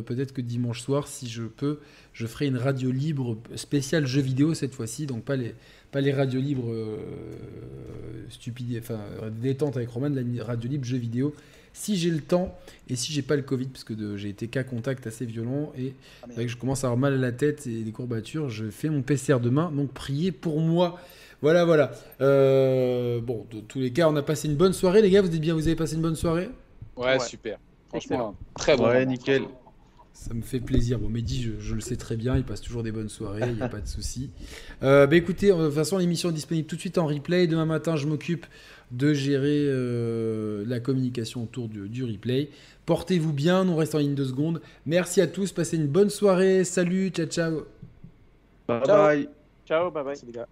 peut-être que dimanche soir, si je peux, je ferai une radio libre spéciale jeux vidéo cette fois-ci. Donc pas les, pas les radios libres euh, stupides, enfin détente avec Roman, la radio libre jeux vidéo. Si j'ai le temps et si j'ai pas le Covid, parce que j'ai été cas contact assez violent et Ah, que je commence à avoir mal à la tête et des courbatures, je fais mon PCR demain, donc priez pour moi. Voilà, voilà. Euh, bon, de tous les cas, on a passé une bonne soirée, les gars. Vous êtes bien, vous avez passé une bonne soirée? Ouais, Ouais. super. Franchement, très bon. Ouais, moment. nickel. Ça me fait plaisir. Bon, Mehdi, je, je le sais très bien, il passe toujours des bonnes soirées, il n'y a pas de souci. Euh, bah écoutez, de toute façon, l'émission est disponible tout de suite en replay. Demain matin, je m'occupe de gérer euh, la communication autour du, du replay. Portez-vous bien, nous restons en ligne de secondes. Merci à tous, passez une bonne soirée. Salut, ciao, ciao. Bye Ciao. bye. Ciao, bye bye. Merci, les gars.